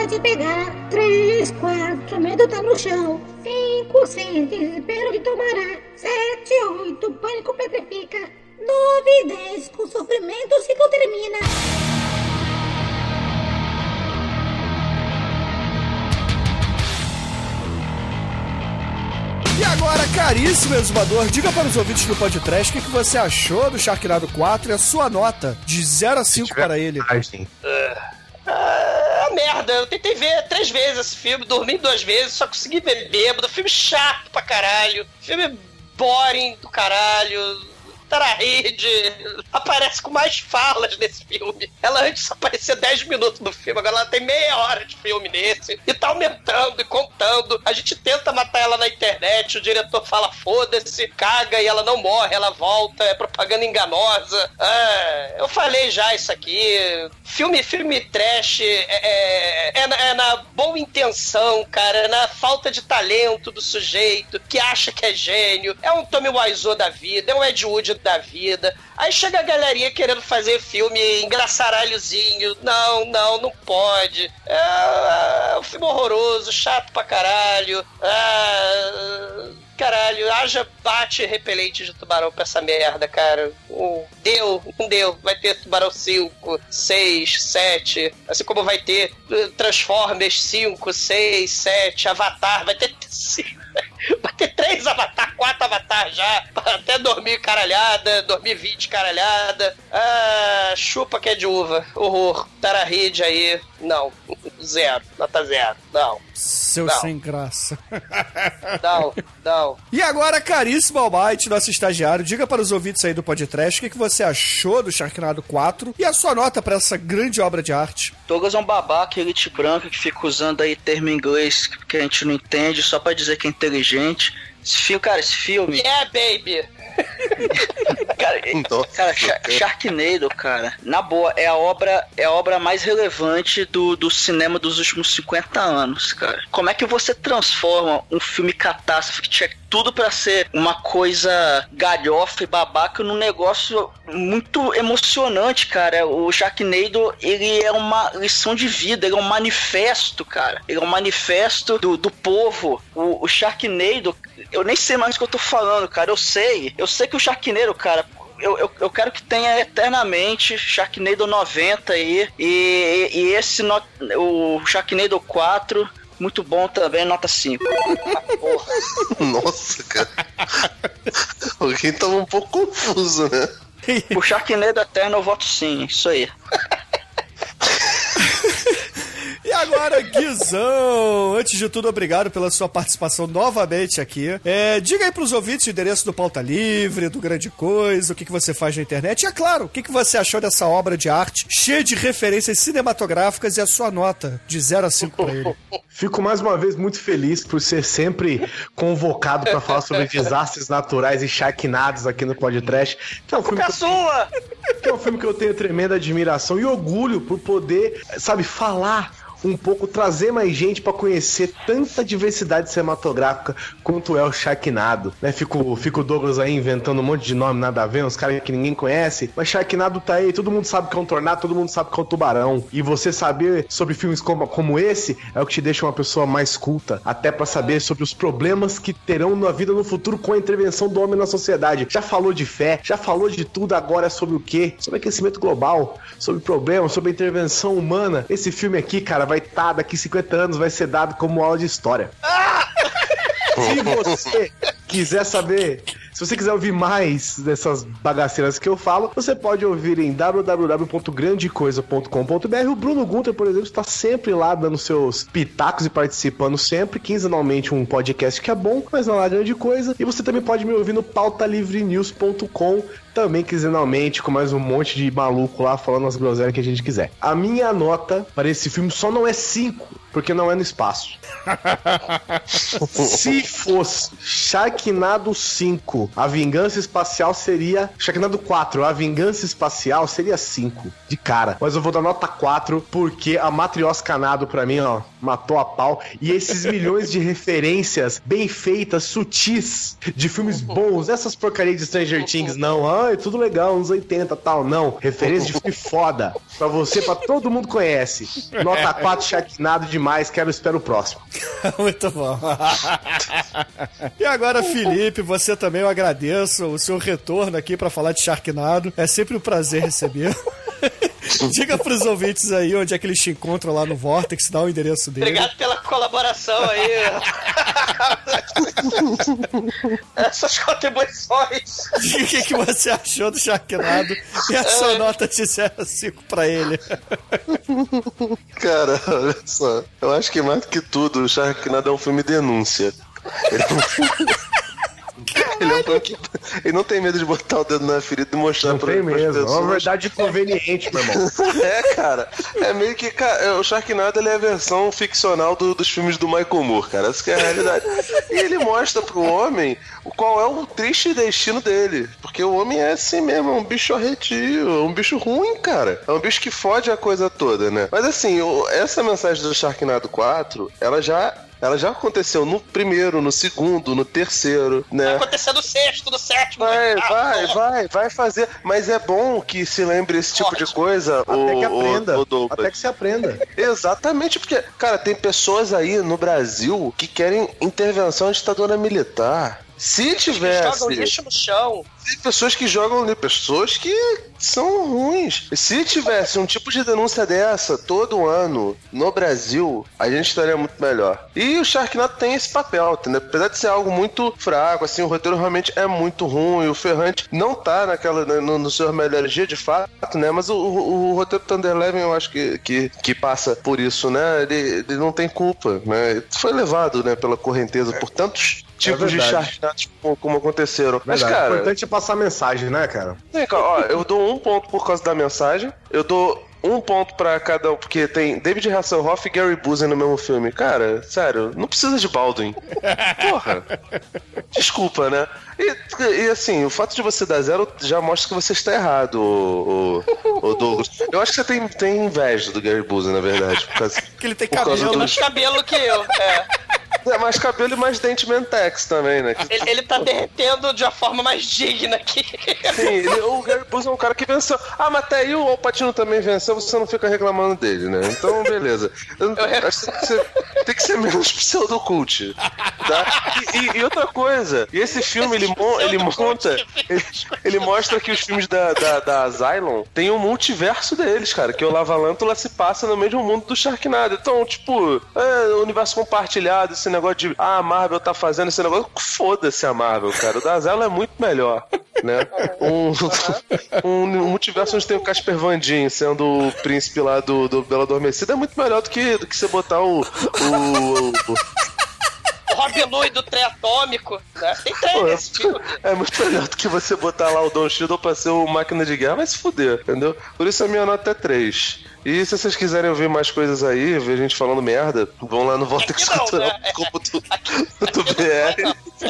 te pegar. Três, quatro, medo tá no chão. Cinco, seis, desespero que tomará. Sete, oito, pânico petrifica. Nove, dez, com sofrimento o ciclo termina. E agora, caríssimo exumador, diga para os ouvintes do podcast o que, que você achou do Sharknado 4 e a sua nota de 0 a 5 para ele. Ah, merda, eu tentei ver três vezes esse filme, dormi duas vezes, só consegui ver bêbado. Filme chato pra caralho. Filme boring do caralho. Tararide aparece com mais falas nesse filme. Ela antes só aparecia 10 minutos do filme, agora ela tem meia hora de filme nesse. E tá aumentando e contando. A gente tenta matar ela na internet, o diretor fala foda-se, caga e ela não morre, ela volta, é propaganda enganosa. Ah, eu falei já isso aqui. Filme, filme trash é, é, é na, é na boa intenção, cara, é na falta de talento do sujeito que acha que é gênio. É um Tommy Wiseau da vida, é um Ed Wood da vida. Aí chega a galerinha querendo fazer filme engraçaralhozinho. Não, não, não pode. É, é um filme horroroso, chato pra caralho. Ah, caralho, haja bate repelente de tubarão pra essa merda, cara. Deu, não deu. Vai ter Tubarão 5, 6, 7. Assim como vai ter Transformers 5, 6, 7, Avatar. Vai ter (laughs) cinco. (laughs) Vai ter três Avatar, quatro Avatar já. pra Até 2000 caralhada, 2020 caralhada. Ah, chupa que é de uva. Horror. Tararide aí. Não. Zero. Nota zero. Não. Seu Não. sem graça. (laughs) Não, não. E agora, caríssimo Almighty, nosso estagiário, diga para os ouvintes aí do podcast o que, que você achou do Sharknado 4 e a sua nota para essa grande obra de arte. Douglas é um babaca, elite branca, que fica usando aí termo em inglês que a gente não entende, só pra dizer que é inteligente. Esse filme, cara, esse filme. Yeah, baby! (laughs) Cara, cara Sha- Sharknado, cara, na boa, é a obra, é a obra mais relevante do, do cinema dos últimos 50 anos, cara. Como é que você transforma um filme catástrofe que tinha tudo pra ser uma coisa galhofa e babaca num negócio muito emocionante, cara. O Sharknado, ele é uma lição de vida, ele é um manifesto, cara. Ele é um manifesto do, do povo. O, o Sharknado, eu nem sei mais o que eu tô falando, cara. Eu sei, eu sei que o Sharknado, cara, eu, eu, eu quero que tenha eternamente Sharknado 90 aí. E, e esse, no- o Sharknado 4, muito bom também, nota 5. (laughs) Nossa, cara. (laughs) Alguém tava um pouco confuso, né? (laughs) O Sharknado Eterno eu voto sim, isso aí. Agora, Guizão, antes de tudo, obrigado pela sua participação novamente aqui. É, diga aí pros ouvintes o endereço do Pauta Livre, do Grande Coisa, o que, que você faz na internet. E é claro, o que, que você achou dessa obra de arte cheia de referências cinematográficas e a sua nota de 0 a 5 pra ele. (laughs) Fico mais uma vez muito feliz por ser sempre convocado para falar sobre (laughs) desastres naturais e charquinados aqui no podcast. Que é um filme que eu- sua! que é um filme que eu tenho tremenda admiração e orgulho por poder, sabe, falar um pouco, trazer mais gente pra conhecer tanta diversidade cinematográfica quanto é o Sharknado, né? Fico, fico o Douglas aí inventando um monte de nome nada a ver, uns caras que ninguém conhece, mas Sharknado tá aí, todo mundo sabe que é um tornado, todo mundo sabe que é um tubarão. E você saber sobre filmes como, como esse é o que te deixa uma pessoa mais culta, até pra saber sobre os problemas que terão na vida no futuro com a intervenção do homem na sociedade. Já falou de fé, já falou de tudo, agora é sobre o quê? Sobre aquecimento global, sobre problemas, sobre a intervenção humana. Esse filme aqui, cara, vai estar daqui 50 anos, vai ser dado como aula de história. Se você quiser saber, se você quiser ouvir mais dessas bagaceiras que eu falo, você pode ouvir em www.grandecoisa.com.br. O Bruno Gunter, por exemplo, está sempre lá dando seus pitacos e participando sempre, quinzenalmente um podcast que é bom, mas não é grande coisa. E você também pode me ouvir no pautalivrenews.com também quinzenalmente, com mais um monte de maluco lá falando as groselhas que a gente quiser. A minha nota para esse filme só não é 5, porque não é no espaço. (laughs) Se fosse Sharknado 5, a vingança espacial seria. Sharknado 4, a vingança espacial seria 5, de cara. Mas eu vou dar nota 4, porque a Matrioscanado, pra mim, ó, matou a pau. E esses (laughs) milhões de referências bem feitas, sutis, de filmes bons, essas porcarias de Stranger Things, não. Ah, é tudo legal, uns 80 tal. Não. Referência de filme foda. Pra você, pra todo mundo conhece. Nota 4, Sharknado demais. Quero, espero o próximo. (laughs) Muito bom. (laughs) e agora, Felipe, você também eu agradeço o seu retorno aqui pra falar de Sharknado. É sempre um prazer receber. (laughs) Diga pros ouvintes aí onde é que eles te encontram lá no Vortex, dá o endereço dele. Obrigado pela colaboração aí. (laughs) Essas contribuições. Diga o que, que você achou do Sharknado e a sua nota de 0 a 5 pra ele. Cara, olha só. Eu acho que mais do que tudo, o Sharknado é um filme denúncia. Ele é um filme... (laughs) Ele, é um ele não tem medo de botar o dedo na ferida e mostrar Não pra, tem mesmo. É pessoas. uma verdade conveniente, meu irmão. (laughs) É, cara. É meio que. Cara, o Sharknado ele é a versão ficcional do- dos filmes do Michael Moore, cara. Essa que é a realidade. E ele mostra pro homem qual é o triste destino dele. Porque o homem é assim mesmo, é um bicho arretio, é um bicho ruim, cara. É um bicho que fode a coisa toda, né? Mas assim, essa mensagem do Sharknado 4, ela já. Ela já aconteceu no primeiro, no segundo, no terceiro, né? Aconteceu no sexto, no sétimo. Vai, no oitavo. vai, vai, vai fazer. Mas é bom que se lembre esse tipo de coisa, Até o, que aprenda. o, o. Até que se aprenda. (laughs) Exatamente, porque, cara, tem pessoas aí no Brasil que querem intervenção à ditadura militar. Se Jogam tivesse. lixo no chão. Tem pessoas que jogam ali, pessoas que são ruins. Se tivesse um tipo de denúncia dessa todo ano no Brasil, a gente estaria muito melhor. E o Sharknado tem esse papel, entendeu? Apesar de ser algo muito fraco, assim, o roteiro realmente é muito ruim, o Ferrante não tá naquela, né, no, no seu melhor dia de fato, né? Mas o, o, o roteiro do Thunder Eleven eu acho que, que, que passa por isso, né? Ele, ele não tem culpa, né? Foi levado, né, pela correnteza por tantos tipos de. Sharknados como, como aconteceram. Mas, Verdade. cara, o importante é passar a mensagem, né, cara? Vem cá, ó, eu dou um ponto por causa da mensagem. Eu dou um ponto pra cada um, porque tem David Hasselhoff e Gary Busey no mesmo filme. Cara, sério, não precisa de Baldwin. (laughs) Porra. Desculpa, né? E, e, assim, o fato de você dar zero já mostra que você está errado, o, o, o Douglas. Eu acho que você tem, tem inveja do Gary Busey, na verdade. Por causa, (laughs) que ele tem Tem do- mais cabelo que eu. É. É mais cabelo e mais dente mentex também, né? Que- Ele, ele tá derretendo de uma forma mais digna aqui. Sim, ele- o Gary Busey é um cara que venceu. Ah, mas até aí o Alpatino também venceu, você não fica reclamando dele, né? Então, beleza. Eu, acho que tem que ser, tem que ser menos pseudocult, tá? E, e- outra coisa, e esse filme, ele, mon- ele monta... Ele, ele mostra que os filmes da, da, da Asylum tem um multiverso deles, cara, que o Lavalântula se passa no meio de um mundo do Sharknado. Então, tipo, é, universo compartilhado, esse negócio de, ah, a Marvel tá fazendo esse negócio, foda-se a Marvel, cara. O da Asylum é muito melhor, né? Um, (laughs) um, um multiverso onde tem o Casper Van Dien sendo o príncipe lá do, do Bela Adormecida é muito melhor do que, do que você botar o. o, o O Robin Hood do trem atômico. Né? Tem trem nesse filme. é muito melhor do que você botar lá o Don Cheadle pra ser o máquina de guerra, vai se fuder, entendeu? Por isso a minha nota é 3. E se vocês quiserem ouvir mais coisas aí, ver a gente falando merda, vão lá no vortexcultural.com.br. (laughs)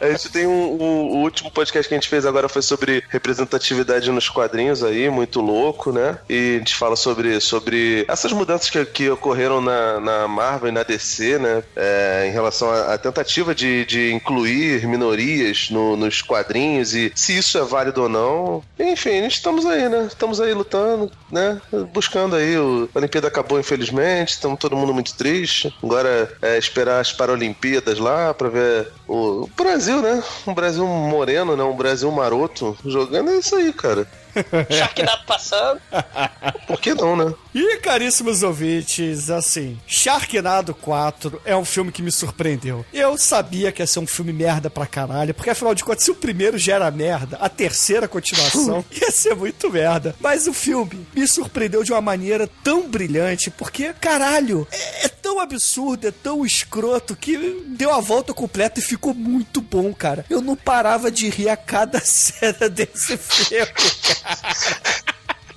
A gente tem um, o, o último podcast que a gente fez agora foi sobre representatividade nos quadrinhos aí, muito louco, né? E a gente fala sobre, sobre essas mudanças que, que ocorreram na, na Marvel e na DC, né? É, em relação à, à tentativa de, de incluir minorias no- nos quadrinhos e se isso é válido ou não. Enfim, a gente estamos aí, né? Estamos aí lutando, né? Buscando aí. O, a Olimpíada acabou, infelizmente. Estamos todo mundo muito triste. Agora é esperar as Paralimpíadas lá pra ver o, o Brasil, né? Um Brasil moreno, né? Um Brasil maroto jogando. É isso aí, cara. (laughs) Sharknado passando. Por que não, né? E caríssimos ouvintes, assim, Sharknado 4 é um filme que me surpreendeu. Eu sabia que ia ser um filme merda pra caralho, porque afinal de contas, se o primeiro já era merda, a terceira continuação ia ser muito merda. Mas o filme me surpreendeu de uma maneira tão brilhante, porque, caralho, é, é tão absurdo, é tão escroto que deu a volta completa e ficou muito bom, cara. Eu não parava de rir a cada (laughs) cena desse filme, cara.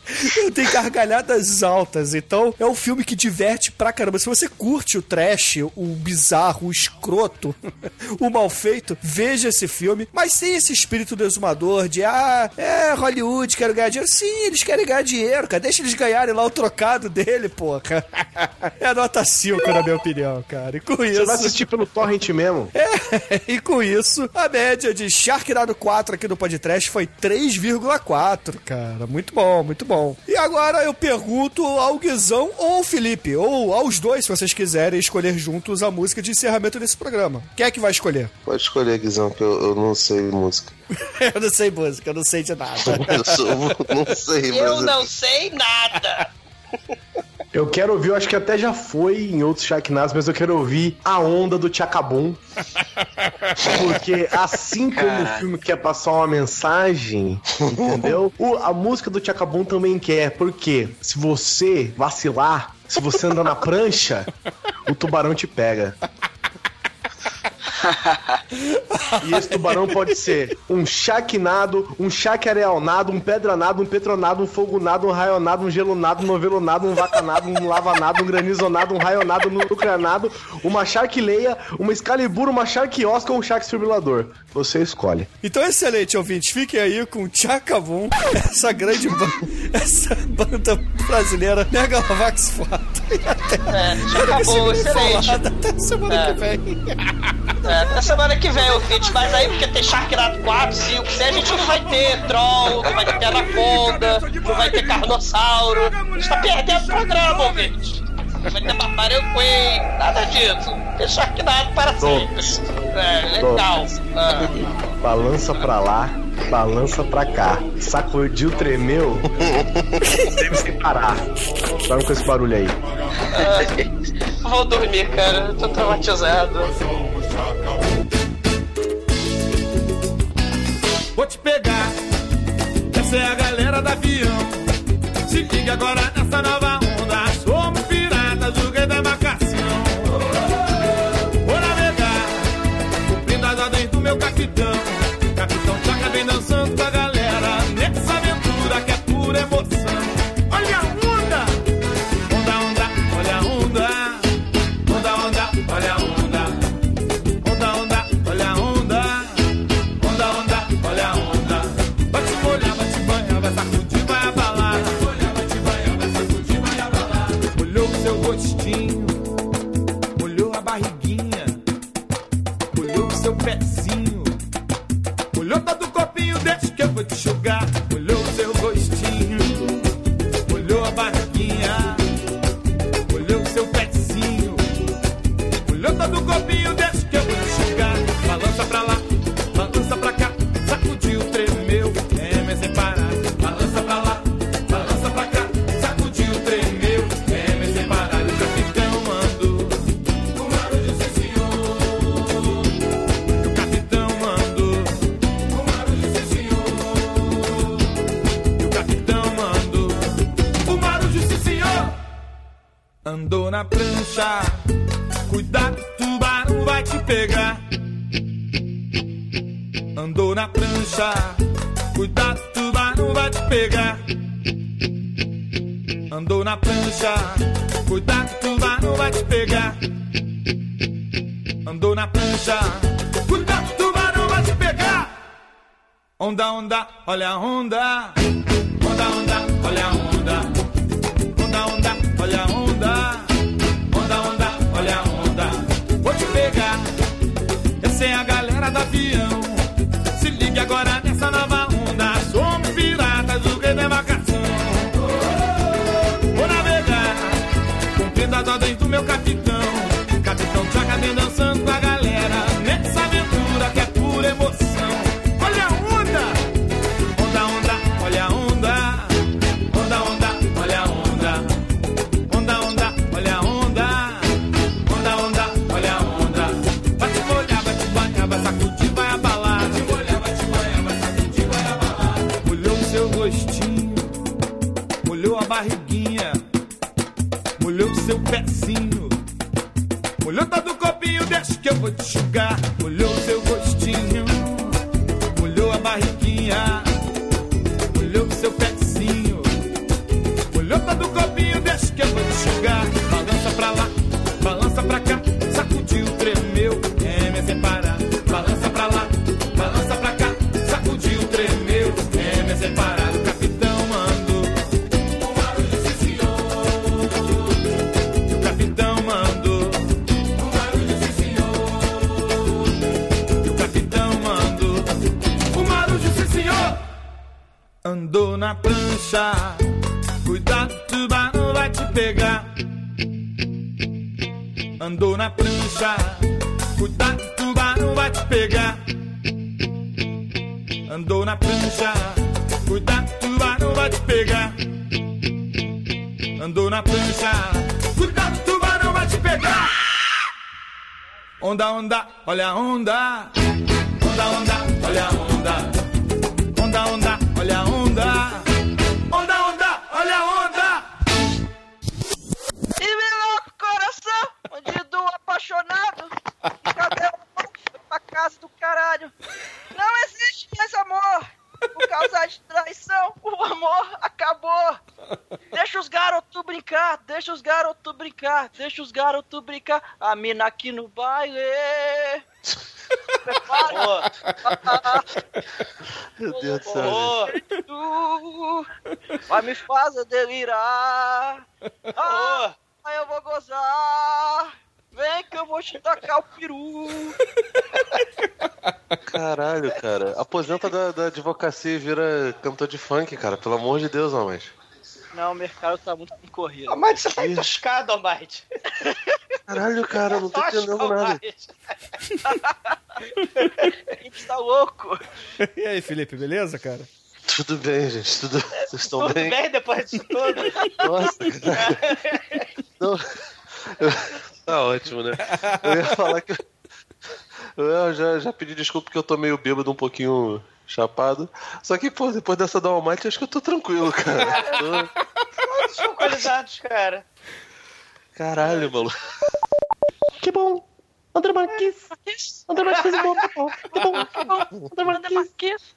(laughs) Eu tenho gargalhadas altas, então é um filme que diverte pra caramba. Se você curte o trash, o bizarro, o escroto, (laughs) o mal feito, veja esse filme. Mas sem esse espírito do exumador de, ah, é Hollywood, quero ganhar dinheiro. Sim, eles querem ganhar dinheiro, cara. Deixa eles ganharem lá o trocado dele, porra. (laughs) É nota 5, na minha opinião, cara. E com isso. Você vai assistir pelo torrent mesmo. É, e com isso, a média de Sharknado 4 aqui no podcast foi 3,4, cara. Muito bom, muito bom. E agora eu pergunto ao Guizão ou ao Felipe, ou aos dois, se vocês quiserem escolher juntos a música de encerramento desse programa. Quem é que vai escolher? Pode escolher, Guizão, que eu, eu não sei música. (laughs) eu não sei música, eu não sei de nada. (laughs) Eu sou- não sei, mas. Eu não sei nada. (laughs) Eu quero ouvir, eu acho que até já foi em outros Sharknados, mas eu quero ouvir a onda do Tchacabum. (laughs) Porque assim como o filme quer passar uma mensagem, entendeu? O- a música do Tchacabum também quer. Porque se você vacilar, se você andar na prancha, o tubarão te pega. (laughs) E esse tubarão pode ser um chaquinado, um chacarealnado, um pedranado, um petronado, um fogonado, um raionado, um gelonado, um novelonado, um vacanado, um lavanado, um granizonado, um raionado, um nucleanado, uma charquileia, uma escalibur, uma charquiosca ou um charquesfibrilador. Você escolhe. Então, excelente, ouvintes. Fiquem aí com Tchacabum, essa grande banda, essa banda brasileira Megalovax Foto. É, já acabou, excelente. Até semana É. que vem. É, semana que vem, ouvinte. Mas aí, porque tem Sharknado 4, 5, 6, a gente não vai ter Troll, não vai ter Anaconda, não vai ter Carnossauro. A gente tá perdendo o programa, ouvinte. Não vai ter Barbarian Queen, nada disso. Tem Sharknado para sempre. É, legal. Ah. Balança pra lá balança pra cá, sacudiu, tremeu, teve sem parar. Para com esse barulho aí. Ai, vou dormir, cara. Tô traumatizado. Vou te pegar. Essa é a galera da avião. Se liga agora nessa nova show. olha a onda. Onda, onda, olha a onda. Onda, onda, olha a onda. Onda, onda, olha a onda. E meu louco coração, bandido apaixonado. Cadê o monstro pra casa do caralho? Não existe mais amor. Por causa de traição, o amor acabou. Deixa os garotos brincar, deixa os garotos brincar, deixa os garotos brincar. A mina aqui no baile. Meu Deus do céu. Vai me fazer delirar. Ah, eu vou gozar. Vem que eu vou te tacar o peru. Caralho, cara. Aposenta da, da advocacia e vira cantor de funk, cara. Pelo amor de Deus, homens. Não, o mercado tá muito concorrido. Oh, mas você tá entuscado, Almighty. Caralho, cara, não tô entendendo nada. (laughs) A gente tá louco. E aí, Felipe, beleza, cara? Tudo bem, gente. Tudo... É, vocês estão tudo bem? Tudo bem depois disso tudo? Nossa, cara. Não... Tá ótimo, né? Eu ia falar que. Eu já, já pedi desculpa porque eu tô meio bêbado um pouquinho chapado. Só que, pô, depois dessa Dalmite, acho que eu tô tranquilo, cara. Tô- Todos são qualidades, cara. Caralho, maluco. Que bom. André Marques. André Marques fez um bom papel. Que bom, que bom. André Marques.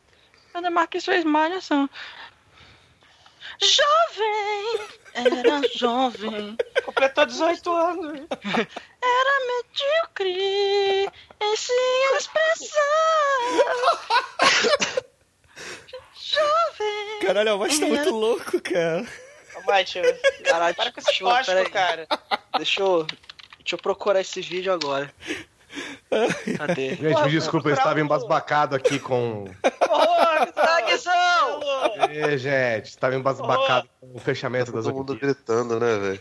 André Marques fez malhação. Jovem! Era jovem. Completou 18 anos. Era medíocre em se expressar. Jovem! Caralho, a voz tá muito louco, cara. Mate, Caralho, para com esse cara. Deixa eu, deixa eu procurar esse vídeo agora. Cadê? Gente, me desculpa, eu estava embasbacado aqui com. Zaguezão! É, gente, estava embasbacado com o fechamento das Todo mundo gritando, né, velho?